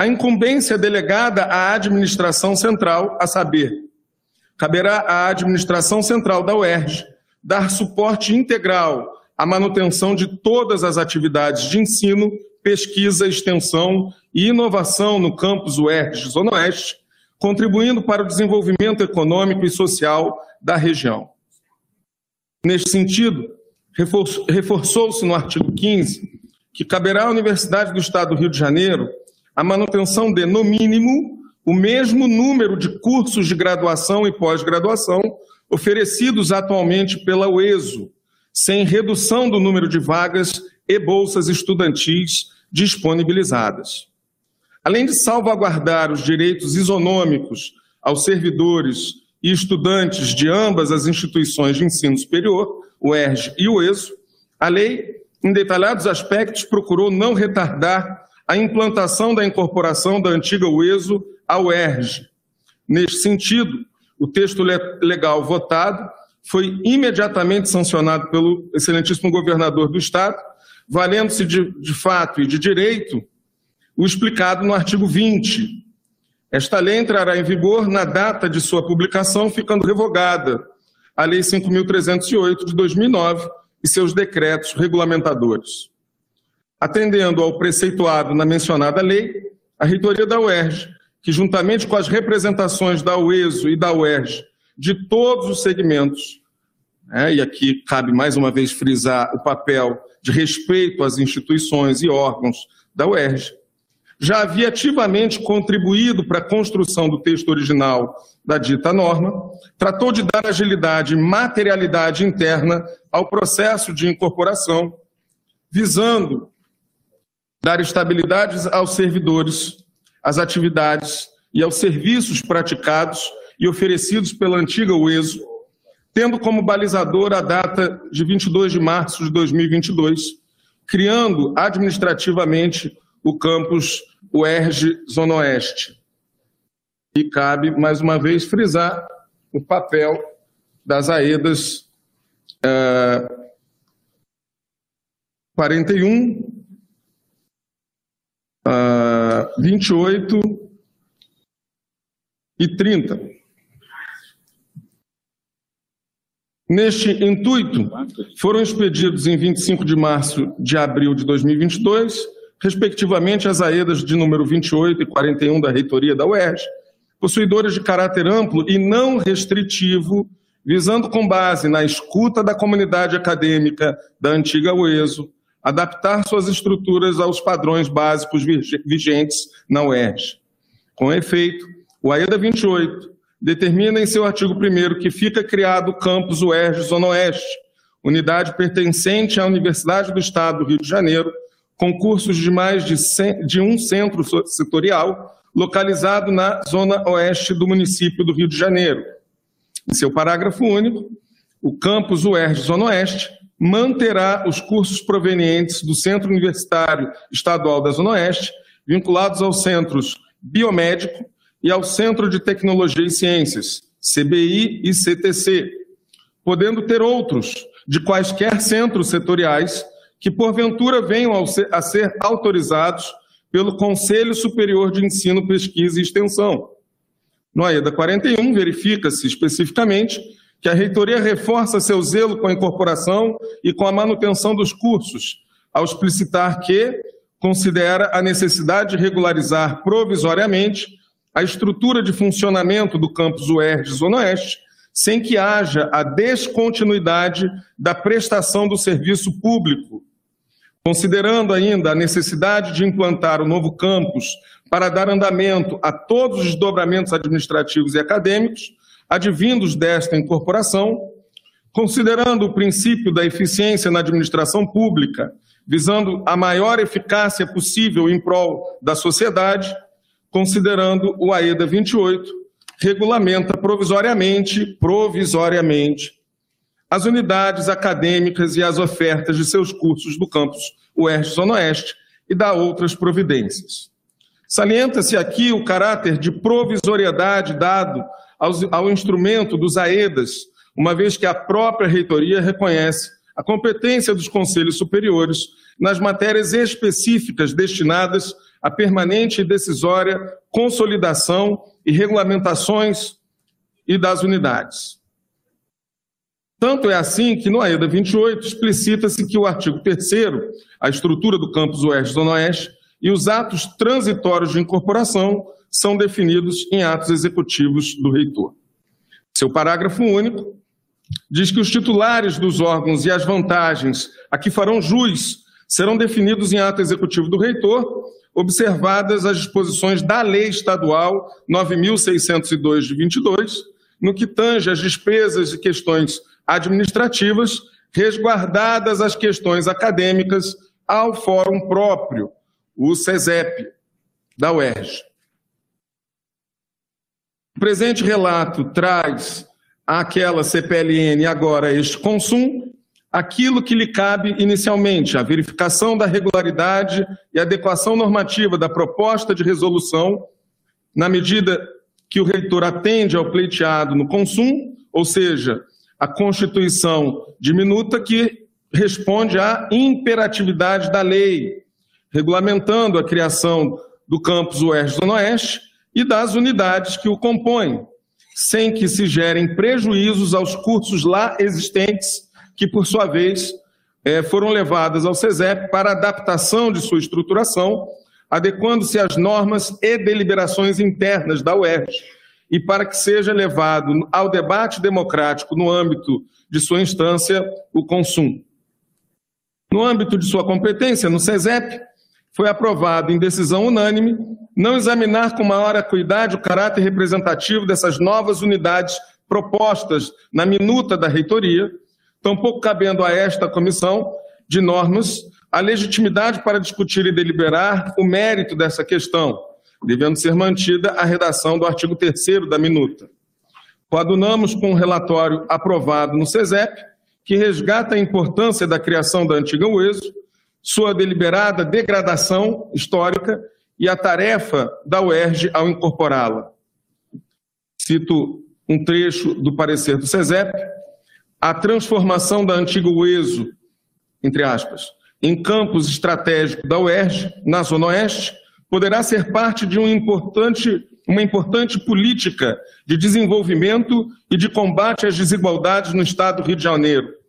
a incumbência delegada à administração central, a saber, caberá à administração central da UERJ dar suporte integral à manutenção de todas as atividades de ensino, pesquisa, extensão e inovação no campus UERJ Zona Oeste, contribuindo para o desenvolvimento econômico e social da região. Neste sentido, reforçou-se no artigo 15 que caberá à Universidade do Estado do Rio de Janeiro a manutenção de, no mínimo, o mesmo número de cursos de graduação e pós-graduação oferecidos atualmente pela UESO, sem redução do número de vagas e bolsas estudantis disponibilizadas. Além de salvaguardar os direitos isonômicos aos servidores e estudantes de ambas as instituições de ensino superior, o ERJ e o ESO, a lei, em detalhados aspectos, procurou não retardar a implantação da incorporação da antiga UESO ao ERJ. Neste sentido, o texto legal votado foi imediatamente sancionado pelo excelentíssimo governador do Estado, valendo-se de, de fato e de direito o explicado no artigo 20. Esta lei entrará em vigor na data de sua publicação, ficando revogada a Lei 5.308 de 2009 e seus decretos regulamentadores. Atendendo ao preceituado na mencionada lei, a reitoria da UERJ que, juntamente com as representações da UESO e da UERJ, de todos os segmentos, né, e aqui cabe mais uma vez frisar o papel de respeito às instituições e órgãos da UERJ, já havia ativamente contribuído para a construção do texto original da dita norma, tratou de dar agilidade e materialidade interna ao processo de incorporação, visando dar estabilidade aos servidores às atividades e aos serviços praticados e oferecidos pela antiga UESO, tendo como balizador a data de 22 de março de 2022, criando administrativamente o campus UERJ Zona Oeste. E cabe, mais uma vez, frisar o papel das AEDAS uh, 41, uh, 28 e 30. Neste intuito, foram expedidos em 25 de março de abril de 2022, respectivamente, as AEDAS de número 28 e 41 da reitoria da UERJ, possuidoras de caráter amplo e não restritivo, visando com base na escuta da comunidade acadêmica da antiga UESO, adaptar suas estruturas aos padrões básicos vigentes na UERJ. Com efeito, o AEDA 28 determina em seu artigo 1 que fica criado o campus UERJ Zona Oeste, unidade pertencente à Universidade do Estado do Rio de Janeiro, com cursos de mais de, 100, de um centro setorial, localizado na zona oeste do município do Rio de Janeiro. Em seu parágrafo único, o campus UERJ Zona Oeste manterá os cursos provenientes do Centro Universitário Estadual da Zona Oeste, vinculados aos centros biomédico e ao Centro de Tecnologia e Ciências, CBI e CTC, podendo ter outros de quaisquer centros setoriais que porventura venham a ser autorizados pelo Conselho Superior de Ensino, Pesquisa e Extensão. No AEDA 41, verifica-se especificamente que a reitoria reforça seu zelo com a incorporação e com a manutenção dos cursos, ao explicitar que considera a necessidade de regularizar provisoriamente a estrutura de funcionamento do campus UERJ Zona Oeste, sem que haja a descontinuidade da prestação do serviço público, considerando ainda a necessidade de implantar o novo campus para dar andamento a todos os desdobramentos administrativos e acadêmicos advindos desta incorporação, considerando o princípio da eficiência na administração pública, visando a maior eficácia possível em prol da sociedade, considerando o AEDA 28, regulamenta provisoriamente, provisoriamente, as unidades acadêmicas e as ofertas de seus cursos do campus UERJ Zona Oeste e dá outras providências. Salienta-se aqui o caráter de provisoriedade dado ao instrumento dos AEDAS, uma vez que a própria reitoria reconhece a competência dos conselhos superiores nas matérias específicas destinadas à permanente e decisória consolidação e regulamentações e das unidades. Tanto é assim que no AEDA 28 explicita-se que o artigo 3 a estrutura do campus Oeste Zona Oeste, e os atos transitórios de incorporação são definidos em atos executivos do reitor. Seu parágrafo único diz que os titulares dos órgãos e as vantagens a que farão jus serão definidos em ato executivo do reitor, observadas as disposições da Lei Estadual 9.602 de 22, no que tange às despesas e questões administrativas, resguardadas as questões acadêmicas ao fórum próprio, o CESEP, da UERJ. O presente relato traz àquela CPLN agora este consumo, aquilo que lhe cabe inicialmente, a verificação da regularidade e adequação normativa da proposta de resolução, na medida que o reitor atende ao pleiteado no consumo, ou seja, a constituição diminuta que responde à imperatividade da lei, regulamentando a criação do campus UERJ Zona Oeste e das unidades que o compõem, sem que se gerem prejuízos aos cursos lá existentes, que, por sua vez, eh, foram levadas ao SESEP para adaptação de sua estruturação, adequando-se às normas e deliberações internas da UERJ, e para que seja levado ao debate democrático no âmbito de sua instância o consumo. No âmbito de sua competência, no SESEP, foi aprovado em decisão unânime não examinar com maior acuidade o caráter representativo dessas novas unidades propostas na minuta da reitoria, tampouco cabendo a esta comissão de normas a legitimidade para discutir e deliberar o mérito dessa questão, devendo ser mantida a redação do artigo 3 da minuta. Coadunamos com o relatório aprovado no SESEP, que resgata a importância da criação da antiga UESO, sua deliberada degradação histórica e a tarefa da UERJ ao incorporá-la. Cito um trecho do parecer do SESEP, a transformação da antiga UESO, entre aspas, em campus estratégico da UERJ, na Zona Oeste, poderá ser parte de um importante, uma importante política de desenvolvimento e de combate às desigualdades no Estado do Rio de Janeiro.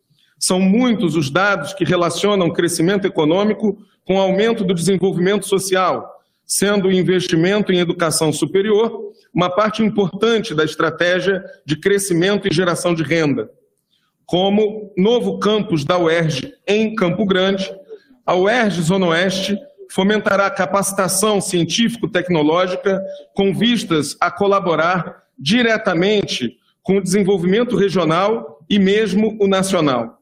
São muitos os dados que relacionam crescimento econômico com aumento do desenvolvimento social, sendo o investimento em educação superior uma parte importante da estratégia de crescimento e geração de renda. Como novo campus da UERJ em Campo Grande, a UERJ Zona Oeste fomentará capacitação científico-tecnológica com vistas a colaborar diretamente com o desenvolvimento regional e mesmo o nacional.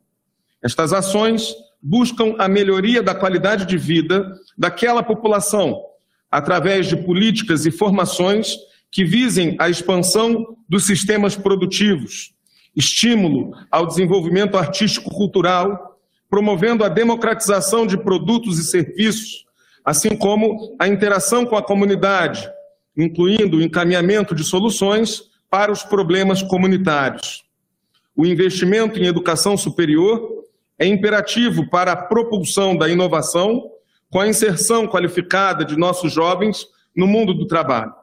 Estas ações buscam a melhoria da qualidade de vida daquela população através de políticas e formações que visem a expansão dos sistemas produtivos, estímulo ao desenvolvimento artístico-cultural, promovendo a democratização de produtos e serviços, assim como a interação com a comunidade, incluindo o encaminhamento de soluções para os problemas comunitários. O investimento em educação superior é imperativo para a propulsão da inovação com a inserção qualificada de nossos jovens no mundo do trabalho.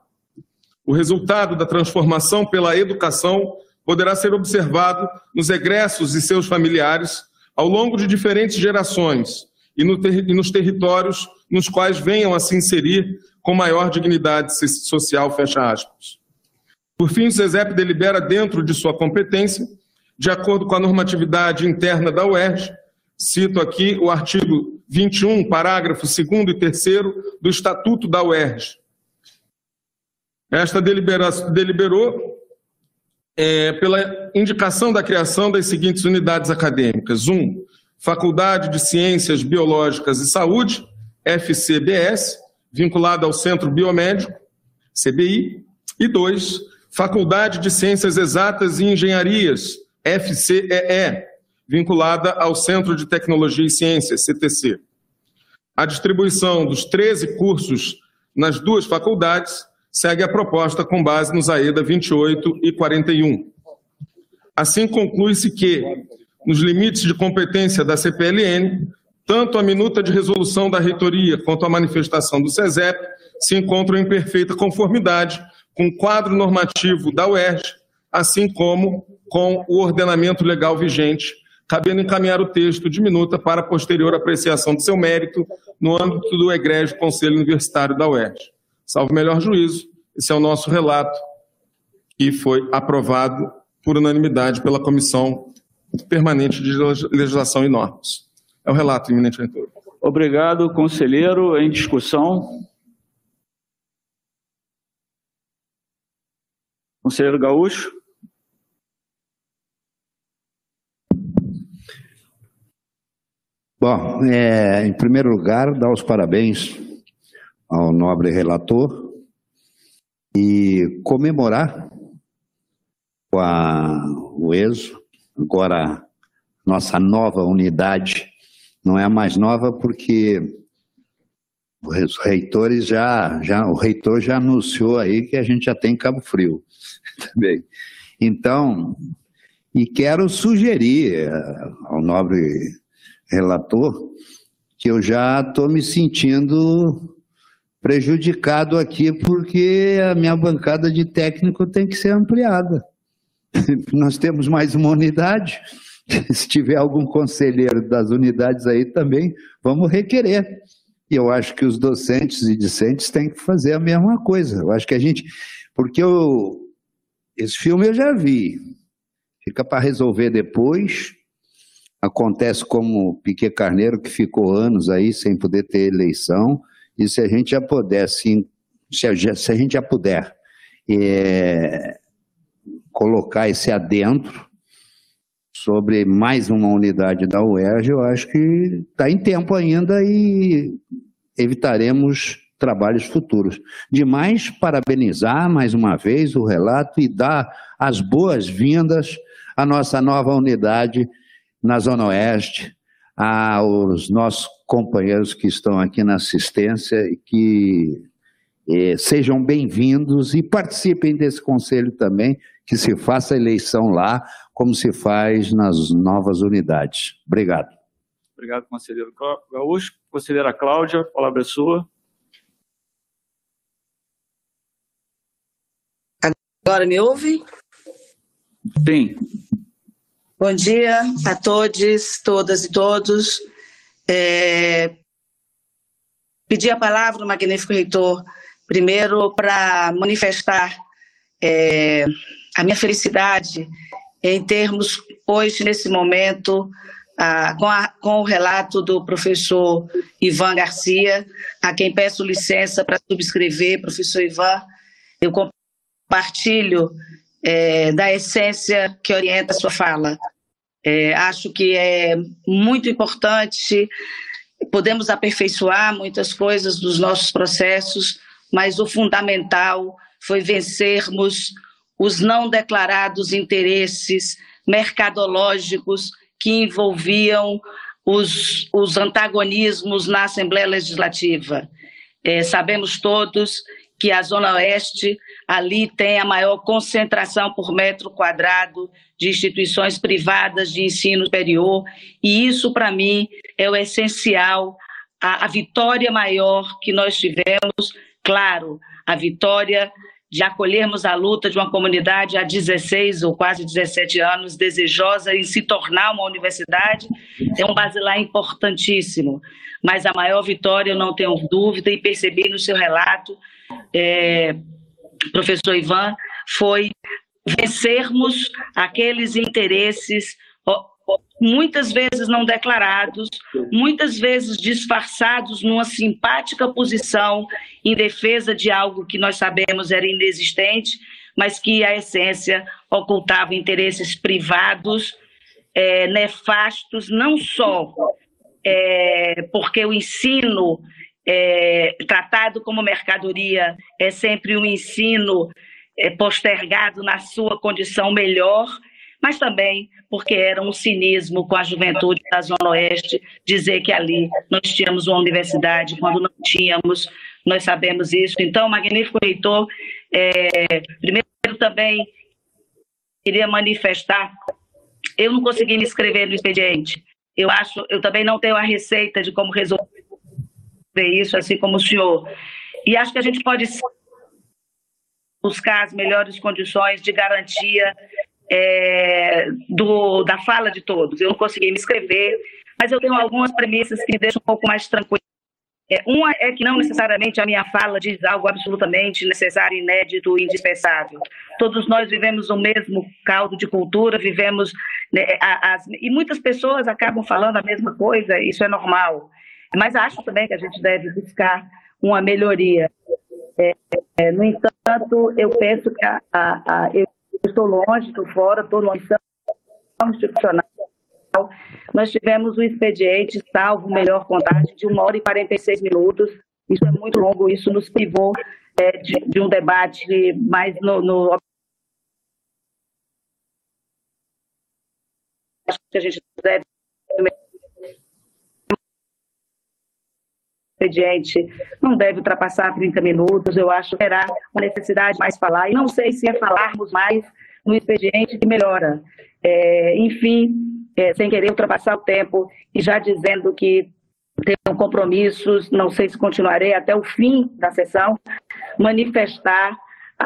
O resultado da transformação pela educação poderá ser observado nos egressos e seus familiares ao longo de diferentes gerações e, no ter e nos territórios nos quais venham a se inserir com maior dignidade social, fecha aspas. Por fim, o SESEP delibera dentro de sua competência, de acordo com a normatividade interna da UERJ, cito aqui o artigo 21, parágrafo 2 e 3 do Estatuto da UERJ. Esta deliberou é, pela indicação da criação das seguintes unidades acadêmicas: 1. Um, Faculdade de Ciências Biológicas e Saúde, FCBS, vinculada ao Centro Biomédico, CBI. E 2. Faculdade de Ciências Exatas e Engenharias, FCEE, vinculada ao Centro de Tecnologia e Ciências, CTC. A distribuição dos 13 cursos nas duas faculdades segue a proposta com base nos AEDA 28 e 41. Assim, conclui-se que, nos limites de competência da CPLN, tanto a minuta de resolução da reitoria quanto a manifestação do SESEP se encontram em perfeita conformidade com o quadro normativo da UERJ, assim como com o ordenamento legal vigente, cabendo encaminhar o texto de minuta para posterior apreciação de seu mérito no âmbito do egrégio Conselho Universitário da UERJ. Salvo melhor juízo, esse é o nosso relato, que foi aprovado por unanimidade pela Comissão Permanente de Legislação e Normas. É o relato, eminente reitor. Obrigado, conselheiro. Em discussão. Conselheiro Gaúcho. Bom, é, em primeiro lugar, dar os parabéns ao nobre relator e comemorar com a, o ESO, agora nossa nova unidade, não é a mais nova porque os reitores já, já, o reitor já anunciou aí que a gente já tem Cabo Frio também. Então, e quero sugerir eh, ao nobre relator que eu já estou me sentindo prejudicado aqui porque a minha bancada de técnico tem que ser ampliada. Nós temos mais uma unidade. Se tiver algum conselheiro das unidades aí também, vamos requerer. E eu acho que os docentes e discentes têm que fazer a mesma coisa. Eu acho que a gente. Porque eu, esse filme eu já vi. Fica para resolver depois. Acontece como Piquet Carneiro, que ficou anos aí sem poder ter eleição. E se a gente já puder, sim, se se a gente já puder é, colocar esse adentro sobre mais uma unidade da UERJ, eu acho que está em tempo ainda e evitaremos trabalhos futuros. Demais, parabenizar mais uma vez o relato e dar as boas-vindas à nossa nova unidade na Zona Oeste, aos nossos companheiros que estão aqui na assistência e que eh, sejam bem-vindos e participem desse conselho também, que se faça a eleição lá, como se faz nas novas unidades. Obrigado. Obrigado, conselheiro Gaúcho. Conselheira Cláudia, palavra é sua. Agora me ouve? Sim. Bom dia a todos, todas e todos. É... Pedi a palavra, magnífico reitor, primeiro para manifestar é, a minha felicidade em termos, hoje, nesse momento, com, a, com, o relato do professor Ivan Garcia, a quem peço licença para subscrever, professor Ivan, eu compartilho é, da essência que orienta a sua fala. É, acho que é muito importante, podemos aperfeiçoar muitas coisas dos nossos processos, mas o fundamental foi vencermos os não declarados interesses mercadológicos que envolviam os, os antagonismos na Assembleia Legislativa. É, sabemos todos que a Zona Oeste ali tem a maior concentração por metro quadrado de instituições privadas de ensino superior, e isso, para mim, é o essencial, a, a vitória maior que nós tivemos, claro, a vitória de acolhermos a luta de uma comunidade há 16 ou quase 17 anos, desejosa em se tornar uma universidade, é um basilar importantíssimo. Mas a maior vitória, eu não tenho dúvida, e percebi no seu relato, é, professor Ivan, foi vencermos aqueles interesses muitas vezes não declarados, muitas vezes disfarçados numa simpática posição em defesa de algo que nós sabemos era inexistente, mas que a essência ocultava interesses privados é, nefastos, não só é, porque o ensino é, tratado como mercadoria é sempre um ensino é, postergado na sua condição melhor, mas também porque era um cinismo com a juventude da Zona Oeste dizer que ali nós tínhamos uma universidade quando não tínhamos, nós sabemos isso. Então, magnífico reitor, é, primeiro também queria manifestar, eu não consegui me inscrever no expediente. Eu acho, eu também não tenho a receita de como resolver isso, assim como o senhor. E acho que a gente pode buscar as melhores condições de garantia é, do, da fala de todos. Eu não consegui me inscrever, mas eu tenho algumas premissas que me deixam um pouco mais tranquilo. É, uma é que não necessariamente a minha fala diz algo absolutamente necessário, inédito, indispensável. Todos nós vivemos o mesmo caldo de cultura, vivemos. Né, as, e muitas pessoas acabam falando a mesma coisa, isso é normal. Mas acho também que a gente deve buscar uma melhoria. É, é, no entanto, eu penso que a, a, a, eu estou longe, estou fora, estou numa missão institucional. Nós tivemos o expediente, salvo melhor contagem, de 1 hora e 46 minutos. Isso é muito longo, isso nos privou é, de, de, um debate mais no, no acho que a gente deve expediente não deve ultrapassar 30 minutos. Eu acho que terá uma necessidade de mais falar. E não sei se é falarmos mais no expediente que melhora. É, enfim, é, sem querer ultrapassar o tempo e já dizendo que tenho compromissos, não sei se continuarei até o fim da sessão, manifestar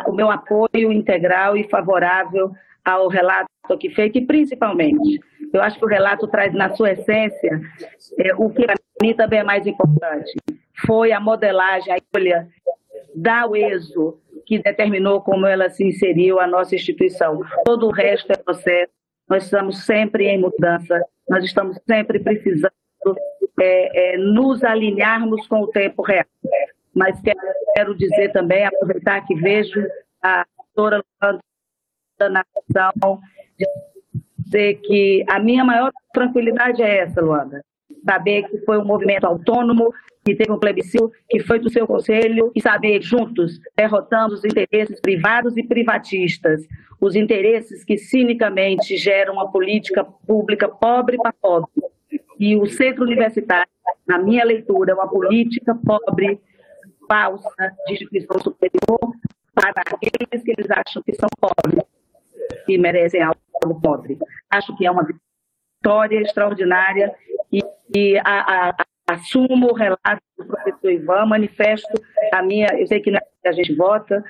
o meu apoio integral e favorável ao relato aqui feito e principalmente, eu acho que o relato traz na sua essência é, o que mim também é mais importante, foi a modelagem, a escolha da UESO, que determinou como ela se inseriu a nossa instituição. Todo o resto é processo, nós estamos sempre em mudança, nós estamos sempre precisando é, é, nos alinharmos com o tempo real. Mas quero dizer também, aproveitar que vejo a doutora na ação, dizer que a minha maior tranquilidade é essa, Luanda. Saber que foi um movimento autônomo, que teve um plebiscito, que foi do seu conselho, e saber juntos derrotamos os interesses privados e privatistas, os interesses que cinicamente geram uma política pública pobre para pobre. E o centro universitário, na minha leitura, é uma política pobre, falsa, de instituição superior, para aqueles que eles acham que são pobres que merecem algo pobre. Acho que é uma vitória extraordinária e, e a, a, assumo o relato do professor Ivan, manifesto a minha, eu sei que é a gente vota,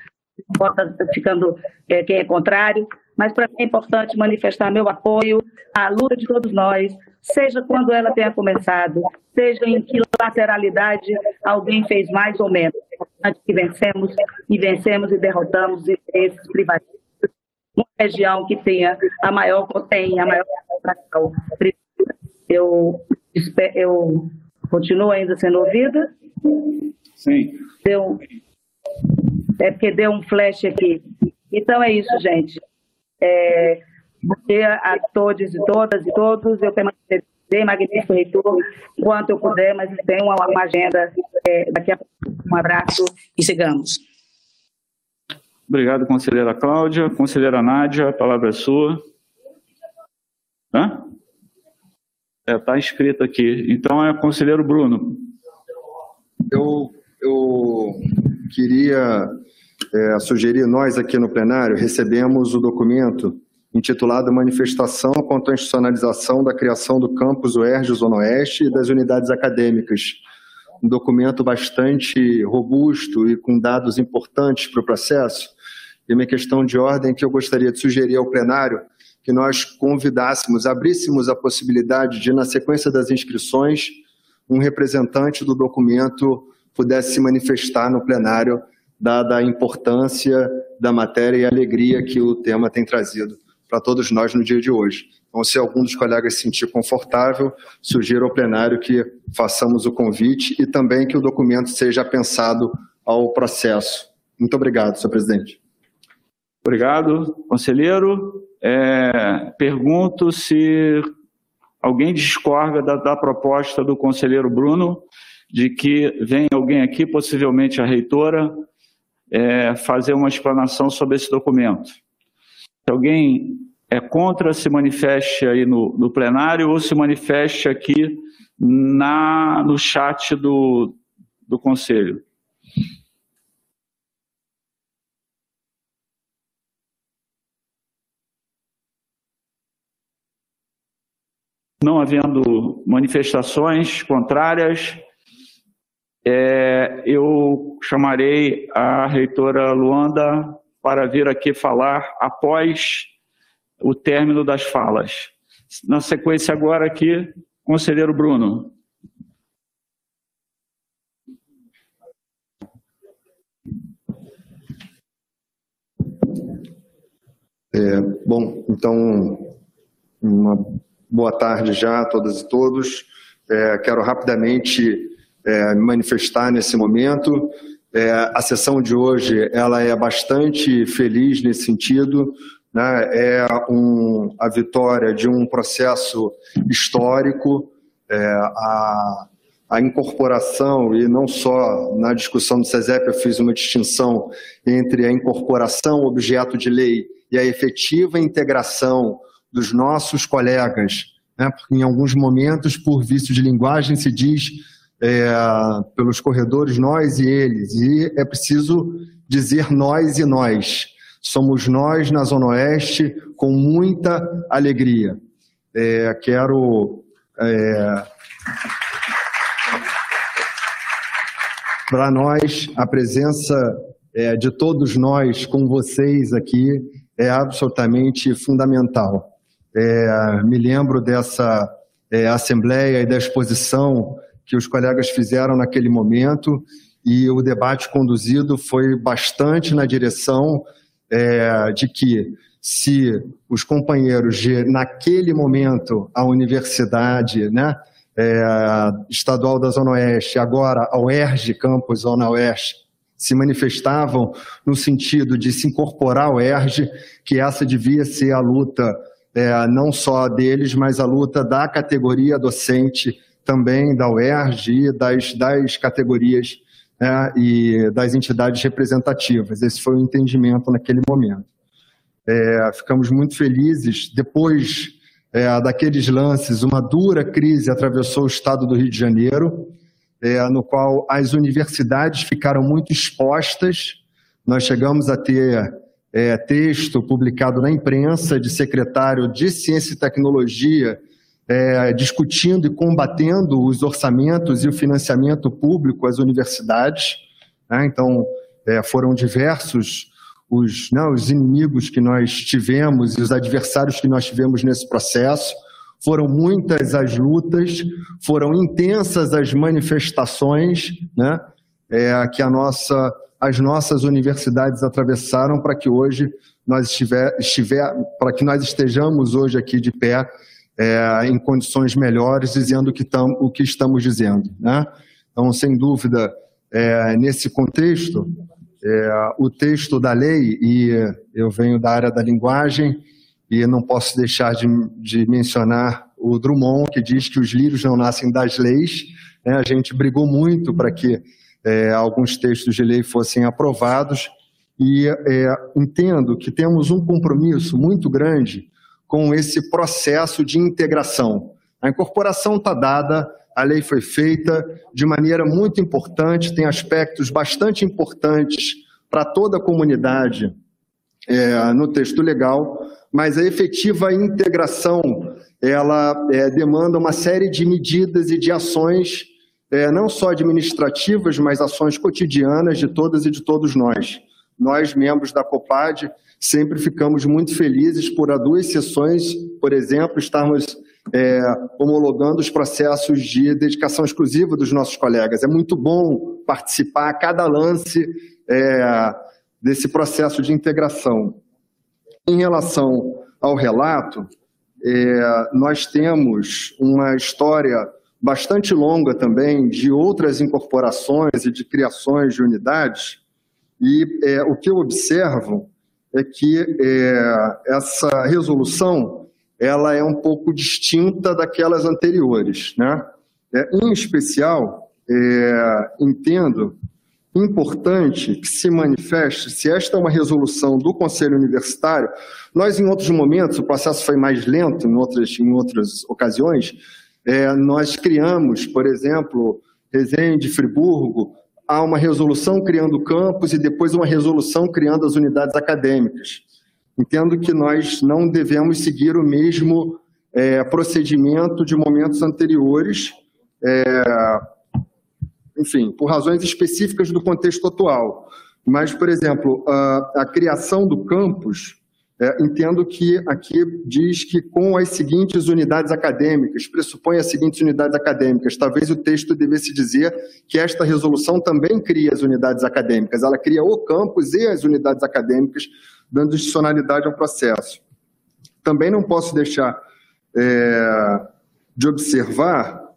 vota ficando é, quem é contrário, mas para mim é importante manifestar meu apoio à luta de todos nós, seja quando ela tenha começado, seja em que lateralidade alguém fez mais ou menos. Importante que vencemos e vencemos e derrotamos esses privatistas uma região que tenha a maior tem a maior concentração. Eu, eu continuo ainda sendo ouvida? Sim. Deu, é porque deu um flash aqui. Então é isso, gente. É, a todos e todas e todos. Eu permanecerei magnífico reitor quanto eu puder, mas tenho uma, uma agenda é, daqui a pouco. Um abraço e sigamos. Obrigado, conselheira Cláudia. Conselheira Nádia, a palavra é sua. Hã? Está é, tá escrito aqui. Então é conselheiro Bruno. Eu, eu queria é, sugerir, nós aqui no plenário recebemos o documento intitulado Manifestação contra a Institucionalização da Criação do Campus UERJ Zona Oeste e das Unidades Acadêmicas. Um documento bastante robusto e com dados importantes para o processo. E minha questão de ordem que eu gostaria de sugerir ao plenário que nós convidássemos, abríssemos a possibilidade de, na sequência das inscrições, um representante do documento pudesse se manifestar no plenário, dada a importância da matéria e a alegria que o tema tem trazido para todos nós no dia de hoje. Então, se algum dos colegas se sentir confortável, sugiro ao plenário que façamos o convite e também que o documento seja pensado ao processo. Muito obrigado, senhor presidente. Obrigado, conselheiro. É, pergunto se alguém discorda da, da, proposta do conselheiro Bruno de que venha alguém aqui, possivelmente a reitora, é, fazer uma explanação sobre esse documento. Se alguém é contra, se manifeste aí no, no plenário ou se manifeste aqui na, no chat do, do conselho. Não havendo manifestações contrárias, é, eu chamarei a reitora Luanda para vir aqui falar após o término das falas. Na sequência agora aqui, conselheiro Bruno. É, bom, então, uma boa tarde já a todas e todos. É, quero rapidamente é, manifestar nesse momento. É, a sessão de hoje ela é bastante feliz nesse sentido. Né? É um, a vitória de um processo histórico. É, a, a incorporação, e não só na discussão do SESEP eu fiz uma distinção entre a incorporação objeto de lei e a efetiva integração dos nossos colegas, né? porque em alguns momentos, por vício de linguagem, se diz é, pelos corredores nós e eles, e é preciso dizer nós e nós. Somos nós na Zona Oeste com muita alegria. É, quero. É, Para nós, a presença é, de todos nós com vocês aqui é absolutamente fundamental. É, me lembro dessa é, assembleia e da exposição que os colegas fizeram naquele momento e o debate conduzido foi bastante na direção é, de que se os companheiros de, naquele momento, a universidade né, é, estadual da Zona Oeste, agora a UERJ, campus Zona Oeste, se manifestavam no sentido de se incorporar ao UERJ, que essa devia ser a luta é, não só deles, mas a luta da categoria docente também da UERJ e das, das categorias né, e das entidades representativas. Esse foi o entendimento naquele momento. É, ficamos muito felizes. Depois é, daqueles lances, uma dura crise atravessou o estado do Rio de Janeiro, é, no qual as universidades ficaram muito expostas. Nós chegamos a ter é, texto publicado na imprensa de secretário de Ciência e Tecnologia é, discutindo e combatendo os orçamentos e o financiamento público às universidades. Né? Então, é, foram diversos os, não, né, os inimigos que nós tivemos e os adversários que nós tivemos nesse processo. Foram muitas as lutas, foram intensas as manifestações né, é, que a nossa, as nossas universidades atravessaram para que hoje nós estiver, estiver para que nós estejamos hoje aqui de pé é, em condições melhores, dizendo que tam, o que estamos dizendo. Né? Então, sem dúvida, é, nesse contexto, é, o texto da lei, e eu venho da área da linguagem, e não posso deixar de, de mencionar o Drummond, que diz que os livros não nascem das leis. Né? A gente brigou muito para que é, alguns textos de lei fossem aprovados, e é, entendo que temos um compromisso muito grande com esse processo de integração. A incorporação está dada, a lei foi feita de maneira muito importante, tem aspectos bastante importantes para toda a comunidade é, no texto legal, mas a efetiva integração ela é, demanda uma série de medidas e de ações, é, não só administrativas, mas ações cotidianas de todas e de todos nós. Nós, membros da COPAD, sempre ficamos muito felizes por há duas sessões, por exemplo, estarmos é, homologando os processos de dedicação exclusiva dos nossos colegas. É muito bom participar a cada lance é, desse processo de integração. Em relação ao relato, é, nós temos uma história bastante longa também de outras incorporações e de criações de unidades, e é, o que eu observo é que é, essa resolução ela é um pouco distinta daquelas anteriores. Né? É, em especial, é, entendo importante que se manifeste, se esta é uma resolução do Conselho Universitário, nós em outros momentos, o processo foi mais lento em outras, em outras ocasiões, é, nós criamos, por exemplo, Resende, Friburgo, há uma resolução criando campos e depois uma resolução criando as unidades acadêmicas. Entendo que nós não devemos seguir o mesmo é, procedimento de momentos anteriores, é, enfim, por razões específicas do contexto atual. Mas, por exemplo, a, a criação do campus, é, entendo que aqui diz que com as seguintes unidades acadêmicas, pressupõe as seguintes unidades acadêmicas. Talvez o texto devesse dizer que esta resolução também cria as unidades acadêmicas. Ela cria o campus e as unidades acadêmicas, dando institucionalidade ao processo. Também não posso deixar é, de observar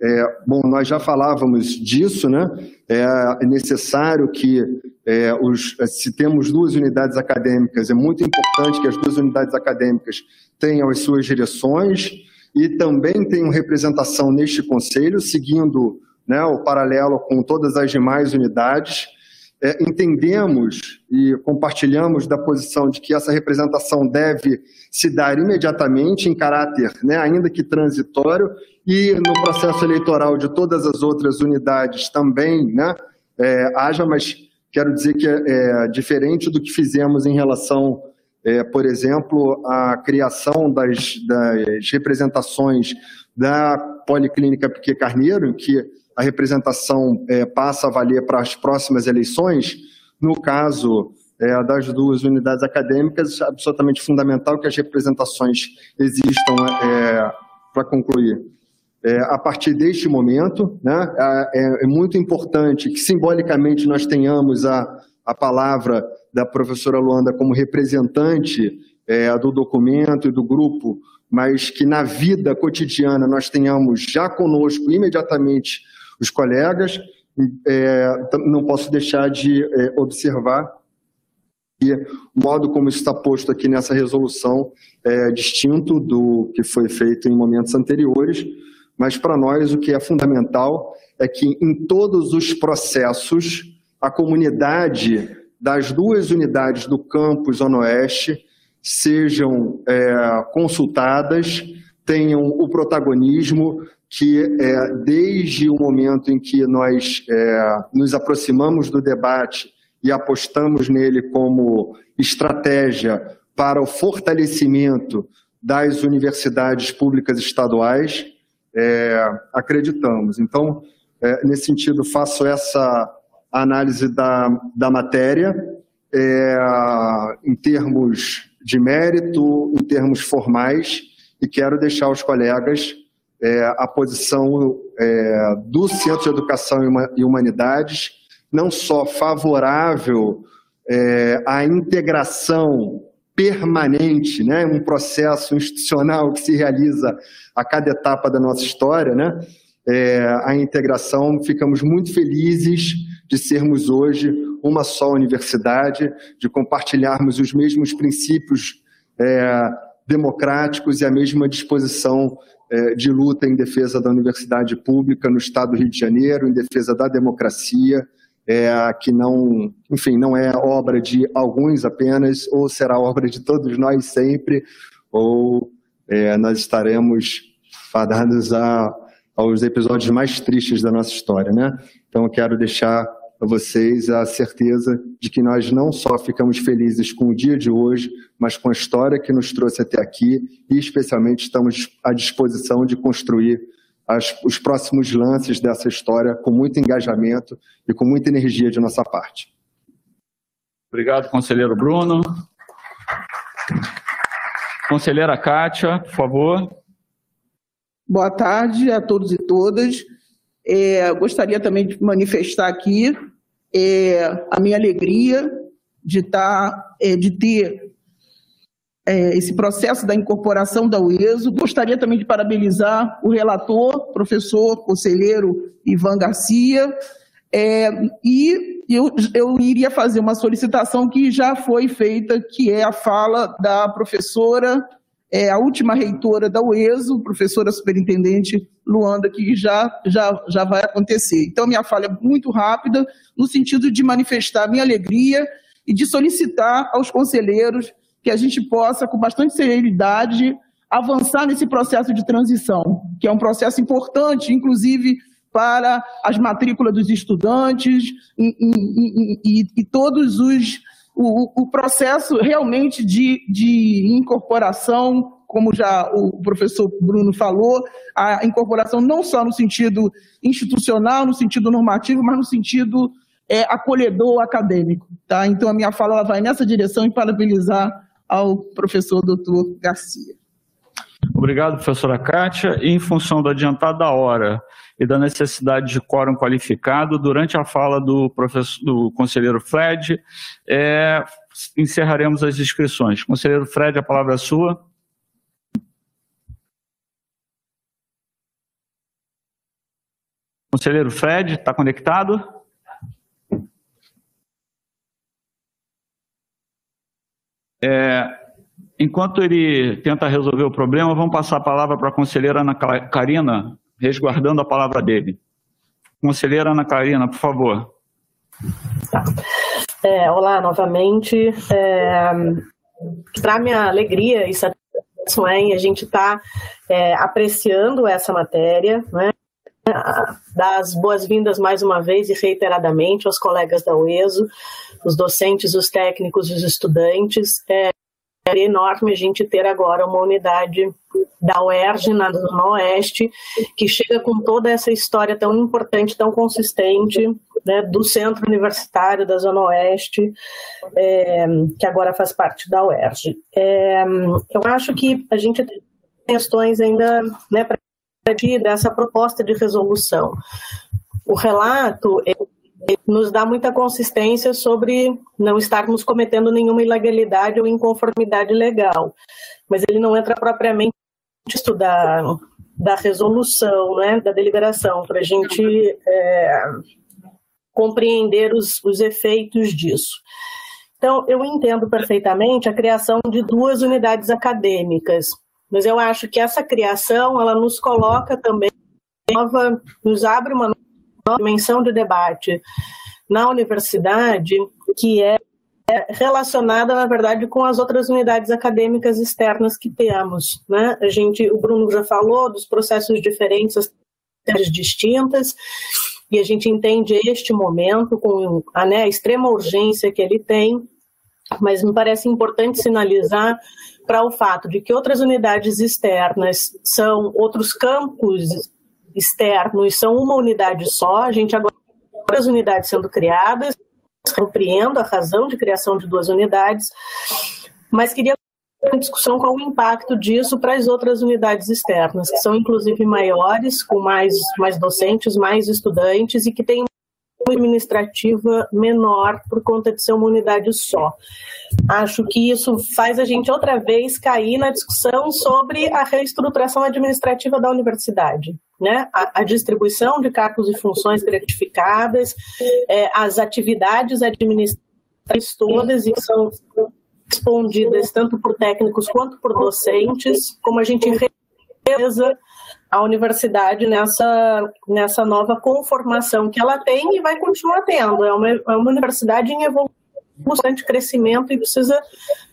é, bom, nós já falávamos disso, né? É necessário que, é, os, se temos duas unidades acadêmicas, é muito importante que as duas unidades acadêmicas tenham as suas direções e também tenham representação neste conselho, seguindo né, o paralelo com todas as demais unidades é, entendemos e compartilhamos da posição de que essa representação deve se dar imediatamente em caráter, né, ainda que transitório, e no processo eleitoral de todas as outras unidades também né, é, haja, mas quero dizer que é, é diferente do que fizemos em relação, é, por exemplo, à criação das, das representações da Policlínica Piquet Carneiro, em que a representação é, passa a valer para as próximas eleições, no caso é, das duas unidades acadêmicas, é absolutamente fundamental que as representações existam é, para concluir. É, a partir deste momento, né, é, é, muito importante que simbolicamente nós tenhamos a, a palavra da professora Luanda como representante é, do documento e do grupo, mas que na vida cotidiana nós tenhamos já conosco imediatamente os colegas. É, não posso deixar de é, observar que o modo como está posto aqui nessa resolução é distinto do que foi feito em momentos anteriores, mas para nós o que é fundamental é que em todos os processos a comunidade das duas unidades do campus Zona Oeste sejam é, consultadas, tenham o protagonismo, que é, desde o momento em que nós é, nos aproximamos do debate e apostamos nele como estratégia para o fortalecimento das universidades públicas estaduais, é, acreditamos. Então, é, nesse sentido, faço essa análise da, da matéria é, em termos de mérito, em termos formais, e quero deixar os colegas é, a posição é, do Centro de Educação e Humanidades, não só favorável é, à integração permanente, né, um processo institucional que se realiza a cada etapa da nossa história, né, é, a integração, ficamos muito felizes de sermos hoje uma só universidade, de compartilharmos os mesmos princípios é, democráticos e a mesma disposição é, de luta em defesa da universidade pública no Estado do Rio de Janeiro, em defesa da democracia, é, que não, enfim, não é obra de alguns apenas, ou será obra de todos nós sempre, ou é, nós estaremos fadados a, aos episódios mais tristes da nossa história, né? Então eu quero deixar a vocês a certeza de que nós não só ficamos felizes com o dia de hoje, mas com a história que nos trouxe até aqui e especialmente estamos à disposição de construir as, os próximos lances dessa história com muito engajamento e com muita energia de nossa parte. Obrigado, conselheiro Bruno. Conselheira Kátia, por favor. Boa tarde a todos e todas. É, gostaria também de manifestar aqui é, a minha alegria de, tá, é, de ter é, esse processo da incorporação da UESO. Gostaria também de parabenizar o relator, professor, conselheiro Ivan Garcia, é, e eu, eu iria fazer uma solicitação que já foi feita, que é a fala da professora, é, a última reitora da UESO, professora superintendente Luanda, que já, já, já vai acontecer. Então, minha fala é muito rápida, no sentido de manifestar minha alegria e de solicitar aos conselheiros que a gente possa, com bastante serenidade, avançar nesse processo de transição, que é um processo importante, inclusive para as matrículas dos estudantes e, e, e, e todos os o, o, processo realmente de, de incorporação, como já o professor Bruno falou, a incorporação não só no sentido institucional, no sentido normativo, mas no sentido é, acolhedor acadêmico. Tá? Então, a minha fala vai nessa direção e parabenizar ao professor doutor Garcia. Obrigado, professora Kátia. Em função do adiantado da hora, e da necessidade de quórum qualificado. Durante a fala do, professor, do conselheiro Fred, é, encerraremos as inscrições. Conselheiro Fred, a palavra é sua. Conselheiro Fred, está conectado? É, enquanto ele tenta resolver o problema, vamos passar a palavra para a conselheira Ana Karina resguardando a palavra dele. Conselheira Ana Karina, por favor. Tá. É, olá novamente. É, Para minha alegria e satisfação é a gente está é, apreciando essa matéria, né? das boas-vindas mais uma vez e reiteradamente aos colegas da UESO, os docentes, os técnicos, os estudantes. É, é enorme a gente ter agora uma unidade da UERJ na Zona Oeste, que chega com toda essa história tão importante, tão consistente, né, do Centro Universitário da Zona Oeste, é, que agora faz parte da UERJ. É, eu acho que a gente tem questões ainda né, para dessa proposta de resolução. O relato nos dá muita consistência sobre não estarmos cometendo nenhuma ilegalidade ou inconformidade legal, mas ele não entra propriamente da, da resolução, né, da deliberação, para a gente é, compreender os, os efeitos disso. Então, eu entendo perfeitamente a criação de duas unidades acadêmicas, mas eu acho que essa criação ela nos coloca também nova, nos abre uma dimensão de debate na universidade que é relacionada, na verdade, com as outras unidades acadêmicas externas que temos. Né? A gente, o Bruno já falou dos processos diferentes, as distintas, e a gente entende este momento com a, né, a extrema urgência que ele tem, mas me parece importante sinalizar para o fato de que outras unidades externas são outros campos externos, são uma unidade só, a gente agora tem várias unidades sendo criadas, compreendo a razão de criação de duas unidades, mas queria uma discussão qual o impacto disso para as outras unidades externas, que são inclusive maiores, com mais, mais docentes, mais estudantes e que têm uma administrativa menor por conta de ser uma unidade só. Acho que isso faz a gente outra vez cair na discussão sobre a reestruturação administrativa da universidade né? A, a, distribuição de cargos e funções gratificadas, é, as atividades administrativas todas e são respondidas tanto por técnicos quanto por docentes, como a gente realiza a universidade nessa, nessa nova conformação que ela tem e vai continuar tendo. É uma, é uma universidade em evolução, constante crescimento e precisa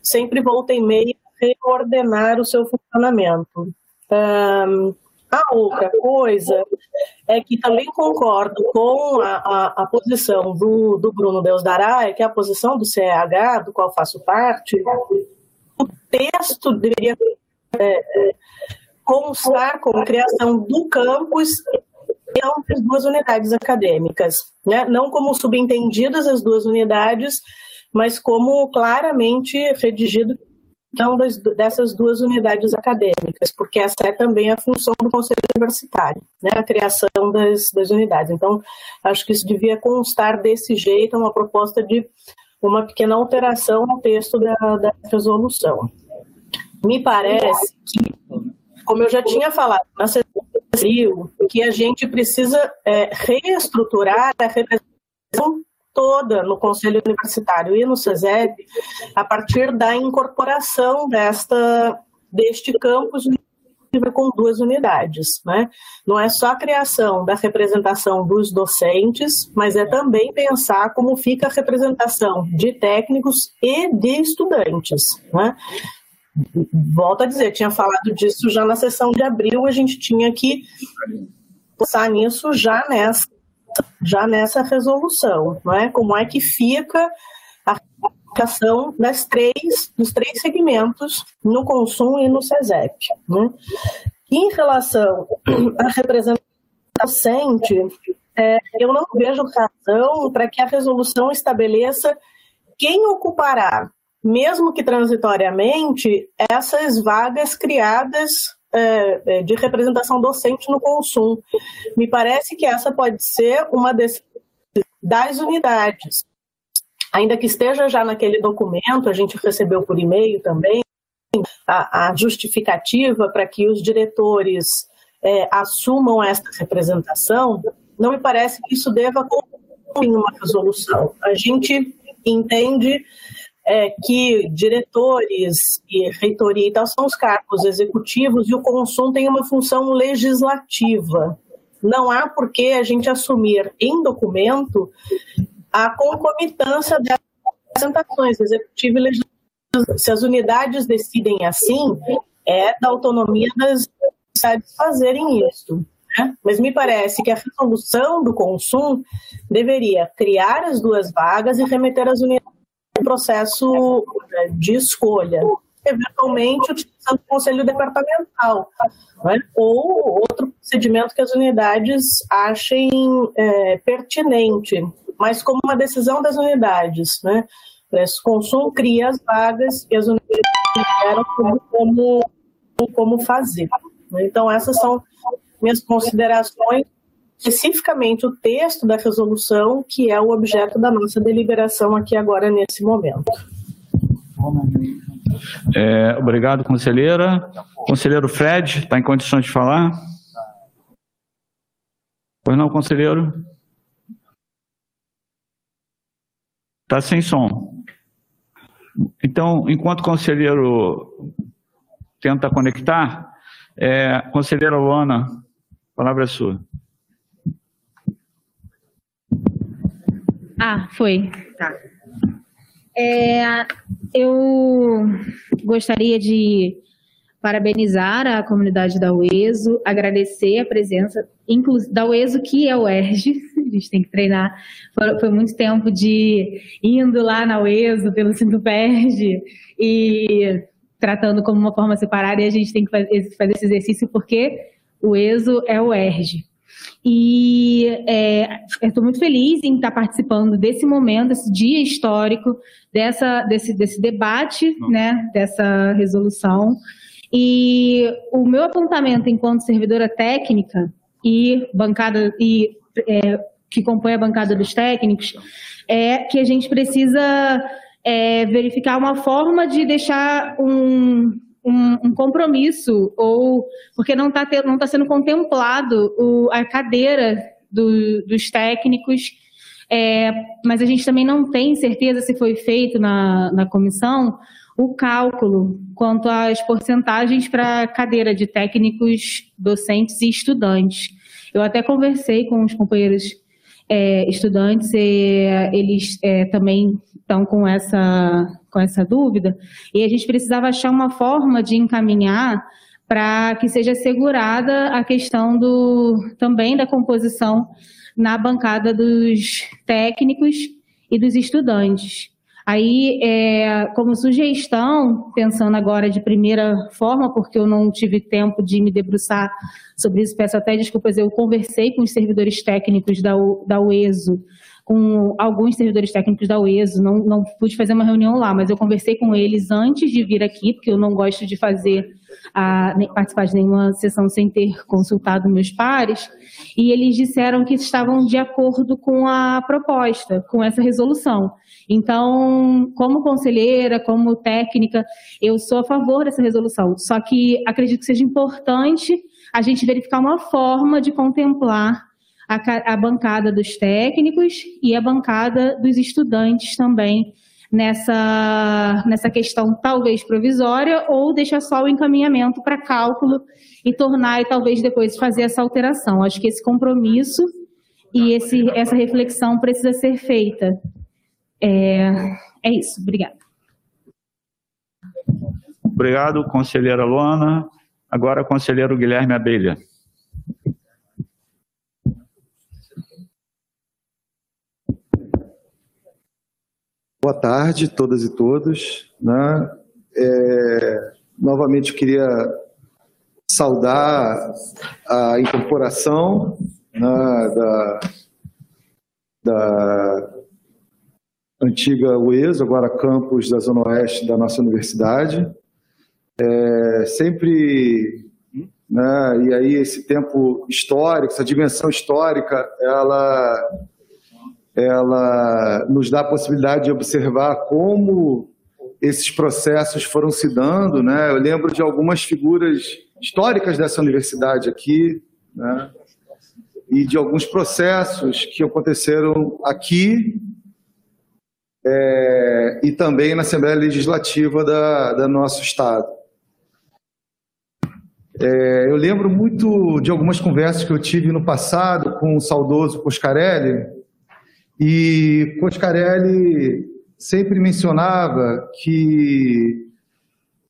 sempre volta e meia reordenar o seu funcionamento. Um, A outra coisa é que também concordo com a, a, a posição do, do Bruno Dará, que é a posição do CEH, do qual faço parte, o texto deveria é, é, constar como criação do campus entre as duas unidades acadêmicas, né? não como subentendidas as duas unidades, mas como claramente redigido então, das, dessas duas unidades acadêmicas, porque essa é também a função do Conselho Universitário, né, a criação das, das unidades. Então, acho que isso devia constar desse jeito, uma proposta de uma pequena alteração no texto da, da resolução. Me parece que, como eu já tinha falado na sessão que a gente precisa é, reestruturar a representação toda no Conselho Universitário e no SESEB a partir da incorporação desta, deste campus com duas unidades. Né? Não é só a criação da representação dos docentes, mas é também pensar como fica a representação de técnicos e de estudantes. Né? Volto a dizer, tinha falado disso já na sessão de abril, a gente tinha que pensar nisso já nessa já nessa resolução, não é? Como é que fica a aplicação das três, dos três segmentos no consumo e no SESEP. Né? Em relação à representação docente, é, eu não vejo razão para que a resolução estabeleça quem ocupará, mesmo que transitoriamente, essas vagas criadas é, é, de representação docente no consumo. Me parece que essa pode ser uma das unidades. Ainda que esteja já naquele documento, a gente recebeu por e-mail também, a, a justificativa para que os diretores é, assumam esta representação, não me parece que isso deva em uma resolução. A gente entende é, que diretores e reitoria e tal são os cargos executivos e o consumo tem uma função legislativa. Não há por que a gente assumir em documento a concomitância das apresentações executiva e legislativa. Se as unidades decidem assim, é da autonomia das unidades fazerem isso. Né? Mas me parece que a resolução do consumo deveria criar as duas vagas e remeter as unidades processo né, de escolha, eventualmente utilizando o conselho departamental, né? ou outro procedimento que as unidades achem é, pertinente, mas como uma decisão das unidades. Né? Esse consumo cria as vagas e as unidades deram como, como, como fazer. Então, essas são minhas considerações especificamente o texto da resolução, que é o objeto da nossa deliberação aqui agora nesse momento. É, obrigado, conselheira. Conselheiro Fred, está em condições de falar? Pois não, conselheiro? Está sem som. Então, enquanto o conselheiro tenta conectar, é, conselheira Luana, a palavra é sua. Ah, foi. Tá. É, eu gostaria de parabenizar a comunidade da UESO, agradecer a presença da UESO, que é o ERG, a gente tem que treinar. Foi, muito tempo de indo lá na UESO, pelo Cinto Perde, e tratando como uma forma separada, e a gente tem que fazer, fazer esse exercício porque o ESO é o ERG. E é, estou muito feliz em estar participando desse momento, desse dia histórico, dessa, desse, desse debate, né, dessa resolução. E o meu apontamento enquanto servidora técnica e bancada e é, que compõe a bancada dos técnicos é que a gente precisa é, verificar uma forma de deixar um, um, um compromisso, ou porque não está não tá sendo contemplado o, a cadeira do, dos técnicos, é, mas a gente também não tem certeza se foi feito na, na comissão o cálculo quanto às porcentagens para cadeira de técnicos, docentes e estudantes. Eu até conversei com os companheiros é, estudantes e eles é, também estão com essa com essa dúvida, e a gente precisava achar uma forma de encaminhar para que seja assegurada a questão do também da composição na bancada dos técnicos e dos estudantes. Aí, é, como sugestão, pensando agora de primeira forma, porque eu não tive tempo de me debruçar sobre isso, peço até desculpas, eu conversei com os servidores técnicos da, da UESO, com alguns servidores técnicos da UESO, não, não pude fazer uma reunião lá, mas eu conversei com eles antes de vir aqui, porque eu não gosto de fazer, a, participar de nenhuma sessão sem ter consultado meus pares, e eles disseram que estavam de acordo com a proposta, com essa resolução. Então, como conselheira, como técnica, eu sou a favor dessa resolução. Só que acredito que seja importante a gente verificar uma forma de contemplar a, a bancada dos técnicos e a bancada dos estudantes também nessa, nessa questão talvez provisória ou deixar só o encaminhamento para cálculo e tornar e talvez depois fazer essa alteração. Acho que esse compromisso e esse, essa reflexão precisa ser feita é, é isso, obrigada. Obrigado, conselheira Luana. Agora, conselheiro Guilherme Abelha. Boa tarde, todas e todos. Né? É, novamente, queria saudar a incorporação né, da, da antiga UES, agora campus da Zona Oeste da nossa universidade. É, sempre, né, e aí esse tempo histórico, essa dimensão histórica, ela, ela nos dá a possibilidade de observar como esses processos foram se dando. Né? Eu lembro de algumas figuras históricas dessa universidade aqui, né? e de alguns processos que aconteceram aqui é, e também na Assembleia Legislativa da, da nosso Estado. É, eu lembro muito de algumas conversas que eu tive no passado com o saudoso Coscarelli, e Coscarelli sempre mencionava que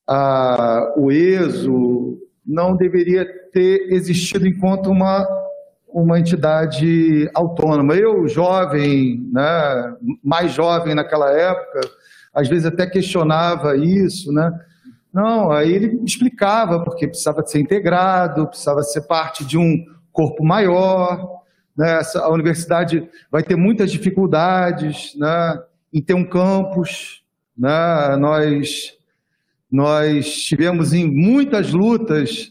a, o ESO não deveria ter existido enquanto uma uma entidade autônoma. Eu, jovem, né, mais jovem naquela época, às vezes até questionava isso, né? Não, aí ele explicava porque precisava ser integrado, precisava ser parte de um corpo maior, né? A universidade vai ter muitas dificuldades, né, em ter um campus, né? Nós nós tivemos em muitas lutas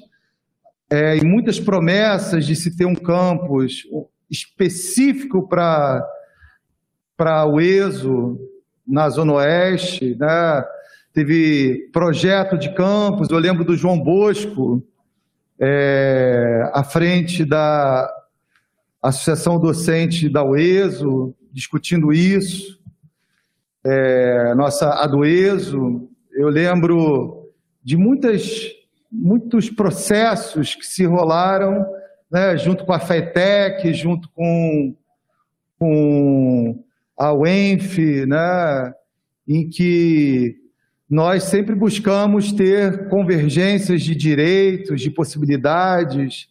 é, e muitas promessas de se ter um campus específico para o ESO, na Zona Oeste, né? teve projeto de campus, eu lembro do João Bosco, é, à frente da Associação Docente da UESO, discutindo isso, é, nossa Adoeso, eu lembro de muitas muitos processos que se rolaram, né, junto com a FETEC, junto com, com a UENF, né, em que nós sempre buscamos ter convergências de direitos, de possibilidades,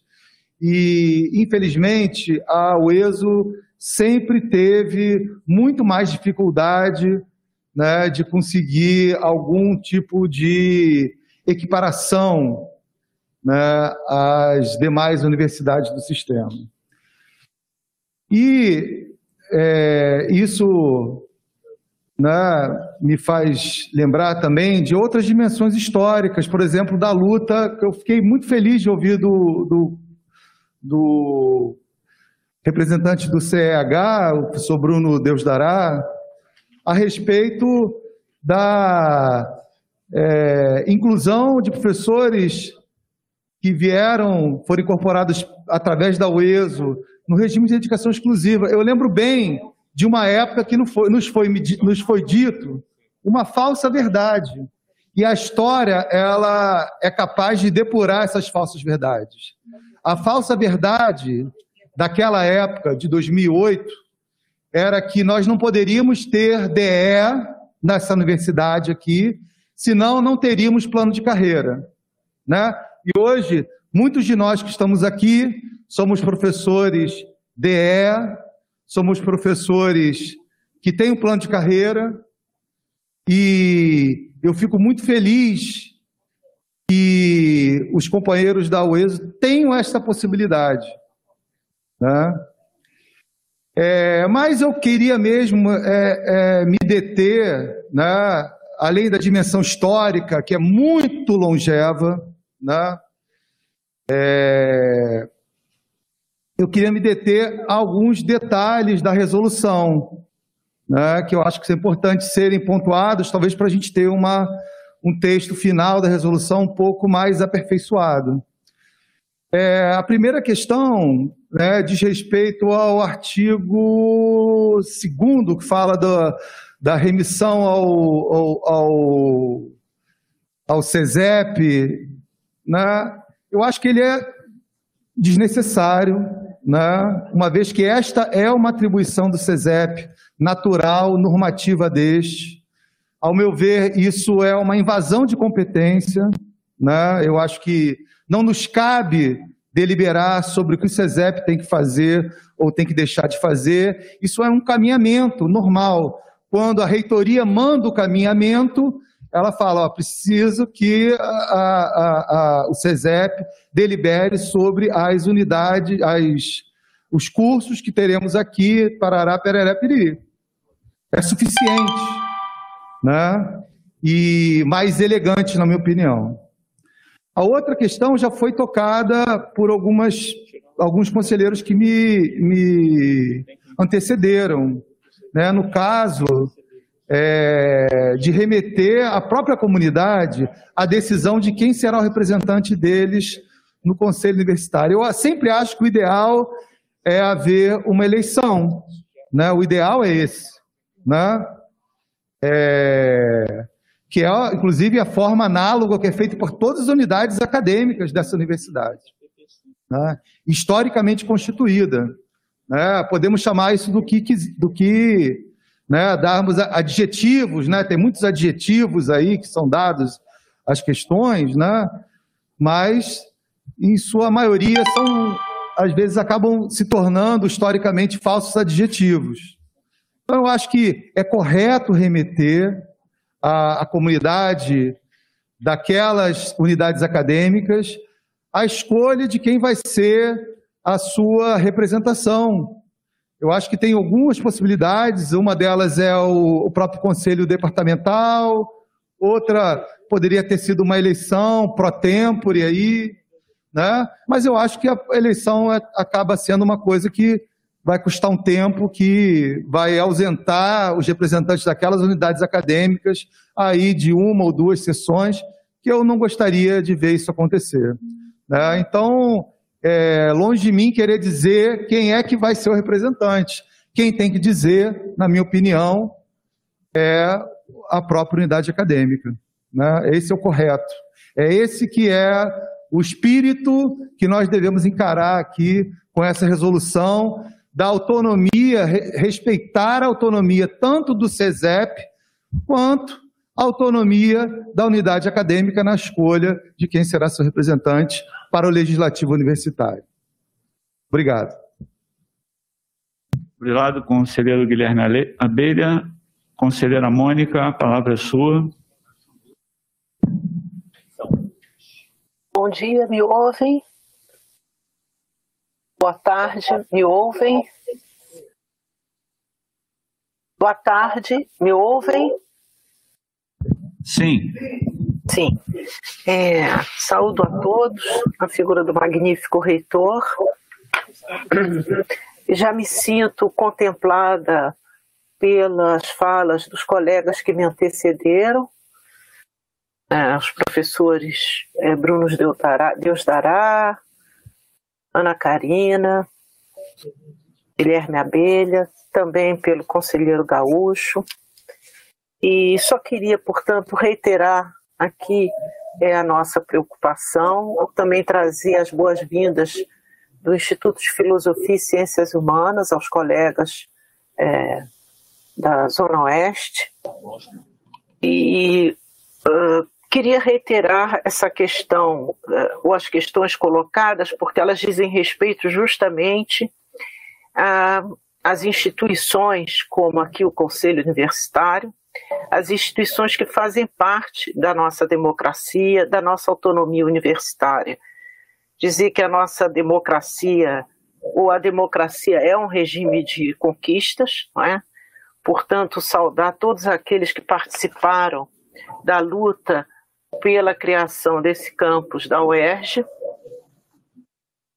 e, infelizmente, a UESO sempre teve muito mais dificuldade né, de conseguir algum tipo de equiparação né, às demais universidades do sistema. E é, isso né, me faz lembrar também de outras dimensões históricas, por exemplo, da luta, que eu fiquei muito feliz de ouvir do, do, do representante do CEH, o professor Bruno Deus Dará, a respeito da é, inclusão de professores que vieram, foram incorporados através da UESO, no regime de dedicação exclusiva. Eu lembro bem de uma época que nos foi, nos foi, nos foi dito uma falsa verdade. E a história, ela é capaz de depurar essas falsas verdades. A falsa verdade daquela época, de 2008, era que nós não poderíamos ter DE nessa universidade aqui, senão não teríamos plano de carreira. Né? E hoje, muitos de nós que estamos aqui somos professores DE, somos professores que têm um plano de carreira, e eu fico muito feliz que os companheiros da UESO tenham essa possibilidade. Né? É, mas eu queria mesmo é, é, me deter, né, além da dimensão histórica, que é muito longeva, né, é, eu queria me deter a alguns detalhes da resolução, né, que eu acho que é importante serem pontuados, talvez para a gente ter uma, um texto final da resolução um pouco mais aperfeiçoado. É, a primeira questão né, diz respeito ao artigo 2 que fala da, da remissão ao, ao, ao, ao CESEP. Né? Eu acho que ele é desnecessário, né? uma vez que esta é uma atribuição do CESEP natural, normativa deste. Ao meu ver, isso é uma invasão de competência. Né? Eu acho que não nos cabe deliberar sobre o que o SESEP tem que fazer ou tem que deixar de fazer. Isso é um caminhamento normal. Quando a reitoria manda o caminhamento, ela fala, ó, preciso que a, a, a, o SESEP delibere sobre as unidades, as, os cursos que teremos aqui, parará, pereré, piriri. É suficiente, né? E mais elegante, na minha opinião. A outra questão já foi tocada por algumas, alguns conselheiros que me, me antecederam. Né? No caso é, de remeter à própria comunidade a decisão de quem será o representante deles no Conselho Universitário. Eu sempre acho que o ideal é haver uma eleição. Né? O ideal é esse. Né? É, que é, inclusive, a forma análoga que é feita por todas as unidades acadêmicas dessa universidade, né? historicamente constituída. Né? Podemos chamar isso do que, do que né, darmos adjetivos, né? tem muitos adjetivos aí que são dados às questões, né? mas, em sua maioria, são, às vezes acabam se tornando historicamente falsos adjetivos. Então, eu acho que é correto remeter a comunidade daquelas unidades acadêmicas a escolha de quem vai ser a sua representação. Eu acho que tem algumas possibilidades, uma delas é o, o próprio conselho departamental, outra poderia ter sido uma eleição pro tempore aí, né? Mas eu acho que a eleição é, acaba sendo uma coisa que vai custar um tempo que vai ausentar os representantes daquelas unidades acadêmicas aí de uma ou duas sessões, que eu não gostaria de ver isso acontecer. Né? Então, é, longe de mim querer dizer quem é que vai ser o representante. Quem tem que dizer, na minha opinião, é a própria unidade acadêmica. Né? Esse é o correto. É esse que é o espírito que nós devemos encarar aqui com essa resolução da autonomia, respeitar a autonomia tanto do CESEP quanto a autonomia da unidade acadêmica na escolha de quem será seu representante para o legislativo universitário. Obrigado. Obrigado, conselheiro Guilherme Abelha. Conselheira Mônica, a palavra é sua. Bom dia, me ouvem? Boa tarde, me ouvem? Boa tarde, me ouvem? Sim. Sim. É, saúdo a todos, a figura do magnífico reitor. Já me sinto contemplada pelas falas dos colegas que me antecederam, é, os professores é, Bruno Deus Dará, Ana Karina, Guilherme Abelha, também pelo conselheiro Gaúcho. E só queria, portanto, reiterar aqui é a nossa preocupação, também trazer as boas-vindas do Instituto de Filosofia e Ciências Humanas aos colegas é, da Zona Oeste. E uh, queria reiterar essa questão, eh, ou as questões colocadas, porque elas dizem respeito justamente às instituições, como aqui o Conselho Universitário, as instituições que fazem parte da nossa democracia, da nossa autonomia universitária. Dizer que a nossa democracia, ou a democracia é um regime de conquistas, não é? portanto, saudar todos aqueles que participaram da luta pela criação desse campus da UERJ.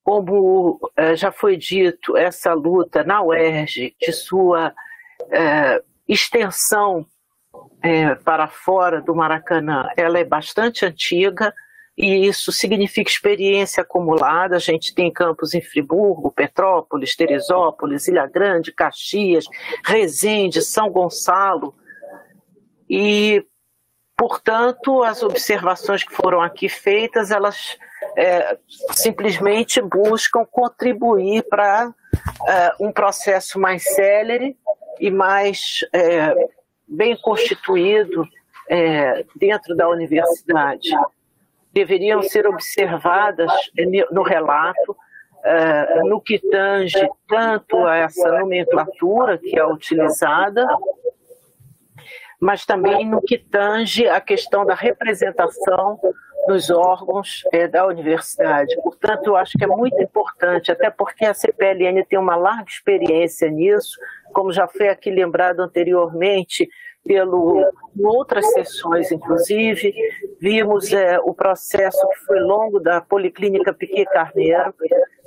Como eh, já foi dito, essa luta na UERJ, de sua eh, extensão eh, para fora do Maracanã, ela é bastante antiga e isso significa experiência acumulada. A gente tem campos em Friburgo, Petrópolis, Teresópolis, Ilha Grande, Caxias, Resende, São Gonçalo. E Portanto, as observações que foram aqui feitas, elas é, simplesmente buscam contribuir para é, um processo mais célere e mais é, bem constituído é, dentro da universidade. Deveriam ser observadas no relato, é, no que tange tanto a essa nomenclatura que é utilizada, mas também no que tange a questão da representação nos órgãos é, da universidade. Portanto, eu acho que é muito importante, até porque a CPLN tem uma larga experiência nisso, como já foi aqui lembrado anteriormente, pelo outras sessões, inclusive, vimos é, o processo que foi longo da Policlínica Piquet Carneiro,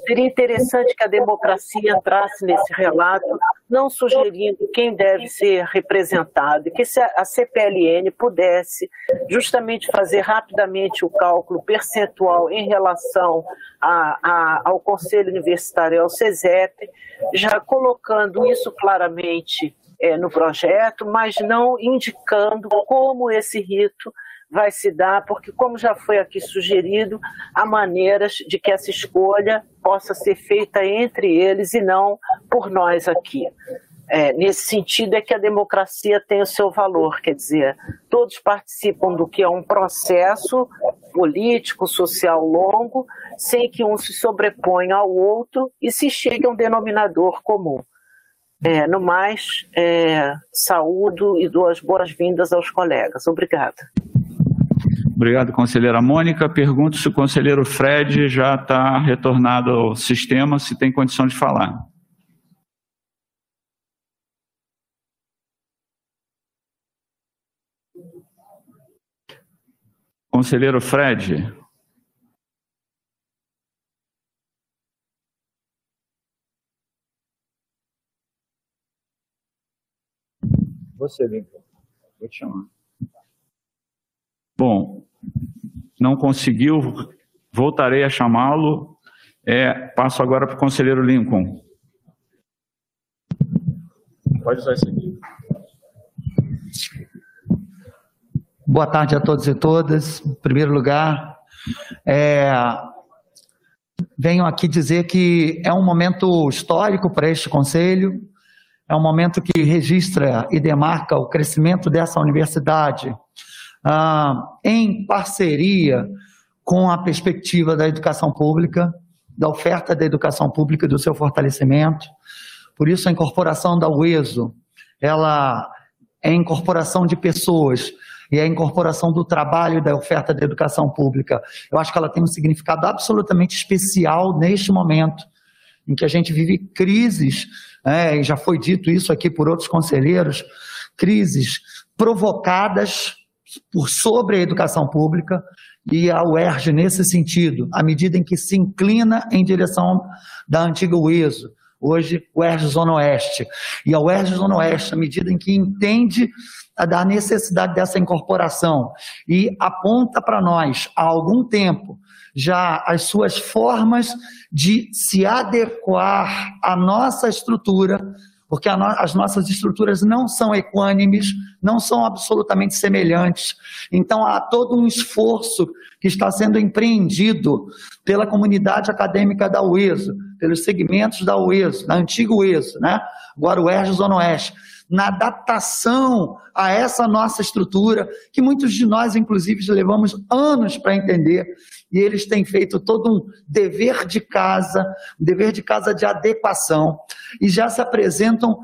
Seria interessante que a democracia entrasse nesse relato, não sugerindo quem deve ser representado, e que a CPLN pudesse justamente fazer rapidamente o cálculo percentual em relação a, a, ao Conselho Universitário, ao CESEP, já colocando isso claramente é, no projeto, mas não indicando como esse rito vai se dar, porque, como já foi aqui sugerido, há maneiras de que essa escolha possa ser feita entre eles e não por nós aqui. É, nesse sentido é que a democracia tem o seu valor, quer dizer, todos participam do que é um processo político, social longo, sem que um se sobreponha ao outro e se chegue a um denominador comum. É, no mais, é, saúdo e dou as boas-vindas aos colegas. Obrigada. Obrigado, conselheira Mônica. Pergunto se o conselheiro Fred já está retornado ao sistema, se tem condição de falar. Conselheiro Fred. Você, Lincoln. Vou te chamar. Bom, não conseguiu, voltarei a chamá-lo. É, passo agora para o conselheiro Lincoln. Pode usar esse aqui. Boa tarde a todos e todas. Em primeiro lugar, é, venho aqui dizer que é um momento histórico para este Conselho, é um momento que registra e demarca o crescimento dessa universidade ah, em parceria com a perspectiva da educação pública, da oferta da educação pública e do seu fortalecimento. Por isso, a incorporação da UESO, ela é a incorporação de pessoas e é a incorporação do trabalho da oferta da educação pública. Eu acho que ela tem um significado absolutamente especial neste momento, em que a gente vive crises, é, e já foi dito isso aqui por outros conselheiros, crises provocadas por sobre a educação pública e a UERJ nesse sentido, à medida em que se inclina em direção da antiga UESO, hoje UERJ Zona Oeste. E a UERJ Zona Oeste, à medida em que entende a da necessidade dessa incorporação e aponta para nós há algum tempo já as suas formas de se adequar à nossa estrutura porque no, as nossas estruturas não são equânimes, não são absolutamente semelhantes. Então há todo um esforço que está sendo empreendido pela comunidade acadêmica da UESO, pelos segmentos da UESO, da antiga UESO, né? agora o ERJ Zona Oeste, na adaptação a essa nossa estrutura, que muitos de nós, inclusive, levamos anos para entender, e eles têm feito todo um dever de casa, um dever de casa de adequação, e já se apresentam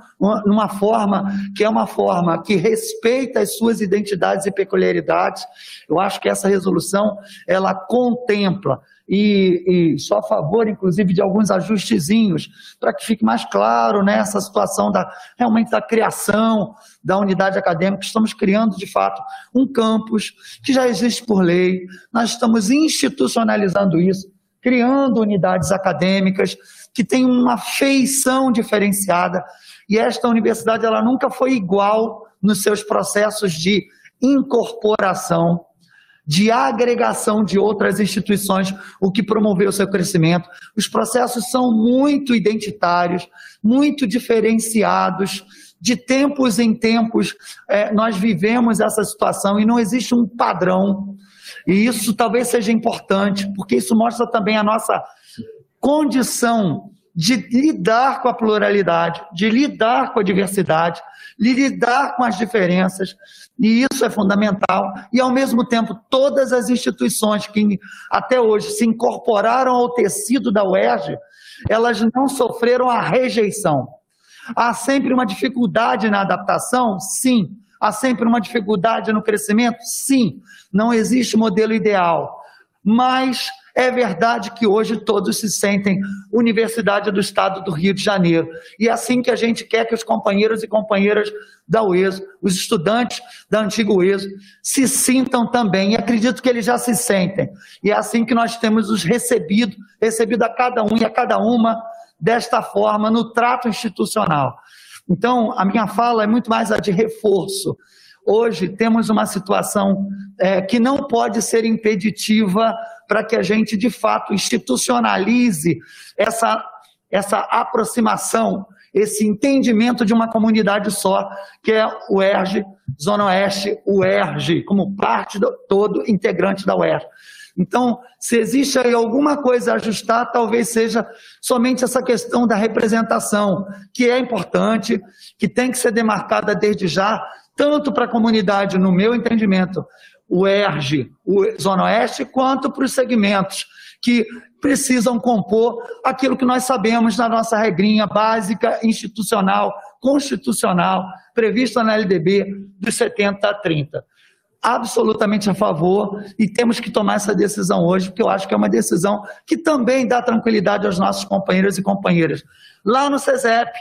numa forma que é uma forma que respeita as suas identidades e peculiaridades. Eu acho que essa resolução, ela contempla e, e só a favor, inclusive, de alguns ajustezinhos, para que fique mais claro né, situação da, realmente da criação da unidade acadêmica. Estamos criando, de fato, um campus que já existe por lei, nós estamos institucionalizando isso, criando unidades acadêmicas que têm uma feição diferenciada, e esta universidade ela nunca foi igual nos seus processos de incorporação de agregação de outras instituições, o que promoveu seu crescimento. Os processos são muito identitários, muito diferenciados. De tempos em tempos, é, nós vivemos essa situação e não existe um padrão. E isso talvez seja importante, porque isso mostra também a nossa condição de lidar com a pluralidade, de lidar com a diversidade, de lidar com as diferenças, e isso é fundamental. E, ao mesmo tempo, todas as instituições que até hoje se incorporaram ao tecido da UERJ, elas não sofreram a rejeição. Há sempre uma dificuldade na adaptação? Sim. Há sempre uma dificuldade no crescimento? Sim. Não existe modelo ideal. Mas é verdade que hoje todos se sentem Universidade do Estado do Rio de Janeiro. E é assim que a gente quer que os companheiros e companheiras da UESO, os estudantes da antiga UESO, se sintam também. E acredito que eles já se sentem. E é assim que nós temos os recebido, recebido a cada um e a cada uma desta forma no trato institucional. Então, a minha fala é muito mais a de reforço. Hoje temos uma situação é, que não pode ser impeditiva para que a gente, de fato, institucionalize essa, essa aproximação, esse entendimento de uma comunidade só, que é o ERJ, Zona Oeste, o ERJ, como parte do, todo integrante da UERJ. Então, se existe aí alguma coisa a ajustar, talvez seja somente essa questão da representação, que é importante, que tem que ser demarcada desde já, tanto para a comunidade, no meu entendimento, o ERG, o Zona Oeste, quanto para os segmentos que precisam compor aquilo que nós sabemos na nossa regrinha básica, institucional, constitucional, prevista na LDB dos 70 a 30. Absolutamente a favor e temos que tomar essa decisão hoje, porque eu acho que é uma decisão que também dá tranquilidade aos nossos companheiros e companheiras. Lá no CESEP,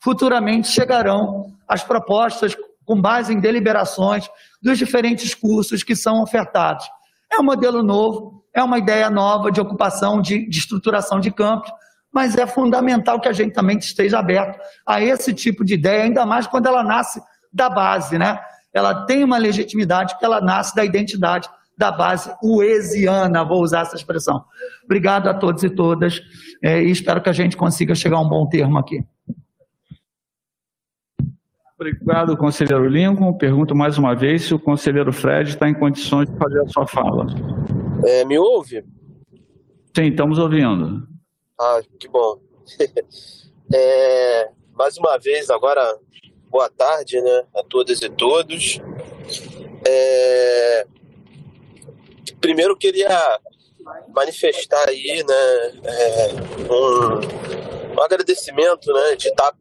futuramente chegarão as propostas com base em deliberações dos diferentes cursos que são ofertados. É um modelo novo, é uma ideia nova de ocupação, de, de estruturação de campos, mas é fundamental que a gente também esteja aberto a esse tipo de ideia, ainda mais quando ela nasce da base, né? Ela tem uma legitimidade porque ela nasce da identidade da base uesiana, vou usar essa expressão. Obrigado a todos e todas é, e espero que a gente consiga chegar a um bom termo aqui. Obrigado, conselheiro Lincoln. Pergunto mais uma vez se o conselheiro Fred está em condições de fazer a sua fala. É, me ouve? Sim, estamos ouvindo. Ah, que bom. é, mais uma vez, agora, boa tarde né, a todas e todos. É, primeiro, queria manifestar aí né, é, um, um agradecimento né, de estar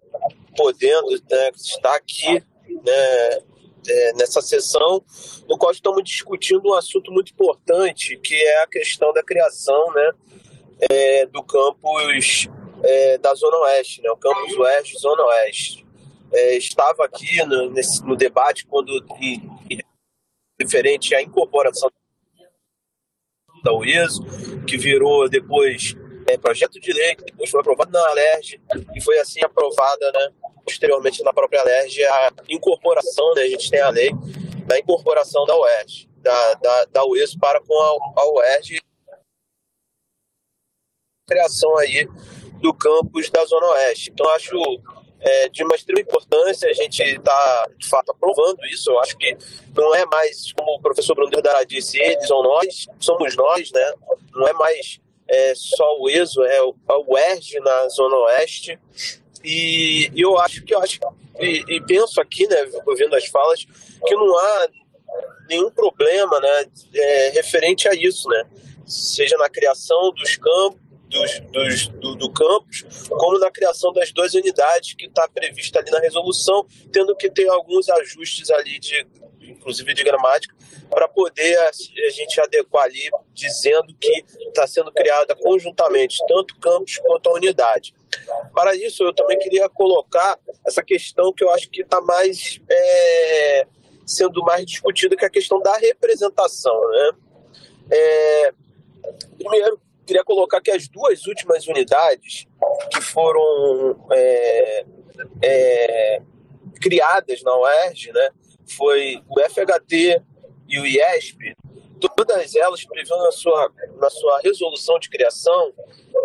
podendo né, estar aqui né, é, nessa sessão, no qual estamos discutindo um assunto muito importante, que é a questão da criação né, é, do campus é, da Zona Oeste, né, o campus Oeste Zona Oeste. É, estava aqui no, nesse, no debate quando referente à incorporação da UESO, que virou depois é, projeto de lei, que depois foi aprovado na ALERJ e foi assim aprovada, né, posteriormente na própria ALERJ, a incorporação, né, a gente tem a lei da incorporação da UERJ, da, da, da UESO para com a, a UERJ, criação aí do campus da Zona Oeste. Então, acho é, de uma extrema importância a gente está, de fato, aprovando isso. Eu acho que não é mais, como o professor Bruno Dará disse, eles ou nós, somos nós, né? Não é mais é só o ESO, é o, é o ERG na Zona Oeste. E, e eu acho que eu acho e, e penso aqui, né, ouvindo as falas, que não há nenhum problema né, é, referente a isso, né? Seja na criação dos campos, dos, dos, do, do, campus, como na criação das duas unidades que está prevista ali na resolução, tendo que ter alguns ajustes ali, de, inclusive de gramática, para poder a, a, gente adequar ali, dizendo que está sendo criada conjuntamente tanto campus quanto a unidade. Para isso, eu também queria colocar essa questão que eu acho que está mais é, sendo mais discutida, que é a questão da representação. Né? É, primeiro, queria colocar que as duas últimas unidades que foram é, é, criadas na UERJ, né, foi o FHT e o IESP, todas elas previam na sua, na sua resolução de criação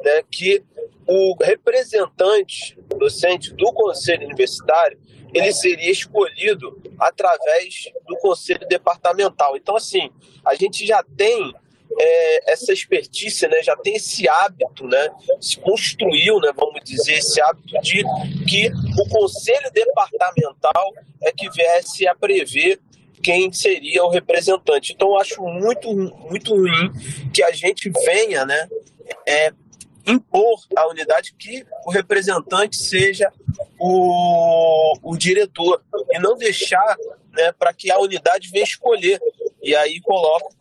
né, que o representante docente do conselho universitário ele seria escolhido através do conselho departamental. Então, assim, a gente já tem é, essa expertise, né, já tem esse hábito, né, se construiu, né, vamos dizer, esse hábito de que o conselho departamental é que viesse a prever quem seria o representante. Então, eu acho muito, muito ruim que a gente venha, né, é, impor à unidade que o representante seja o, o diretor e não deixar né, para que a unidade venha escolher. E aí coloco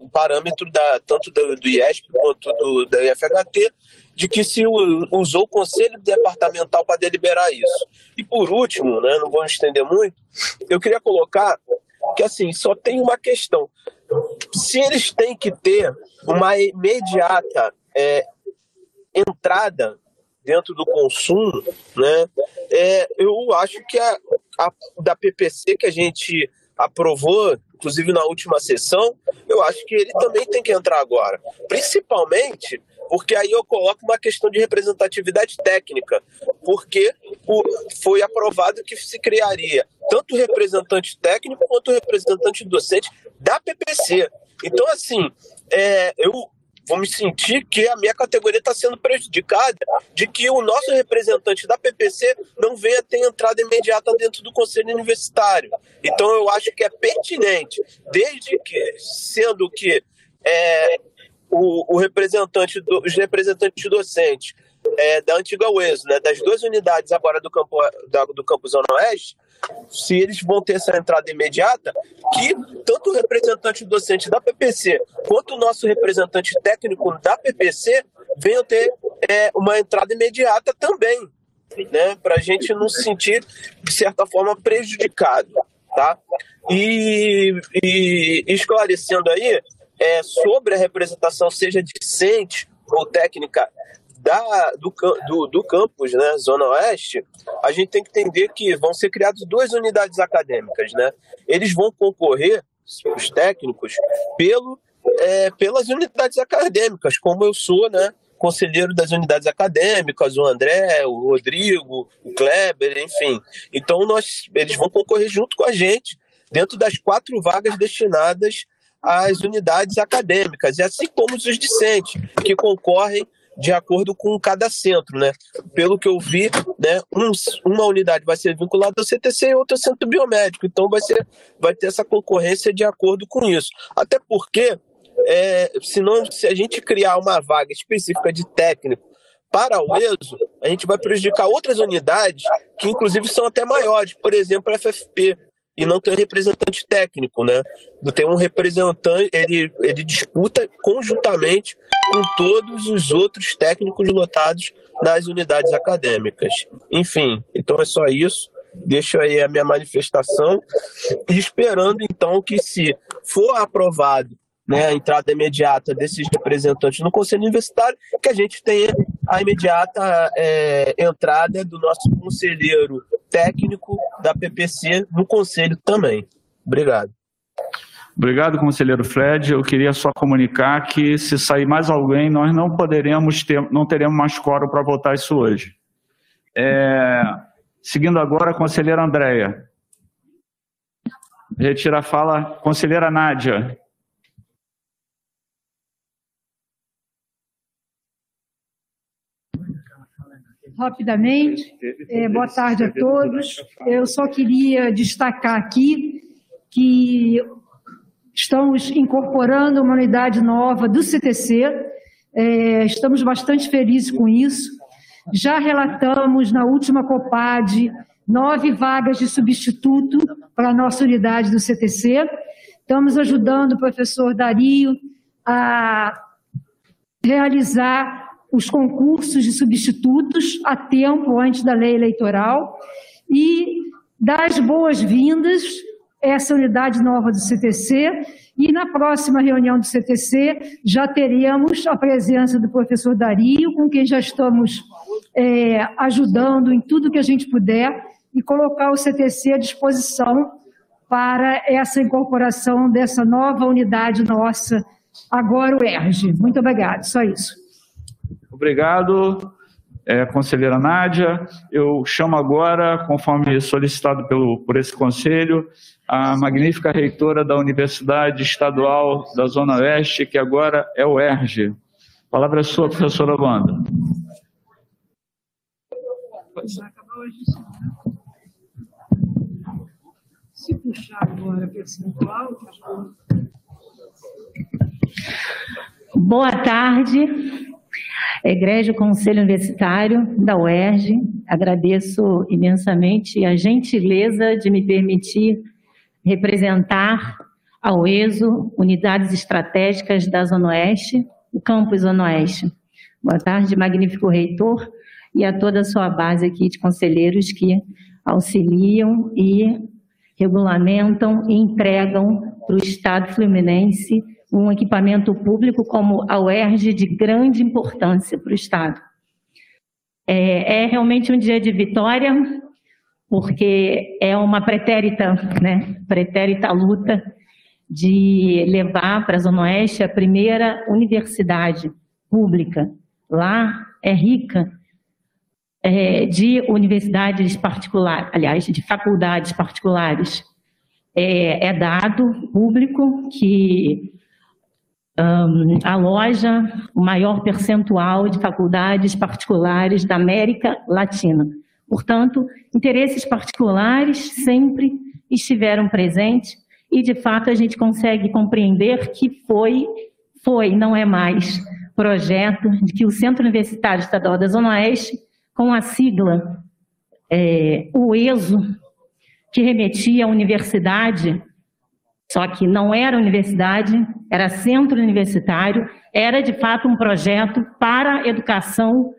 o parâmetro da, tanto do, do IESP quanto do, da IFHT de que se usou o conselho departamental para deliberar isso. E por último, né, não vou estender muito, eu queria colocar que assim só tem uma questão. Se eles têm que ter uma imediata é, entrada dentro do consumo, né? É, eu acho que a, a, da PPC que a gente aprovou, inclusive na última sessão, eu acho que ele também tem que entrar agora. Principalmente porque aí eu coloco uma questão de representatividade técnica, porque o, foi aprovado que se criaria tanto representante técnico quanto representante docente da PPC. Então, assim, é, eu me sentir que a minha categoria está sendo prejudicada de que o nosso representante da PPC não venha ter entrada imediata dentro do conselho universitário. Então eu acho que é pertinente, desde que, sendo que é, o, o, representante do, os representantes docentes é, da antiga UESO, né, das duas unidades agora do campo da, do campus Zona Oeste, se eles vão ter essa entrada imediata, que tanto o representante docente da PPC quanto o nosso representante técnico da PPC venham ter é, uma entrada imediata também, né, para a gente não se sentir, de certa forma, prejudicado. Tá? E, e esclarecendo aí, é, sobre a representação, seja discente ou técnica da, do, do, do campus, né, Zona Oeste, a gente tem que entender que vão ser criadas duas unidades acadêmicas. Né? Eles vão concorrer, os técnicos, pelo, é, pelas unidades acadêmicas, como eu sou, né? conselheiro das unidades acadêmicas, o André, o Rodrigo, o Kleber, enfim. Então nós, eles vão concorrer junto com a gente dentro das quatro vagas destinadas às unidades acadêmicas, e assim como os discentes, que concorrem de acordo com cada centro, né? Pelo que eu vi, né, um, uma unidade vai ser vinculada ao CTC e outra ao centro biomédico. Então vai, ser, vai ter essa concorrência de acordo com isso. Até porque, é, senão, se a gente criar uma vaga específica de técnico para o ESO, a gente vai prejudicar outras unidades que, inclusive, são até maiores, por exemplo, a FFP, e não tem representante técnico, né? Tem um representante, ele, ele disputa conjuntamente com todos os outros técnicos lotados nas unidades acadêmicas. Enfim, então é só isso. Deixo aí a minha manifestação esperando então que se for aprovado né, a entrada imediata desses representantes no Conselho Universitário, que a gente tenha a imediata é, entrada do nosso conselheiro técnico da PPC no Conselho também. Obrigado. Obrigado, conselheiro Fred. Eu queria só comunicar que se sair mais alguém, nós não poderemos ter, não teremos mais quórum para votar isso hoje. É, seguindo agora, a conselheira Andréia. Retira a fala, conselheira Nádia. Rapidamente. É, boa tarde a todos. Eu só queria destacar aqui que estamos incorporando uma unidade nova do CTC. É, estamos bastante felizes com isso. Já relatamos na última COPAD nove vagas de substituto para a nossa unidade do CTC. Estamos ajudando o professor Dario a realizar os concursos de substitutos a tempo antes da lei eleitoral e dar as boas-vindas essa unidade nova do CTC e na próxima reunião do CTC já teremos a presença do professor Dario, com quem já estamos é, ajudando em tudo que a gente puder e colocar o CTC à disposição para essa incorporação dessa nova unidade nossa, agora o ERG. Muito obrigado, só isso. Obrigado, é, conselheira Nádia. Eu chamo agora, conforme solicitado pelo, por esse conselho, a magnífica reitora da Universidade Estadual da Zona Oeste, que agora é o ERG. A palavra é sua, professora Wanda. Se puxar agora percentual, Boa tarde, Egrégio Conselho Universitário da UERJ. Agradeço imensamente a gentileza de me permitir representar a UESO, Unidades Estratégicas da Zona Oeste, o campus Zona Oeste. Boa tarde, magnífico reitor, e a toda a sua base aqui de conselheiros que auxiliam e regulamentam e entregam para o Estado fluminense um equipamento público como a UERJ de grande importância para o Estado. É, é, realmente um dia de vitória, porque é uma pretérita, né, pretérita luta de levar para a Zona Oeste a primeira universidade pública. Lá é rica é, de universidades particulares, aliás, de faculdades particulares. É, é dado público que um, aloja o maior percentual de faculdades particulares da América Latina. Portanto, interesses particulares sempre estiveram presentes e, de fato, a gente consegue compreender que foi, foi, não é mais, projeto de que o Centro Universitário Estadual da Zona Oeste com a sigla é, que remetia à universidade, só que não era universidade, era centro universitário, era de fato um projeto para a educação,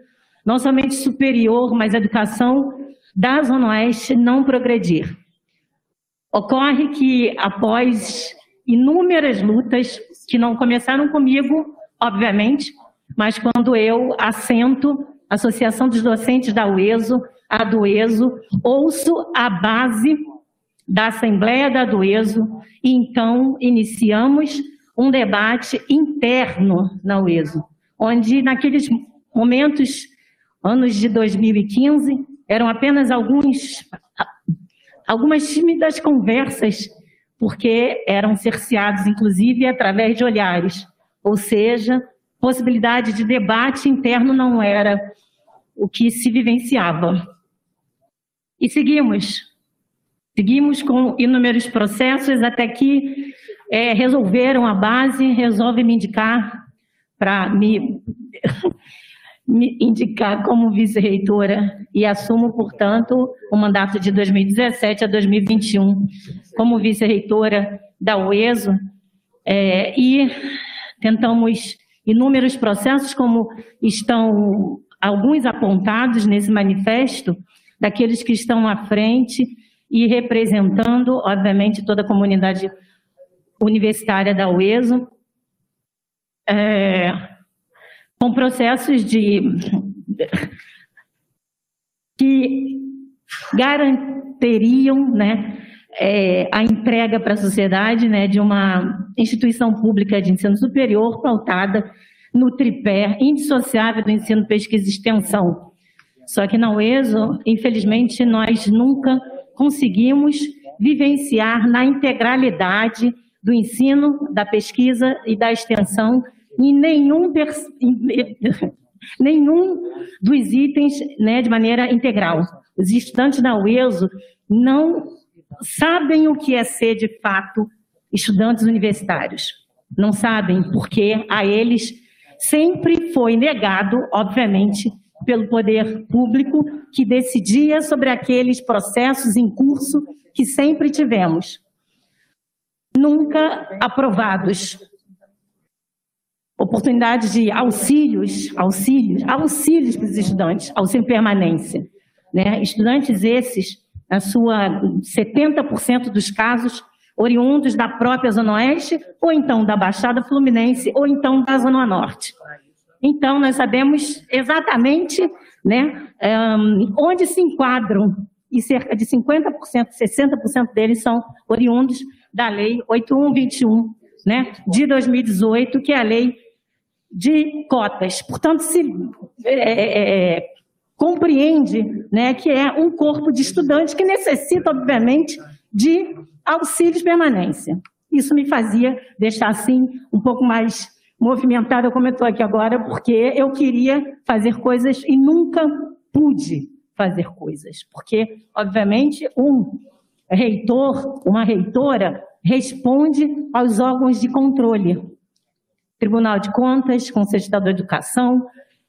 não somente superior, mas educação da Zona Oeste não progredir. Ocorre que após inúmeras lutas, que não começaram comigo, obviamente, mas quando eu assento Associação dos Docentes da UESO, a do ESO, ouço a base da Assembleia da Dueso e então iniciamos um debate interno na UESO, onde naqueles momentos, anos de 2015, eram apenas alguns, algumas tímidas conversas, porque eram cerceados, inclusive, através de olhares, ou seja, possibilidade de debate interno não era o que se vivenciava. E seguimos. Seguimos com inúmeros processos até que é, resolveram a base, resolve me indicar para me, me indicar como vice-reitora. E assumo, portanto, o mandato de 2017 a 2021 como vice-reitora da UESO. É, e tentamos inúmeros processos como estão alguns apontados nesse manifesto, daqueles que estão à frente e representando, obviamente, toda a comunidade universitária da UESO, é, com processos de que garanteriam né, é, a entrega para a sociedade né, de uma instituição pública de ensino superior pautada no tripé indissociável do ensino, pesquisa e extensão. Só que na UESO, infelizmente, nós nunca conseguimos vivenciar na integralidade do ensino, da pesquisa e da extensão em nenhum nenhum dos itens né, de maneira integral. Os estudantes da UESO não sabem o que é ser, de fato, estudantes universitários. Não sabem, porque a eles sempre foi negado, obviamente, pelo poder público que decidia sobre aqueles processos em curso que sempre tivemos. Nunca aprovados. Oportunidade de auxílios, auxílios, auxílios para os estudantes, auxílio permanência. Né? Estudantes esses, na sua 70% dos casos, oriundos da própria Zona Oeste, ou então da Baixada Fluminense, ou então da Zona Norte. Então, nós sabemos exatamente né, onde se enquadram, e cerca de 50%, 60% deles são oriundos da Lei 8121, né, de 2018, que é a lei de cotas. Portanto, se é, é, é, compreende né, que é um corpo de estudantes que necessita, obviamente, de auxílios permanência. Isso me fazia deixar assim um pouco mais movimentada, como eu estou aqui agora, porque eu queria fazer coisas e nunca pude fazer coisas. Porque, obviamente, um reitor, uma reitora, responde aos órgãos de controle. Tribunal de Contas, Conselho de Educação,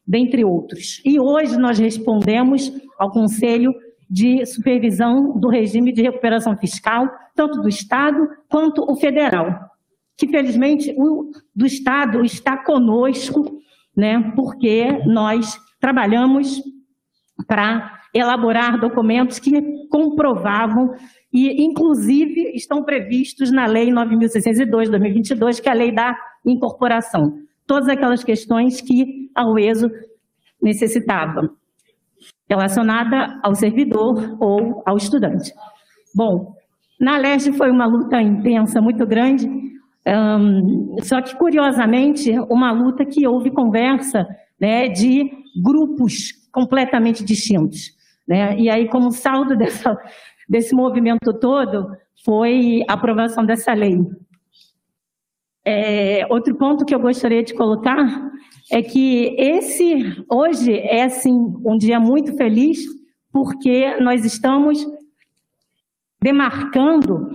dentre outros. E hoje nós respondemos ao Conselho de Supervisão do Regime de Recuperação Fiscal, tanto do Estado quanto o federal, que felizmente o do Estado está conosco, né, porque nós trabalhamos para elaborar documentos que comprovavam e, inclusive, estão previstos na Lei 9.602 de 2022, que é a Lei da Incorporação. Todas aquelas questões que a UESO necessitava relacionada ao servidor ou ao estudante. Bom, na Leste foi uma luta intensa, muito grande, um, só que, curiosamente, uma luta que houve conversa né, de grupos completamente distintos. Né? E aí, como saldo dessa, desse movimento todo, foi a aprovação dessa lei. É, outro ponto que eu gostaria de colocar é que esse hoje é assim um dia muito feliz porque nós estamos demarcando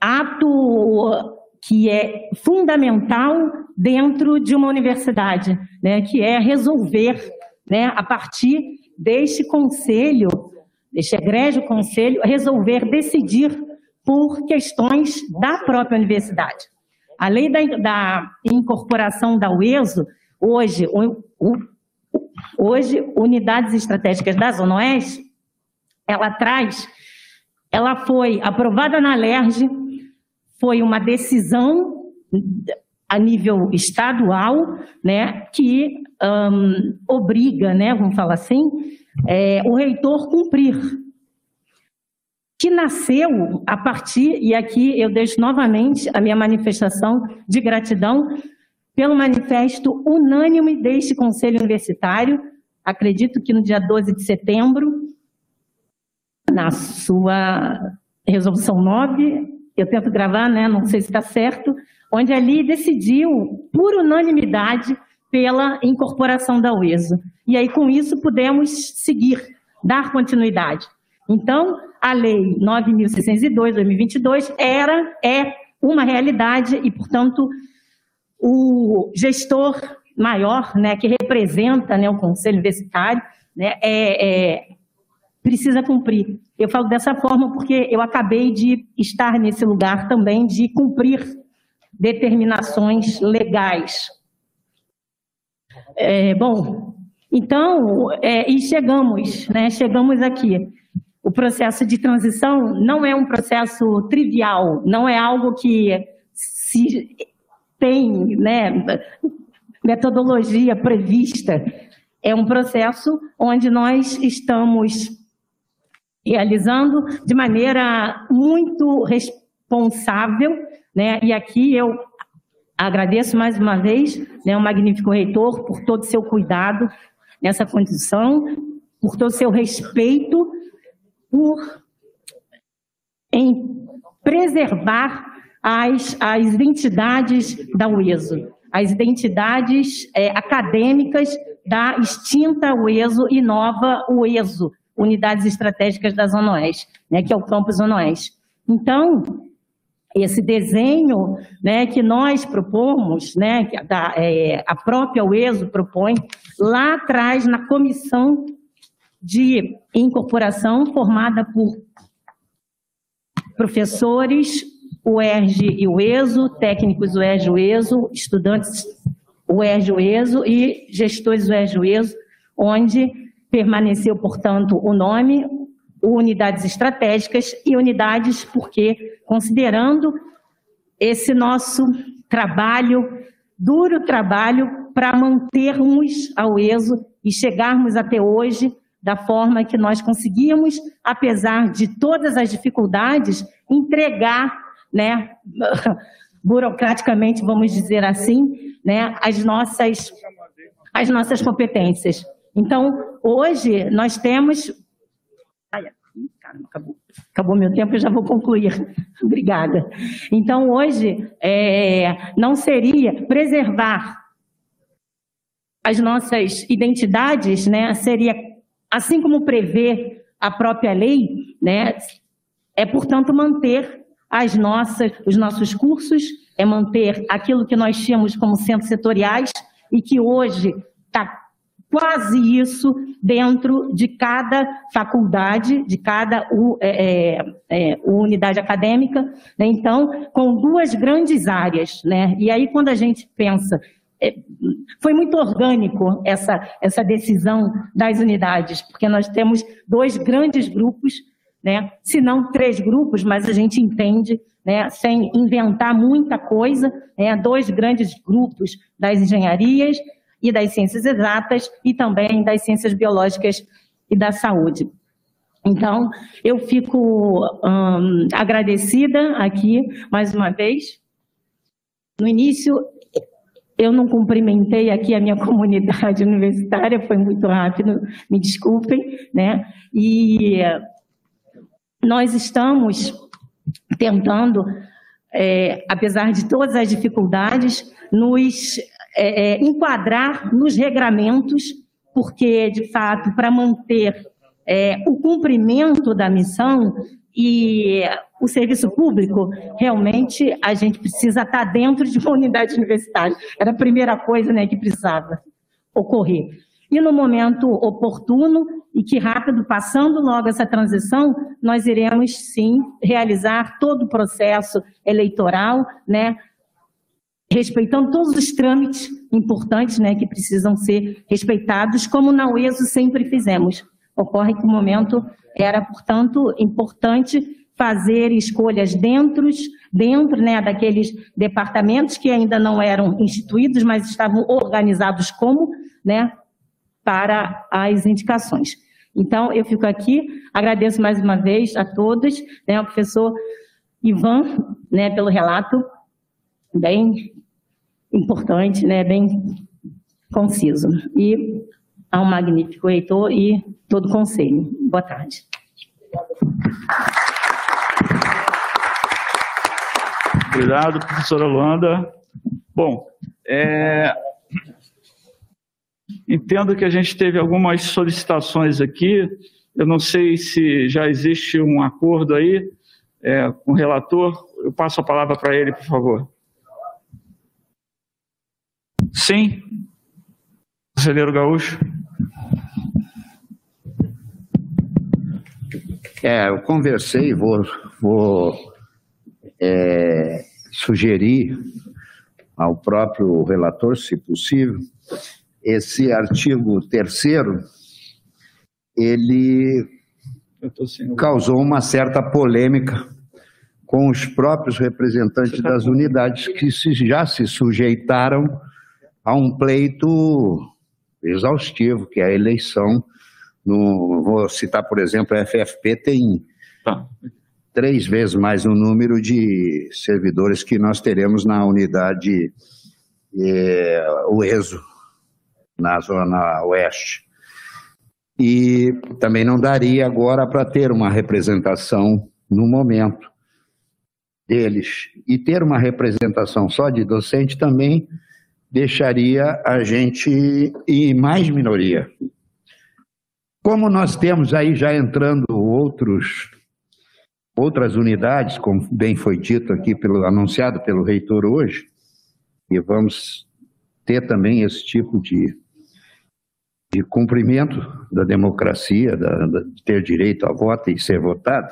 ato que é fundamental dentro de uma universidade, né, que é resolver, né, a partir deste conselho, deste egrégio conselho, resolver decidir por questões da própria universidade. A lei da, da incorporação da UESO Hoje, o, o, hoje, unidades estratégicas da Zona Oeste, ela traz, ela foi aprovada na LERJ, foi uma decisão a nível estadual, né, que um, obriga, né, vamos falar assim, é, o reitor cumprir. Que nasceu a partir, e aqui eu deixo novamente a minha manifestação de gratidão pelo manifesto unânime deste Conselho Universitário, acredito que no dia 12 de setembro, na sua resolução 9, eu tento gravar, né, não sei se está certo, onde ali decidiu, por unanimidade, pela incorporação da UESO. E aí, com isso, pudemos seguir, dar continuidade. Então, a Lei 9.602, 2022, era, é uma realidade e, portanto, o gestor maior, né, que representa né, o conselho universitário, né, é, é, precisa cumprir. Eu falo dessa forma porque eu acabei de estar nesse lugar também de cumprir determinações legais. É, bom, então, é, e chegamos, né, chegamos aqui. O processo de transição não é um processo trivial, não é algo que se tem né, metodologia prevista. É um processo onde nós estamos realizando de maneira muito responsável, né? E aqui eu agradeço mais uma vez, né, o magnífico reitor por todo o seu cuidado nessa condição, por todo o seu respeito, por em preservar as, as identidades da UESO, as identidades é, acadêmicas da extinta UESO e nova UESO, Unidades Estratégicas da Zona Oeste, né, que é o Campus Zona Oeste. Então, esse desenho né, que nós propomos, né, que a, é, a própria UESO propõe, lá atrás na comissão de incorporação formada por professores, o ERG e o ESO, técnicos ERG e o ESO, estudantes o ERG e o ESO e gestores ERG e o ESO, onde permaneceu, portanto, o nome, unidades estratégicas e unidades porque, considerando esse nosso trabalho, duro trabalho, para mantermos ao ESO e chegarmos até hoje da forma que nós conseguimos, apesar de todas as dificuldades, entregar, né, burocraticamente, vamos dizer assim, né, as nossas, as nossas competências. Então, hoje nós temos. Ai, caramba, acabou. Acabou meu tempo, eu já vou concluir. Obrigada. Então, hoje, é, não seria preservar as nossas identidades, né, seria, assim como prevê a própria lei, né, é, portanto, manter as nossas, os nossos cursos, é manter aquilo que nós tínhamos como centros setoriais e que hoje está quase isso dentro de cada faculdade, de cada é, é, é, unidade acadêmica. Né? Então, com duas grandes áreas. Né? E aí, quando a gente pensa é, foi muito orgânico essa, essa decisão das unidades, porque nós temos dois grandes grupos, né? se não três grupos, mas a gente entende, né? sem inventar muita coisa, né? dois grandes grupos das engenharias e das ciências exatas e também das ciências biológicas e da saúde. Então, eu fico hum, agradecida aqui, mais uma vez. No início, eu não cumprimentei aqui a minha comunidade universitária, foi muito rápido, me desculpem, né? E nós estamos tentando, é, apesar de todas as dificuldades, nos é, é, enquadrar nos regramentos, porque, de fato, para manter é, o cumprimento da missão e o serviço público, realmente a gente precisa estar dentro de uma unidade universitária. Era a primeira coisa né, que precisava ocorrer. E no momento oportuno e que rápido, passando logo essa transição, nós iremos sim realizar todo o processo eleitoral, né, respeitando todos os trâmites importantes né, que precisam ser respeitados, como na UESO sempre fizemos. Ocorre que o momento era, portanto, importante fazer escolhas dentro, dentro né, daqueles departamentos que ainda não eram instituídos, mas estavam organizados como, né, para as indicações. Então, eu fico aqui, agradeço mais uma vez a todos, né, ao professor Ivan, né, pelo relato bem importante, né, bem conciso. E ao magnífico reitor e todo o conselho. Boa tarde. Obrigado, professora Luanda. Bom, é... entendo que a gente teve algumas solicitações aqui. Eu não sei se já existe um acordo aí é, com o relator. Eu passo a palavra para ele, por favor. Sim, conselheiro Gaúcho. É, eu conversei, vou, vou é, sugerir ao próprio relator, se possível, esse artigo terceiro, ele causou uma certa polêmica com os próprios representantes das unidades que se, já se sujeitaram a um pleito exaustivo, que é a eleição. No, vou citar, por exemplo, a FFP tem tá. três vezes mais o número de servidores que nós teremos na unidade é, o ESO, na zona oeste. E também não daria agora para ter uma representação no momento deles. E ter uma representação só de docente também deixaria a gente em mais minoria. Como nós temos aí já entrando outros outras unidades, como bem foi dito aqui pelo anunciado pelo reitor hoje, e vamos ter também esse tipo de de cumprimento da democracia, da, de ter direito a voto e ser votado,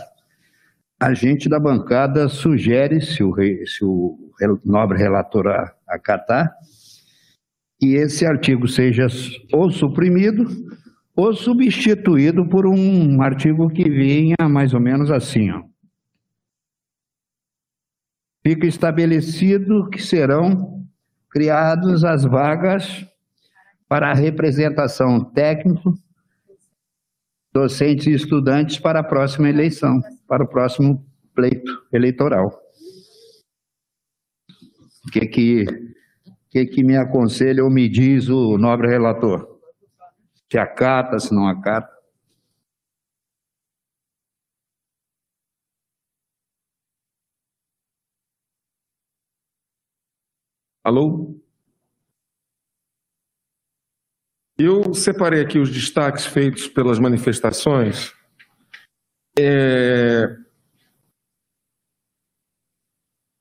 a gente da bancada sugere, se o, se o nobre relator acatar, que esse artigo seja ou suprimido ou substituído por um artigo que venha mais ou menos assim. Ó. Fica estabelecido que serão criadas as vagas para a representação técnico, docentes e estudantes para a próxima eleição, para o próximo pleito eleitoral. O que que, que, que me aconselha ou me diz o nobre relator? Se acata, se não acata? Alô? Eu separei aqui os destaques feitos pelas manifestações. É...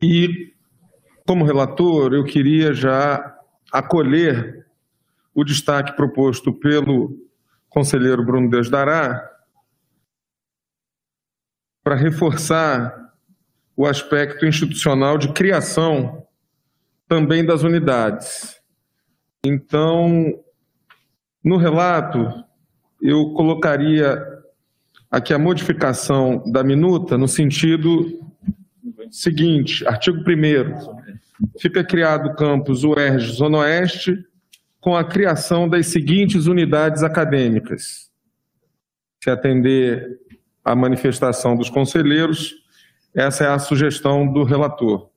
E, como relator, eu queria já acolher o destaque proposto pelo conselheiro Bruno Deus Dará para reforçar o aspecto institucional de criação também das unidades. Então, no relato, eu colocaria aqui a modificação da minuta no sentido seguinte: artigo 1. Fica criado o campus UERJ Zona Oeste com a criação das seguintes unidades acadêmicas. Se atender à manifestação dos conselheiros, essa é a sugestão do relator.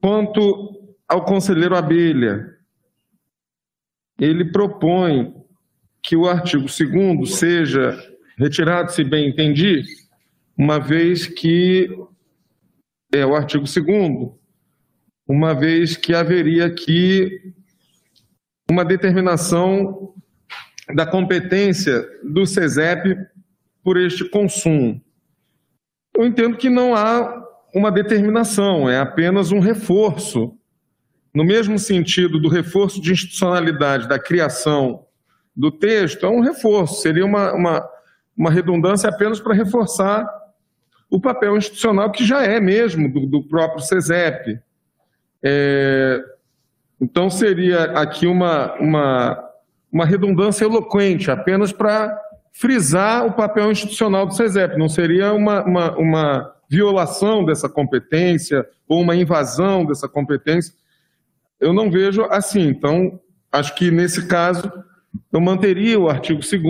Quanto ao conselheiro Abelha, ele propõe que o artigo 2 seja retirado, se bem entendi, uma vez que é o artigo 2 uma vez que haveria aqui uma determinação da competência do SESEP por este consumo. Eu entendo que não há uma determinação, é apenas um reforço no mesmo sentido do reforço de institucionalidade da criação do texto, é um reforço, seria uma, uma, uma redundância apenas para reforçar o papel institucional que já é mesmo do, do próprio CESEP. É, então, seria aqui uma, uma, uma redundância eloquente, apenas para frisar o papel institucional do CESEP, não seria uma, uma, uma violação dessa competência ou uma invasão dessa competência eu não vejo assim. Então, acho que nesse caso, eu manteria o artigo 2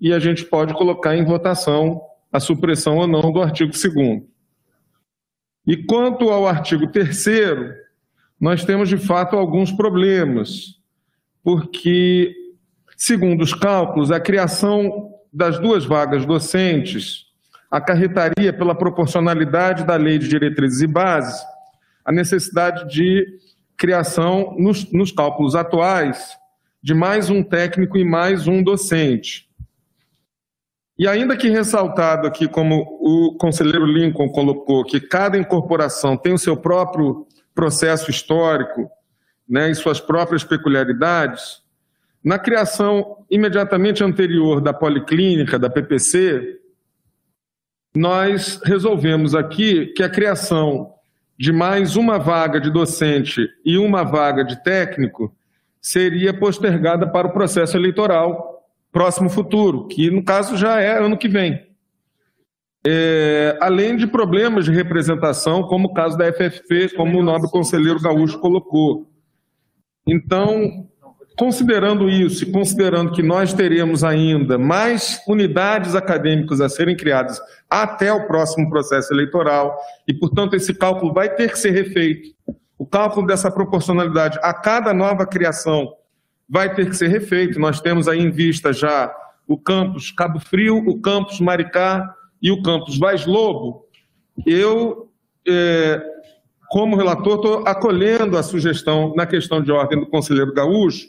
e a gente pode colocar em votação a supressão ou não do artigo 2. E quanto ao artigo 3, nós temos de fato alguns problemas, porque, segundo os cálculos, a criação das duas vagas docentes acarretaria, pela proporcionalidade da lei de diretrizes e bases, a necessidade de criação, nos, nos cálculos atuais, de mais um técnico e mais um docente. E ainda que ressaltado aqui, como o conselheiro Lincoln colocou, que cada incorporação tem o seu próprio processo histórico né, e suas próprias peculiaridades, na criação imediatamente anterior da Policlínica, da PPC, nós resolvemos aqui que a criação de mais uma vaga de docente e uma vaga de técnico seria postergada para o processo eleitoral próximo futuro, que no caso já é ano que vem. É, além de problemas de representação, como o caso da FFP, como o nobre conselheiro Gaúcho colocou. Então, Considerando isso e considerando que nós teremos ainda mais unidades acadêmicas a serem criadas até o próximo processo eleitoral, e, portanto, esse cálculo vai ter que ser refeito. O cálculo dessa proporcionalidade a cada nova criação vai ter que ser refeito. Nós temos aí em vista já o campus Cabo Frio, o campus Maricá e o campus Vaz Lobo. Eu é, como relator, estou acolhendo a sugestão na questão de ordem do conselheiro Gaúcho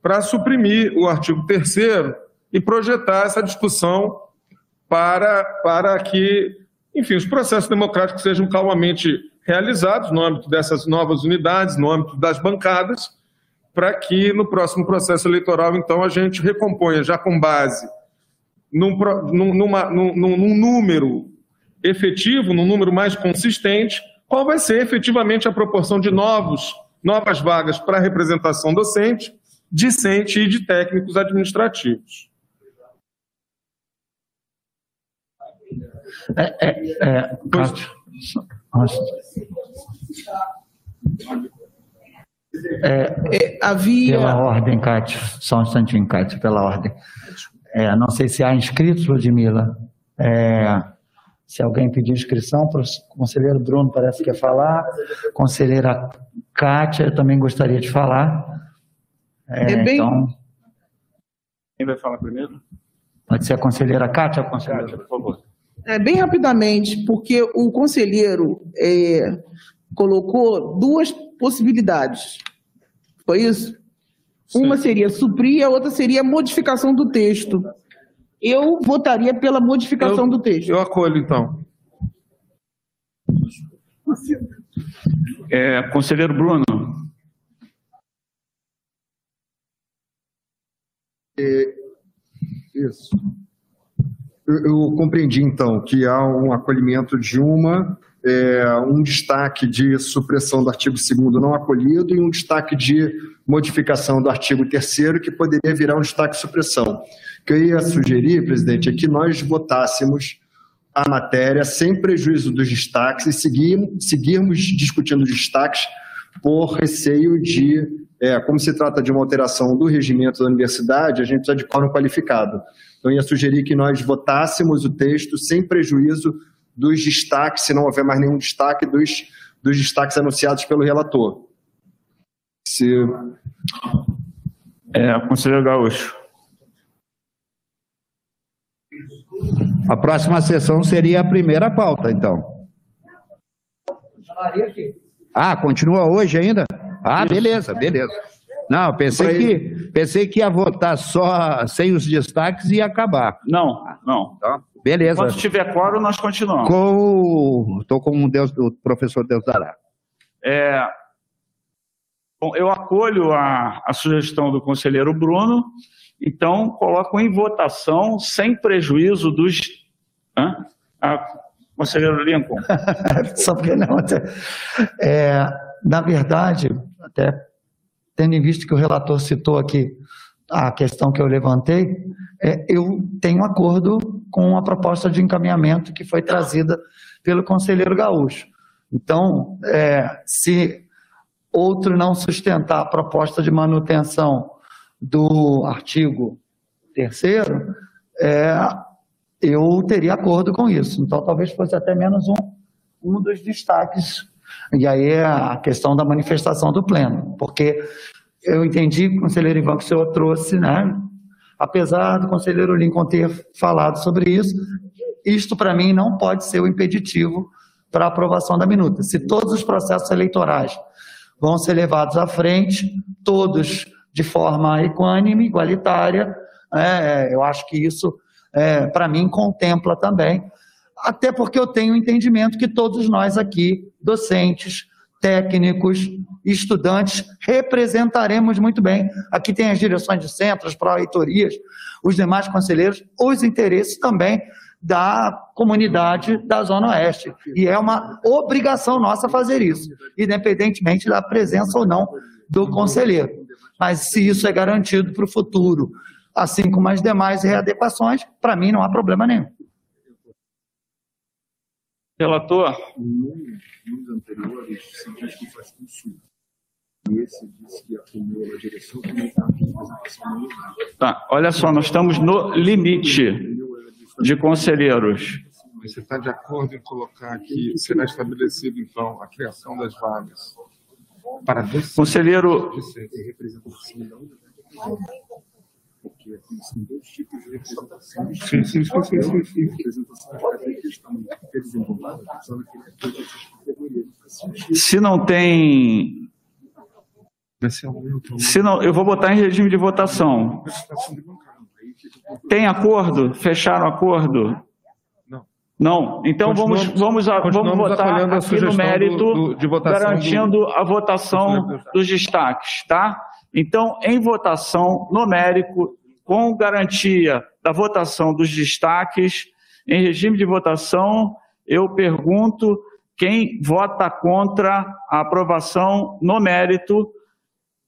para suprimir o artigo 3 e projetar essa discussão para, para que, enfim, os processos democráticos sejam calmamente realizados no âmbito dessas novas unidades, no âmbito das bancadas, para que no próximo processo eleitoral, então, a gente recomponha, já com base num, numa, num, num número efetivo, num número mais consistente, qual vai ser efetivamente a proporção de novos, novas vagas para representação docente, discente e de técnicos administrativos. É, é, é, Cássio, é, havia... Pela ordem, Cátia, só um instantinho, Cátia, pela ordem. É, não sei se há inscritos, Ludmila. É, se alguém pedir inscrição, o conselheiro Bruno parece que quer falar, conselheira Kátia também gostaria de falar. É, É bem- Então, Quem vai falar primeiro? pode ser a conselheira Kátia, a conselheira. Kátia, por favor. É, bem rapidamente, porque o conselheiro é, colocou duas possibilidades. Foi isso? Uma seria suprir, a outra seria modificação do texto. Eu votaria pela modificação do texto. Eu acolho, então. É, conselheiro Bruno. É, Isso. Eu, eu compreendi, então, que há um acolhimento de uma, é, um destaque de supressão do artigo 2 não acolhido e um destaque de modificação do artigo 3 que poderia virar um destaque de supressão. O que eu ia sugerir, presidente, é que nós votássemos a matéria sem prejuízo dos destaques e seguir, seguirmos discutindo destaques por receio de, é, como se trata de uma alteração do regimento da universidade, a gente precisa de quórum qualificado. Então, ia sugerir que nós votássemos o texto sem prejuízo dos destaques, se não houver mais nenhum destaque, dos, dos destaques anunciados pelo relator. Se... É, conselheiro Gaúcho. A próxima sessão seria a primeira pauta, então. Ah, continua hoje ainda? Ah, beleza, beleza. Não, pensei que, pensei que ia votar só sem os destaques e ia acabar. Não, não. Tá, beleza. Quando tiver quórum, nós continuamos. Com, tô com o, Deus, o professor Deus dará. É, bom, eu acolho a, a sugestão do conselheiro Bruno, então coloco em votação, sem prejuízo dos. Hã? Ah, conselheiro Lincoln. Só porque não. É, na verdade, até tendo em vista que o relator citou aqui a questão que eu levantei, é, eu tenho acordo com a proposta de encaminhamento que foi trazida pelo conselheiro Gaúcho. Então, é, se outro não sustentar a proposta de manutenção do artigo terceiro, é, eu teria acordo com isso. Então, talvez fosse até menos um, um dos destaques. E aí é a questão da manifestação do pleno, porque eu entendi, conselheiro Ivan, que o senhor trouxe, né? Apesar do conselheiro Lincoln ter falado sobre isso, isto para mim não pode ser o impeditivo para a aprovação da minuta. Se todos os processos eleitorais vão ser levados à frente, todos de forma equânime, igualitária, é, eu acho que isso, é, para mim, contempla também, até porque eu tenho entendimento que todos nós aqui, docentes, técnicos, estudantes, representaremos muito bem. Aqui tem as direções de centros, pró-reitorias, os demais conselheiros, os interesses também da comunidade da Zona Oeste. E é uma obrigação nossa fazer isso, independentemente da presença ou não do conselheiro. Mas se isso é garantido para o futuro, assim como as demais readequações, para mim não há problema nenhum. Relator. Nos anteriores, se diz que faz consulta. E esse diz que acumula a direção que não está aqui, apresentação não dá. Tá, olha só, nós estamos no limite de conselheiros. Mas você está de acordo em colocar aqui, será estabelecido, então, a criação das vagas para Conselheiro, representação porque existem dois tipos de representação. Sim, sim, sim, sim, sim, sim. Representação de cada questão que é. Se não tem. Se não, eu vou botar em regime de votação. Tem acordo? Fecharam acordo? Não. Então vamos, vamos, a- vamos votar aqui no mérito, do- do- de garantindo do- a votação dos destaques, tá? Então, em votação numérico, com garantia da votação dos destaques, em regime de votação, eu pergunto quem vota contra a aprovação no mérito,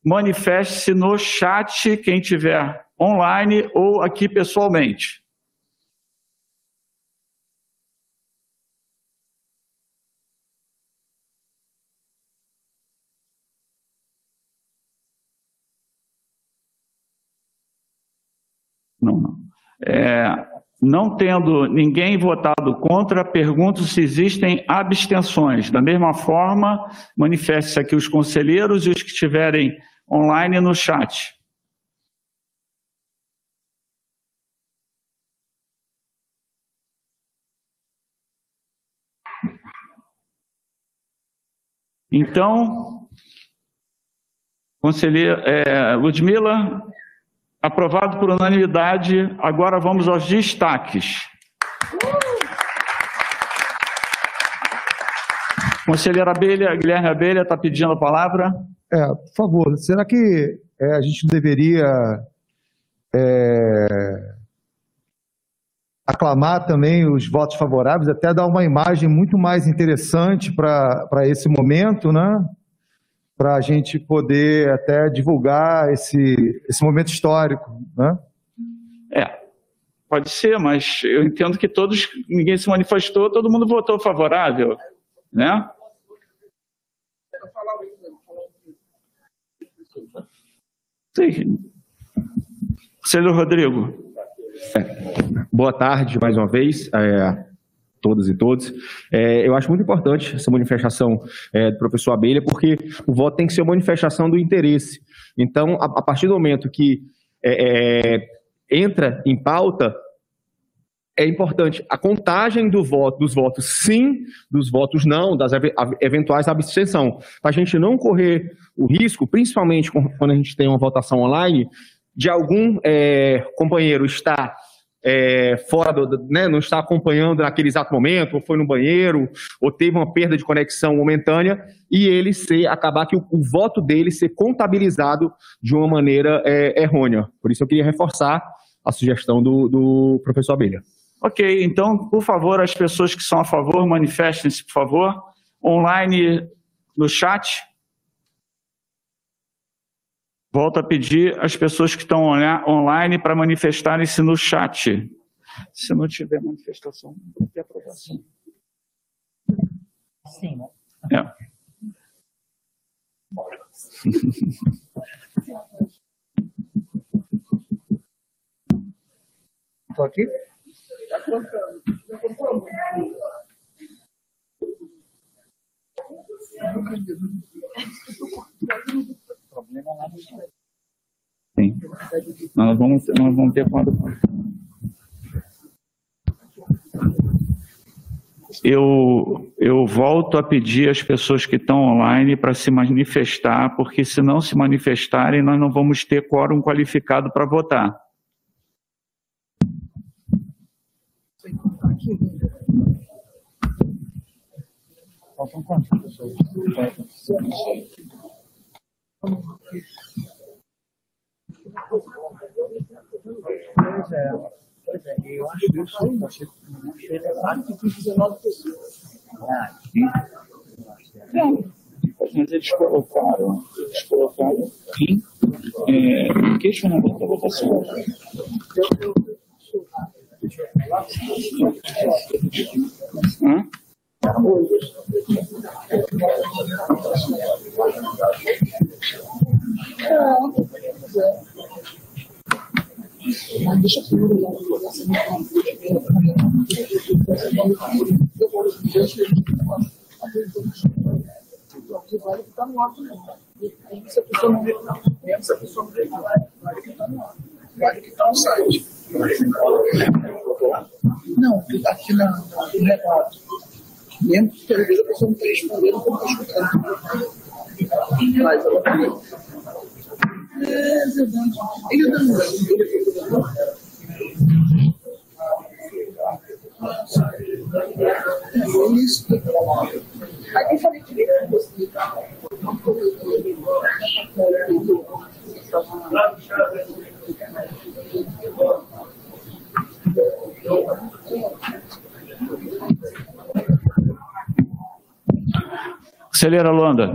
manifeste-se no chat, quem tiver online ou aqui pessoalmente. Não, não. É, não tendo ninguém votado contra, pergunto se existem abstenções. Da mesma forma, manifeste-se aqui os conselheiros e os que estiverem online no chat. Então, conselheira é, Ludmila, aprovado por unanimidade. Agora vamos aos destaques. Conselheira Abelha, Guilherme Abelha está pedindo a palavra. É, por favor, será que é, a gente deveria é, aclamar também os votos favoráveis, até dar uma imagem muito mais interessante para esse momento, né? Para a gente poder até divulgar esse, esse momento histórico, né? É, pode ser, mas eu entendo que todos, ninguém se manifestou, todo mundo votou favorável, né? Sim. Conselheiro Rodrigo. Boa tarde, mais uma vez, é, todas e todos. É, eu acho muito importante essa manifestação é, do professor Abelha, porque o voto tem que ser uma manifestação do interesse. Então, a, a partir do momento que é, é, entra em pauta, é importante a contagem do voto, dos votos sim, dos votos não, das a- eventuais abstenção, para a gente não correr o risco, principalmente quando a gente tem uma votação online, de algum é, companheiro estar é, fora do, né, não está acompanhando naquele exato momento, ou foi no banheiro, ou teve uma perda de conexão momentânea, e ele ser, acabar que o, o voto dele ser contabilizado de uma maneira é, errônea. Por isso eu queria reforçar a sugestão do, do professor Abelha. Ok, então, por favor, as pessoas que são a favor, manifestem-se, por favor. Online no chat. Volto a pedir às pessoas que estão online para manifestarem-se no chat. Se não tiver manifestação, não ter aprovação. Sim, né? É. Estou aqui? Sim. Nós vamos, nós vamos ter quando. Eu, eu volto a pedir às pessoas que estão online para se manifestar, porque se não se manifestarem, nós não vamos ter quórum qualificado para votar. Faltam quantas pessoas? Pois é, eu acho eu eu claro que tem 19 pessoas. Ah, Mas eles colocaram, eles colocaram em é, questionamento da votação. Hã? Deixa eu se não não. Não, aqui na, no relato. Mesmo que vezes a pessoa não está respondendo como está escutando. Mas ela está É verdade. Ele. É. Aqui eu falei que Acelera, Luanda.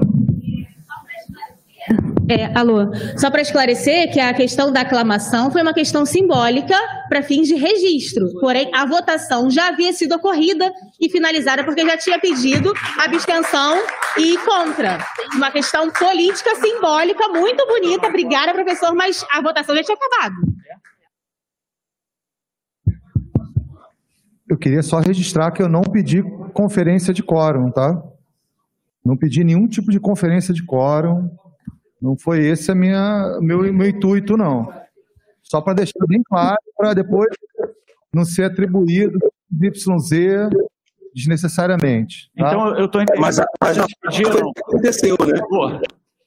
É, alô, só para esclarecer que a questão da aclamação foi uma questão simbólica para fins de registro. Porém, a votação já havia sido ocorrida e finalizada porque já tinha pedido abstenção e contra. Uma questão política simbólica muito bonita. Obrigada, professor, mas a votação já tinha acabado. Eu queria só registrar que eu não pedi conferência de quórum, tá? Não pedi nenhum tipo de conferência de quórum. Não foi esse a minha meu meu intuito não. Só para deixar bem claro para depois não ser atribuído YZ desnecessariamente. tá? Então eu estou entendendo. Mas a- que vocês pediram. aconteceu, né?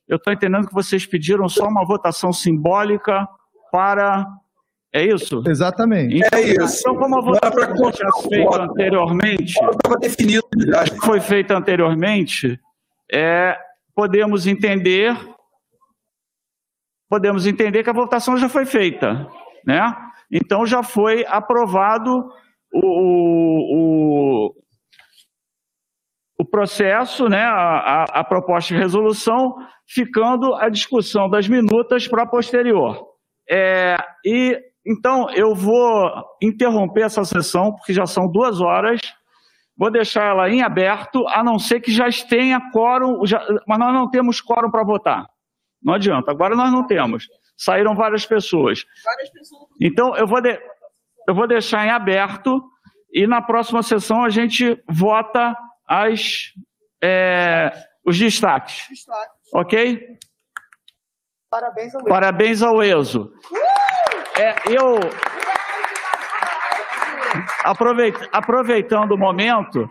Eu estou entendendo que vocês pediram só uma votação simbólica para. É isso? Exatamente. Então, É isso. Então, como a votação já foi feita anteriormente. Estava definido. Foi feita anteriormente, é, podemos entender. Podemos entender que a votação já foi feita, né? Então já foi aprovado o, o, o processo, né, a, a, a proposta de resolução, ficando a discussão das minutas para posterior. É, e então eu vou interromper essa sessão, porque já são duas horas. Vou deixar ela em aberto, a não ser que já tenha quórum, já, mas nós não temos quórum para votar. Não adianta, agora nós não temos. Saíram várias pessoas. Então, eu vou, de- eu vou deixar em aberto e na próxima sessão a gente vota as, é, os destaques. Ok? Parabéns ao Parabéns ao ESO. É, eu. Aproveit- aproveitando o momento,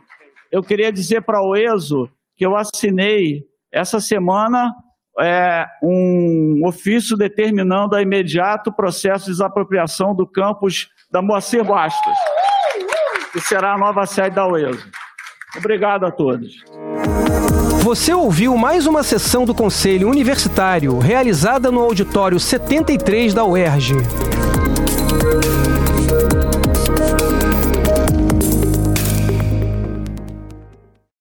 eu queria dizer para o ESO que eu assinei essa semana é, um ofício determinando a imediato processo de desapropriação do campus da Moacir Bastos, que será a nova sede da UESO. Obrigado a todos. Você ouviu mais uma sessão do Conselho Universitário realizada no auditório 73 da UERJ.